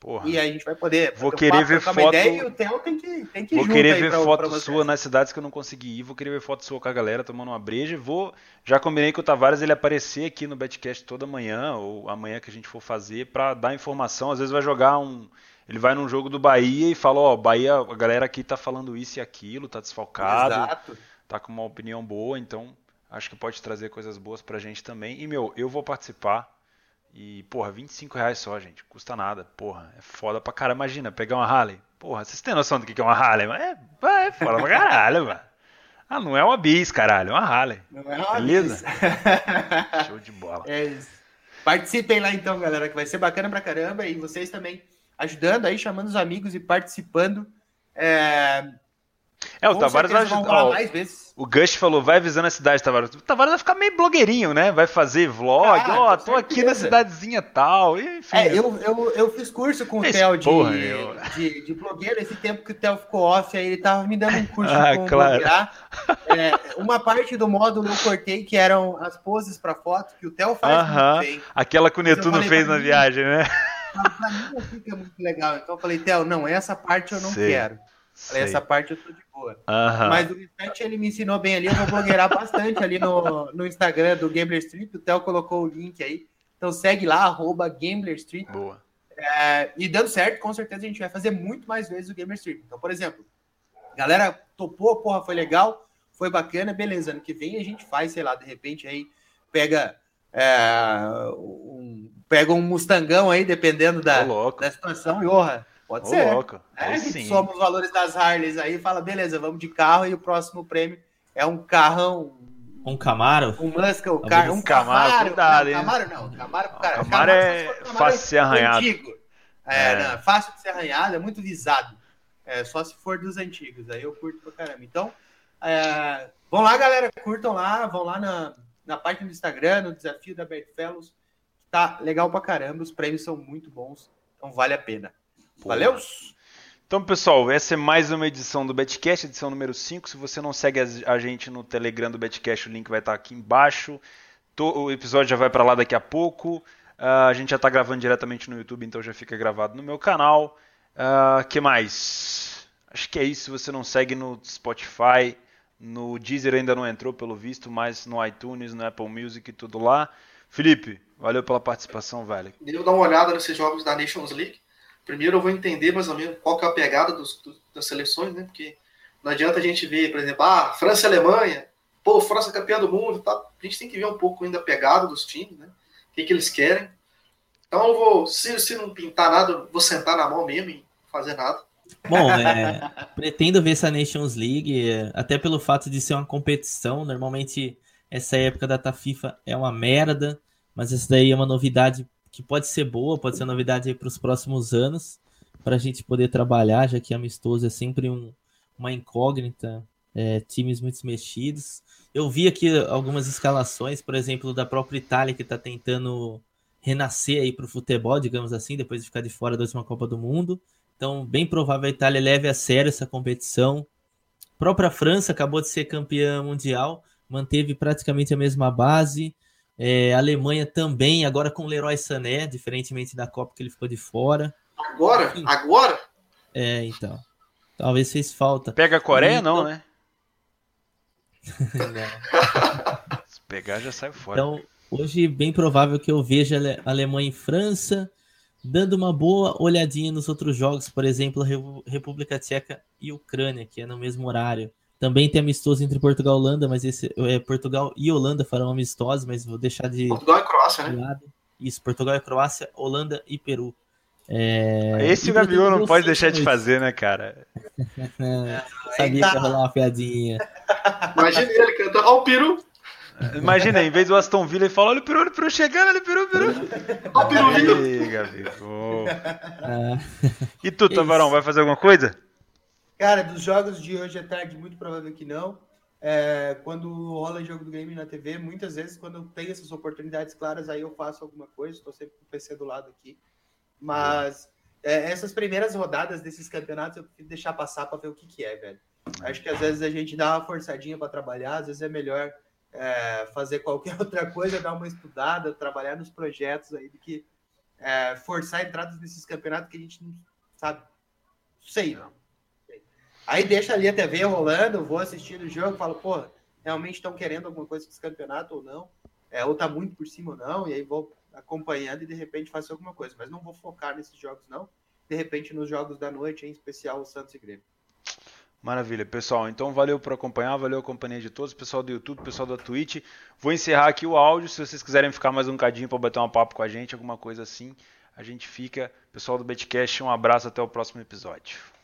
Porra.
E a gente vai poder.
Vou querer ver foto-
Ideia, e o Theo tem que, tem que ir
Vou querer ver
pra-
foto
pra
sua nas cidades que eu não consegui ir. Vou querer ver foto sua com a galera tomando uma breja. Vou. Já combinei com o Tavares ele aparecer aqui no Betcast toda manhã, ou amanhã que a gente for fazer, pra dar informação. Às vezes vai jogar um. Ele vai num jogo do Bahia e fala, ó, Bahia, a galera aqui tá falando isso e aquilo, tá desfalcado,
Exato.
tá com uma opinião boa, então acho que pode trazer coisas boas pra gente também. E, meu, eu vou participar. E, porra, 25 reais só, gente. Custa nada. Porra, é foda pra caralho. Imagina, pegar uma Harley. Porra, vocês têm noção do que é uma Harley? Mas é, é foda pra caralho, mano. Ah, não é uma bis, caralho. É uma Harley.
Não é uma
Beleza?
vez.
Show de bola.
É isso. Participem lá então, galera, que vai ser bacana pra caramba. E vocês também ajudando aí, chamando os amigos e participando. É,
É, o
com
Tavares vai
certeza
ajudar. ó,
mais vezes.
O Gush falou, vai avisando a cidade, Tavares. O Tavares vai ficar meio blogueirinho, né? Vai fazer vlog.
Ah,
Ó,
com
tô aqui na
certeza.
cidadezinha tal. E, enfim.
É, eu, eu, eu fiz curso com o Theo de,
porra,
de, de blogueiro. Esse tempo que o Theo ficou off, aí ele tava me dando um curso
Ah,
como
claro.
bloguear. É, uma parte do módulo eu cortei, que eram as poses pra foto, que o Theo faz
Aham.
muito bem.
Aquela que o Netuno fez na
mim.
viagem, né?
Pra mim não fica muito legal. Então eu falei, Theo, não, essa parte eu não
Sei.
quero. Falei, essa parte eu tô de boa. Mas o restante ele me ensinou bem ali. Eu vou blogueirar bastante ali no, no Instagram do Gambler Street. O Theo colocou o link aí. Então segue lá, arroba Gambler Street.
Boa.
É, e dando certo, com certeza a gente vai fazer muito mais vezes o Gamer Stream. Então, por exemplo, galera topou, porra, foi legal, foi bacana, beleza. Ano que vem a gente faz, sei lá, de repente aí pega é, um, pega um Mustangão aí, dependendo da, da situação, e orra, pode
Ô,
ser.
louco.
É,
Aí
a gente
sim.
soma os valores das Harleys aí e fala, beleza, vamos de carro e o próximo prêmio é um carrão,
Um Camaro?
um Muscle, um, car, um
Camaro,
Camaro.
cuidado,
não,
hein?
Camaro não, Camaro, cara,
Camaro é
Camaro
fácil de ser arranhado.
Antigo. É,
É.
Não, é fácil de ser arranhado, é muito visado. É, só se for dos antigos, aí eu curto pra caramba. Então, é, vão lá, galera, curtam lá, vão lá na, na página do Instagram, no desafio da Bert Fellows. Tá legal pra caramba, os prêmios são muito bons, então vale a pena. Valeu?
Então, pessoal, essa é mais uma edição do Betcast, edição número 5. Se você não segue a gente no Telegram do Betcast, o link vai estar aqui embaixo. O episódio já vai para lá daqui a pouco. Ah, a gente já está gravando diretamente no YouTube, então já fica gravado no meu canal. Ah, que mais? Acho que é isso. Se você não segue no Spotify, no Deezer ainda não entrou, pelo visto, mas no iTunes, no Apple Music e tudo lá. Felipe, valeu pela participação, velho.
Devo dar uma olhada nesses jogos da Nations League. Primeiro eu vou entender mais ou menos qual que é a pegada dos, das seleções, né? Porque não adianta a gente ver, por exemplo, ah, França e Alemanha, pô, França é campeã do mundo, tá? a gente tem que ver um pouco ainda a pegada dos times, né? O que, que eles querem. Então eu vou, se, se não pintar nada, eu vou sentar na mão mesmo e fazer nada.
Bom, é, pretendo ver essa Nations League, é, até pelo fato de ser uma competição. Normalmente, essa época da data FIFA é uma merda, mas essa daí é uma novidade que pode ser boa, pode ser novidade para os próximos anos, para a gente poder trabalhar, já que amistoso é sempre um- uma incógnita, é, times muito mexidos. Eu vi aqui algumas escalações, por exemplo, da própria Itália, que está tentando renascer aí para o futebol, digamos assim, depois de ficar de fora da última Copa do Mundo. Então, bem provável a Itália leve a sério essa competição. A própria França acabou de ser campeã mundial, manteve praticamente a mesma base. É, a Alemanha também, agora com o Leroy Sané, diferentemente da Copa que ele ficou de fora.
Agora,
Sim.
agora,
É, então. Talvez fez falta.
Pega a Coreia,
Então-
não, né? Se pegar, já sai fora.
Então, hoje, bem provável que eu veja Ale- Alemanha e França. dando uma boa olhadinha nos outros jogos, por exemplo, República Tcheca e Ucrânia, que é no mesmo horário. Também tem amistoso entre Portugal e Holanda, mas esse é Portugal e Holanda farão amistosos, mas vou deixar de
Portugal e Croácia, né?
lado. Isso, Portugal e Croácia, Holanda e Peru. É...
Esse o Gabriel não pode deixar de fazer, né, cara?
é, sabia que ia rolar uma piadinha.
Imagina ele cantando, ó o peru.
Imagina, em vez do Aston Villa, ele fala: olha o peru, olha o peru chegando, olha o peru, peru.
Ó o peru vindo.
Ah,
E tu, Tavarão, vai fazer alguma coisa?
Cara, dos jogos de hoje à tarde, muito provável que não. É, quando rola jogo do game na TV, muitas vezes, quando eu tenho essas oportunidades claras, aí eu faço alguma coisa, estou sempre com o PC do lado aqui. Mas é, essas primeiras rodadas desses campeonatos eu prefiro deixar passar para ver o que, que é, velho. Acho que às vezes a gente dá uma forçadinha para trabalhar, às vezes é melhor é, fazer qualquer outra coisa, dar uma estudada, trabalhar nos projetos aí, do que é, forçar entradas nesses campeonatos que a gente não sabe. Sei, não. Aí deixa ali a TV rolando, vou assistindo o jogo, falo, pô, realmente estão querendo alguma coisa com esse campeonato ou não, é, ou tá muito por cima ou não, e aí vou acompanhando e de repente faço alguma coisa, mas não vou focar nesses jogos não, de repente nos jogos da noite, em especial o Santos e Grêmio.
Maravilha, pessoal. Então valeu por acompanhar, valeu a companhia de todos, pessoal do YouTube, pessoal da Twitch. Vou encerrar aqui o áudio. Se vocês quiserem ficar mais um cadinho para bater um papo com a gente, alguma coisa assim, a gente fica. Pessoal do Betcast, um abraço até o próximo episódio.